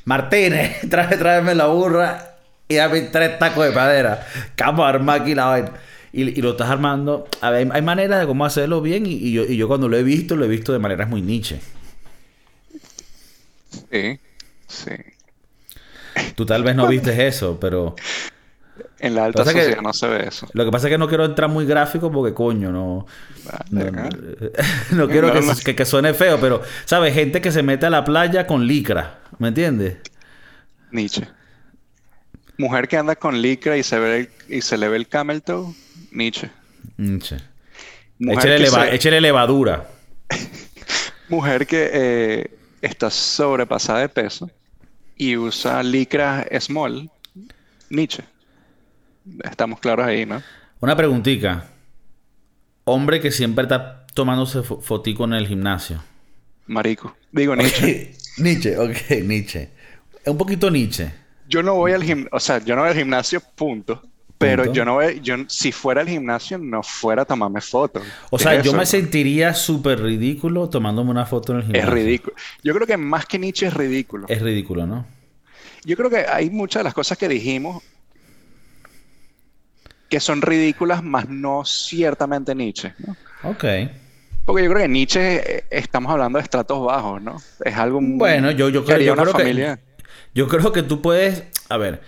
Martínez, trae, tráeme la burra y dame tres tacos de madera. Vamos a armar aquí la vaina. Y, lo estás armando. A ver, hay maneras de cómo hacerlo bien y, yo, y yo cuando lo he visto, lo he visto de maneras muy niche. Sí, sí. Tú tal vez no viste eso, pero... En la alta sociedad no se ve eso. Lo que pasa es que no quiero entrar muy gráfico porque, coño, no... No, quiero que, que, suene feo, pero, ¿sabes? Gente que se mete a la playa con licra, ¿me entiendes? Nietzsche. Mujer que anda con licra y se, ve y se le ve el camel toe, Nietzsche. Nietzsche. Échale, levadura. Mujer que eh, está sobrepasada de peso y usa licra small, Nietzsche. Estamos claros ahí, ¿no? Una preguntita. Hombre que siempre está tomándose fotico en el gimnasio. Marico. Digo Nietzsche. Nietzsche, ok, Nietzsche. Es un poquito Nietzsche. Yo no voy al gimnasio, o sea, yo no voy al gimnasio, punto. Pero yo no voy, yo si fuera al gimnasio, no fuera a tomarme fotos. O sea, yo me sentiría súper ridículo tomándome una foto en el gimnasio. Es ridículo. Yo creo que más que Nietzsche es ridículo. Es ridículo, ¿no? Yo creo que hay muchas de las cosas que dijimos que son ridículas, más no ciertamente Nietzsche. ¿no? Ok. Porque yo creo que Nietzsche eh, estamos hablando de estratos bajos, ¿no? Es algo muy... Bueno, yo, yo, creo, yo creo que... Yo creo que tú puedes... A ver,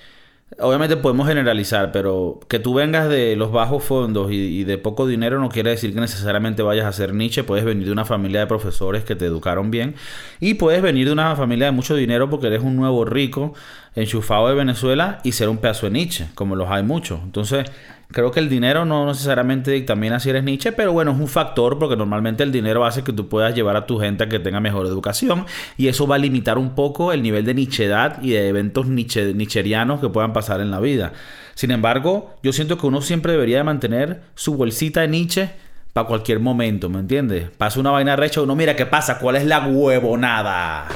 Obviamente podemos generalizar, pero que tú vengas de los bajos fondos y, de poco dinero no quiere decir que necesariamente vayas a ser Nietzsche. Puedes venir de una familia de profesores que te educaron bien y puedes venir de una familia de mucho dinero porque eres un nuevo rico enchufado de Venezuela y ser un pedazo de Nietzsche, como los hay muchos. Entonces, Creo que el dinero no necesariamente dictamina si eres Nietzsche, pero bueno, es un factor porque normalmente el dinero hace que tú puedas llevar a tu gente a que tenga mejor educación y eso va a limitar un poco el nivel de nichedad y de eventos niche, nicherianos que puedan pasar en la vida. Sin embargo, yo siento que uno siempre debería de mantener su bolsita de Nietzsche para cualquier momento, ¿me entiendes? Pasa una vaina recha, uno mira qué pasa, cuál es la huevonada.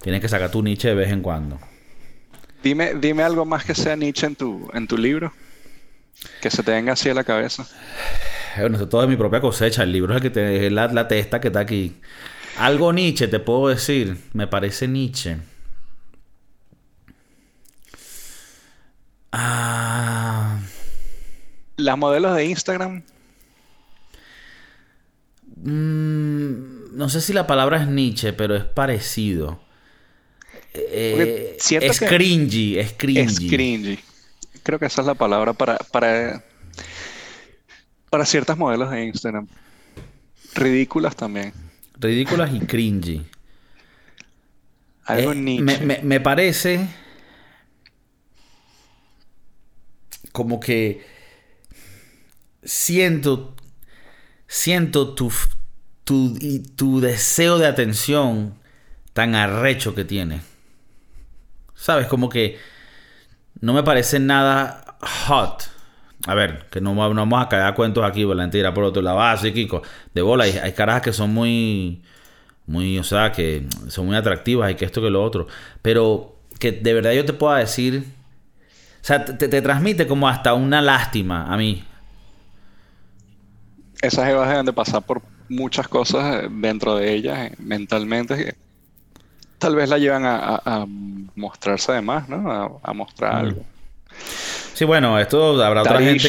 Tienes que sacar tu Nietzsche de vez en cuando. Dime, dime algo más que sea Nietzsche en tu, en tu libro. Que se te venga así a la cabeza. Bueno, esto todo es mi propia cosecha. El libro es el que te la, la testa que está aquí. Algo Nietzsche, te puedo decir. Me parece Nietzsche. Ah. ¿Las modelos de Instagram? Mm, no sé si la palabra es Nietzsche, pero es parecido. Eh, es, cringy, es cringy. Es cringy creo que esa es la palabra para, para, para ciertas modelos de Instagram. Ridículas también. Ridículas y cringy. Algo eh, me, me, parece como que siento siento tu, tu, tu deseo de atención tan arrecho que tiene. ¿Sabes? Como que no me parece nada hot. A ver, que no, vamos a caer cuentos aquí, la mentira por otro lado. Ah, sí, Kiko. De bola, hay, hay carajas que son muy, muy, o sea, que son muy atractivas y que esto que lo otro. Pero que de verdad yo te pueda decir, o sea, te, te transmite como hasta una lástima a mí. Esas evas deben de pasar por muchas cosas dentro de ellas, eh, mentalmente, tal vez la llevan a, mostrarse además, ¿no? A, mostrar algo. Sí, bueno, esto habrá otra gente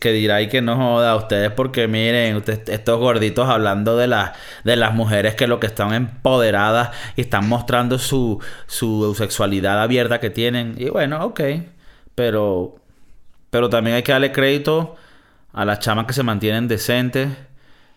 que, dirá y que no joda a ustedes porque miren, ustedes, estos gorditos hablando de, las de las mujeres que lo que están empoderadas y están mostrando su, su sexualidad abierta que tienen. Y bueno, ok, pero, pero también hay que darle crédito a las chamas que se mantienen decentes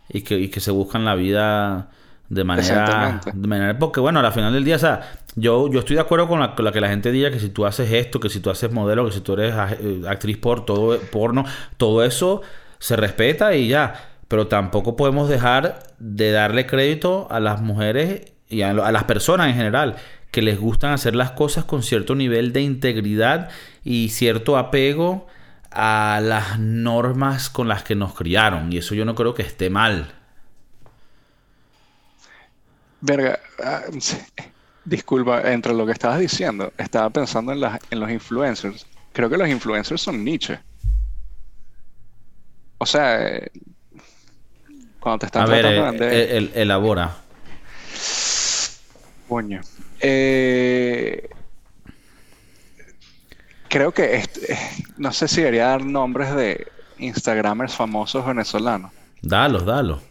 y que, y que se buscan la vida de manera, de manera, porque bueno, al final del día, o sea, yo, yo estoy de acuerdo con la, que la gente diga que si tú haces esto, que si tú haces modelo, que si tú eres eh, actriz por todo porno, todo eso se respeta y ya. Pero tampoco podemos dejar de darle crédito a las mujeres y a, a las personas en general que les gustan hacer las cosas con cierto nivel de integridad y cierto apego a las normas con las que nos criaron. Y eso yo no creo que esté mal. Verga, ah, Disculpa, entre lo que estabas diciendo, estaba pensando en, las, en los influencers. Creo que los influencers son Nietzsche. O sea, eh, cuando te están A ver, tratando de eh, vender- el- elabora. Coño. Eh, creo que este- eh, no sé si debería dar nombres de Instagramers famosos venezolanos. Dalos, dalos.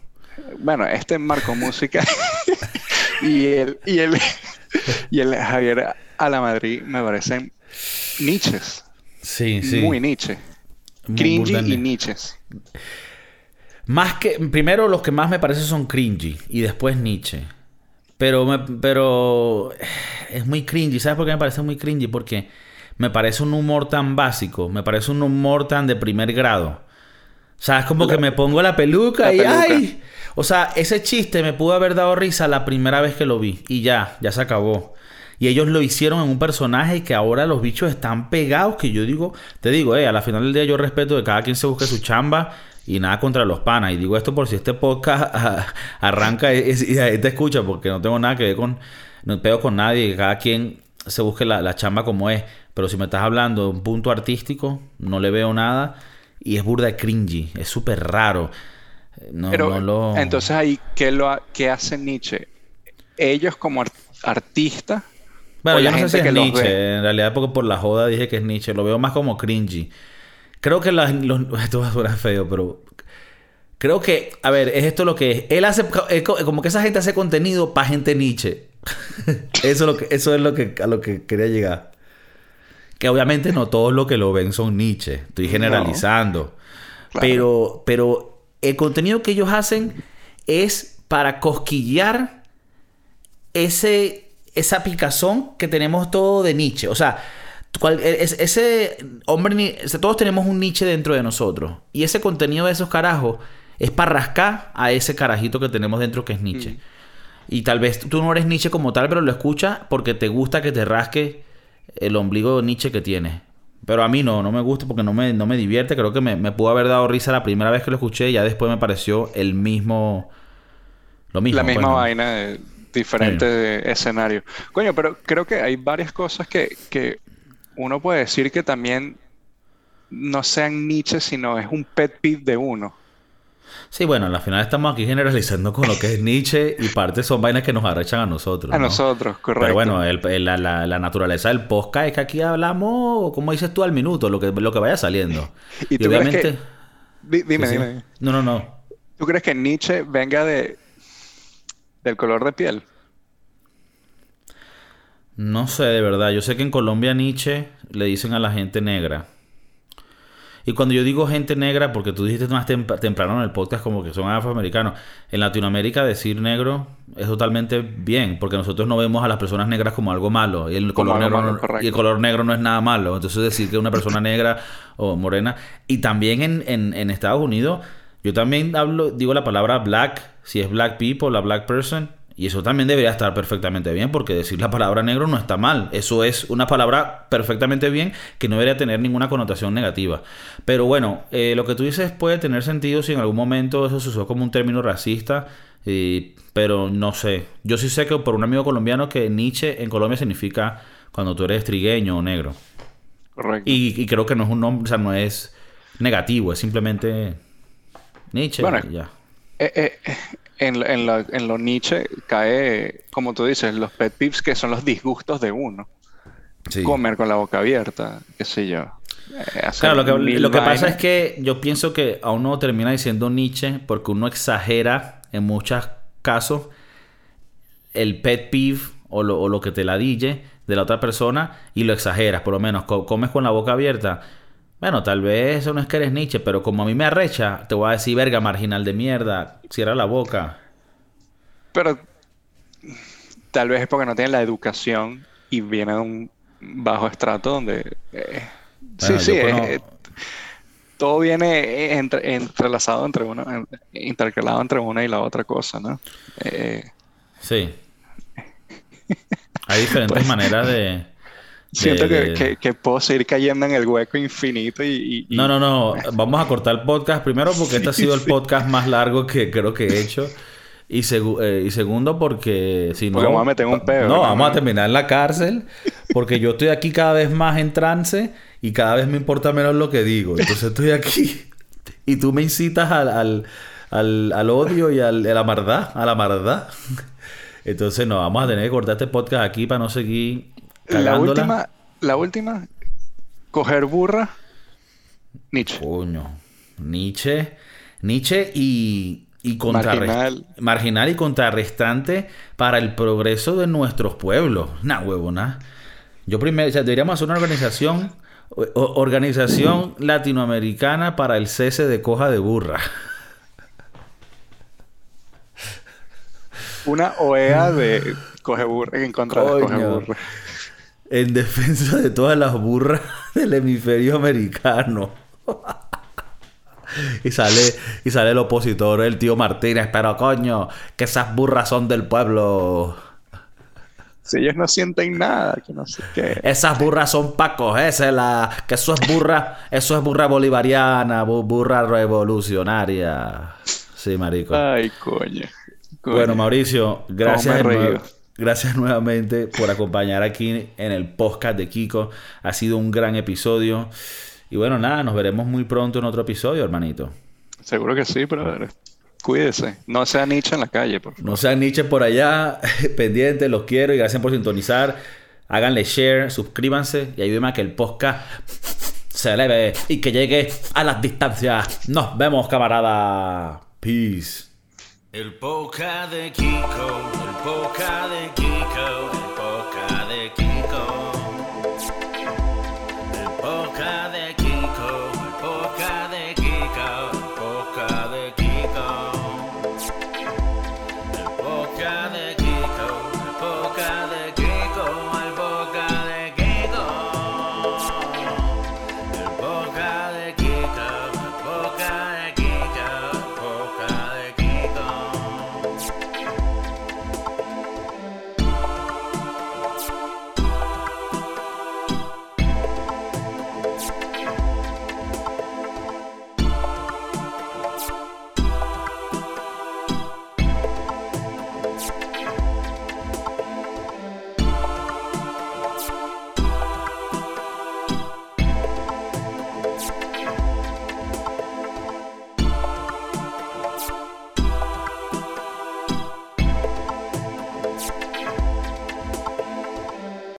Bueno, este Marco Música y el, y el y el Javier Alamadrid me parecen niches. Sí, sí. Muy niche. Muy Cringy y ni- niches. Más que... Primero los que más me parecen son cringy. Y después Nietzsche. Pero, me- pero... Es muy cringy. ¿Sabes por qué me parece muy cringy? Porque me parece un humor tan básico. Me parece un humor tan de primer grado. O sea, es como que me pongo la peluca La y peluca. ¡ay! O sea, ese chiste me pudo haber dado risa la primera vez que lo vi. Y ya, ya se acabó. Y ellos lo hicieron en un personaje que ahora los bichos están pegados. Que yo digo, te digo, eh, a la final del día yo respeto que cada quien se busque su chamba y nada contra los panas. Y digo esto por si este podcast arranca y, y te escucha, porque no tengo nada que ver con, no pego con nadie, que cada quien se busque la, la chamba como es. Pero si me estás hablando de un punto artístico, no le veo nada. Y es burda cringy, es súper raro. No, Pero no lo... entonces ahí, ¿qué, lo ha- qué hace Nietzsche? Ellos como ar- artistas Bueno, yo no sé si es Nietzsche. ve. En realidad, porque por la joda dije que es Nietzsche. Lo veo más como cringy. Creo que las- los... Esto va a sonar feo, pero... Creo que... A ver, es esto lo que es. Él hace... como que esa gente hace contenido para gente Nietzsche. eso, es lo que, eso es lo que, a lo que quería llegar. Que obviamente no todos los que lo ven son Nietzsche. Estoy generalizando. Claro. Pero, pero el contenido que ellos hacen es para cosquillar ese, esa picazón que tenemos todo de Nietzsche. O sea, cual- es- ese hombre, todos tenemos un Nietzsche dentro de nosotros. Y ese contenido de esos carajos es para rascar a ese carajito que tenemos dentro que es Nietzsche. Y tal vez tú no eres Nietzsche como tal, pero lo escuchas porque te gusta que te rasque el ombligo de Nietzsche que tienes. Pero a mí no, no me gusta porque no me, no me divierte. Creo que me, me pudo haber dado risa la primera vez que lo escuché y ya después me pareció el mismo... Lo mismo. la pues, misma ¿no? vaina de diferente escenario. Coño, pero creo que hay varias cosas que, que uno puede decir que también no sean Nietzsche, sino es un pet peeve de uno. Sí, bueno, al final estamos aquí generalizando con lo que es Nietzsche y parte son vainas que nos arrechan a nosotros. A ¿no? nosotros, correcto. Pero bueno, el- el- la, la- la naturaleza del podcast es que aquí hablamos, como dices tú, al minuto, lo que, lo que vaya saliendo. ¿Y tú crees que- Di- dime, Sí, sí. dime. No, no, no. ¿Tú crees que Nietzsche venga de del color de piel? No sé, de verdad. Yo sé que en Colombia Nietzsche le dicen a la gente negra. Y cuando yo digo gente negra, porque tú dijiste más tem- temprano en el podcast como que son afroamericanos, en Latinoamérica decir negro es totalmente bien, porque nosotros no vemos a las personas negras como algo malo, y el, color, negro, malo, no- y el color negro no es nada malo. Entonces decir que una persona negra o morena, y también en, en- en Estados Unidos, yo también hablo, digo la palabra black, si es black people, la black person, y eso también debería estar perfectamente bien, porque decir la palabra negro no está mal. Eso es una palabra perfectamente bien que no debería tener ninguna connotación negativa. Pero bueno, eh, lo que tú dices puede tener sentido si en algún momento eso se usó como un término racista, y- pero no sé. Yo sí sé que por un amigo colombiano que Nietzsche en Colombia significa cuando tú eres trigueño o negro. Correcto. Y, y creo que no es un nombre, o sea, no es negativo, es simplemente Nietzsche Bueno, ya. Eh, eh, en, lo- en, lo, en lo Nietzsche cae, como tú dices, los pet peeves que son los disgustos de uno. Sí. Comer con la boca abierta, qué sé yo. Eh, hacer Claro, lo que, mil lo que pasa es que yo pienso que a uno termina diciendo Nietzsche porque uno exagera en muchos casos el pet peeve o lo, o lo que te ladille de la otra persona y lo exageras. Por lo menos co- comes con la boca abierta. Bueno, tal vez eso no es que eres Nietzsche, pero como a mí me arrecha, te voy a decir, verga, marginal de mierda, cierra la boca. Pero tal vez es porque no tienen la educación y viene de un bajo estrato donde... eh, Bueno, sí, sí, eh, cono- eh, todo viene entre- entrelazado entre en- intercalado entre una y la otra cosa, ¿no? Eh, Sí. Hay diferentes maneras de... siento que, de- que- que puedo seguir cayendo en el hueco infinito y... y- y- No, no, no. Vamos a cortar el podcast primero porque este ha Sí, sido el podcast más largo que creo que he hecho. Y, eh, y segundo porque si no... vamos a meter un pedo. No, vamos a terminar en la cárcel porque yo estoy aquí cada vez más en trance y cada vez me importa menos lo que digo. Entonces estoy aquí y tú me incitas al, al, al, al odio y al, a la maldad, a la maldad. Entonces no, vamos a tener que cortar este podcast aquí para no seguir La última, la última, coger burra, Nietzsche. Coño, Nietzsche, Nietzsche y y marginal. marginal y contrarrestante para el progreso de nuestros pueblos. Nah, huevona. Yo primero, o sea, deberíamos hacer una organización, organización latinoamericana para el cese de coja de burra. Una OEA de coge burra en contra de coge burra. En defensa de todas las burras del hemisferio americano. Y sale, y sale el opositor, el tío Martínez, pero coño, que esas burras son del pueblo. Si ellos no sienten nada, que no sé qué. Esas burras son pacos, esa la. Que eso es burra, eso es burra bolivariana, burra revolucionaria. Sí, marico. Ay, coño. Bueno, Mauricio, gracias. Gracias nuevamente por acompañar aquí en el podcast de Kiko. Ha sido un gran episodio. Y bueno, nada, nos veremos muy pronto en otro episodio, hermanito. Seguro que sí, pero cuídese. No sea Nietzsche en la calle, por favor. No sea Nietzsche por allá, pendiente, los quiero y gracias por sintonizar. Háganle share, suscríbanse y ayúdenme a que el podcast se eleve y que llegue a las distancias. Nos vemos, camarada. Peace. El podcast de Kiko, el podcast de Kiko.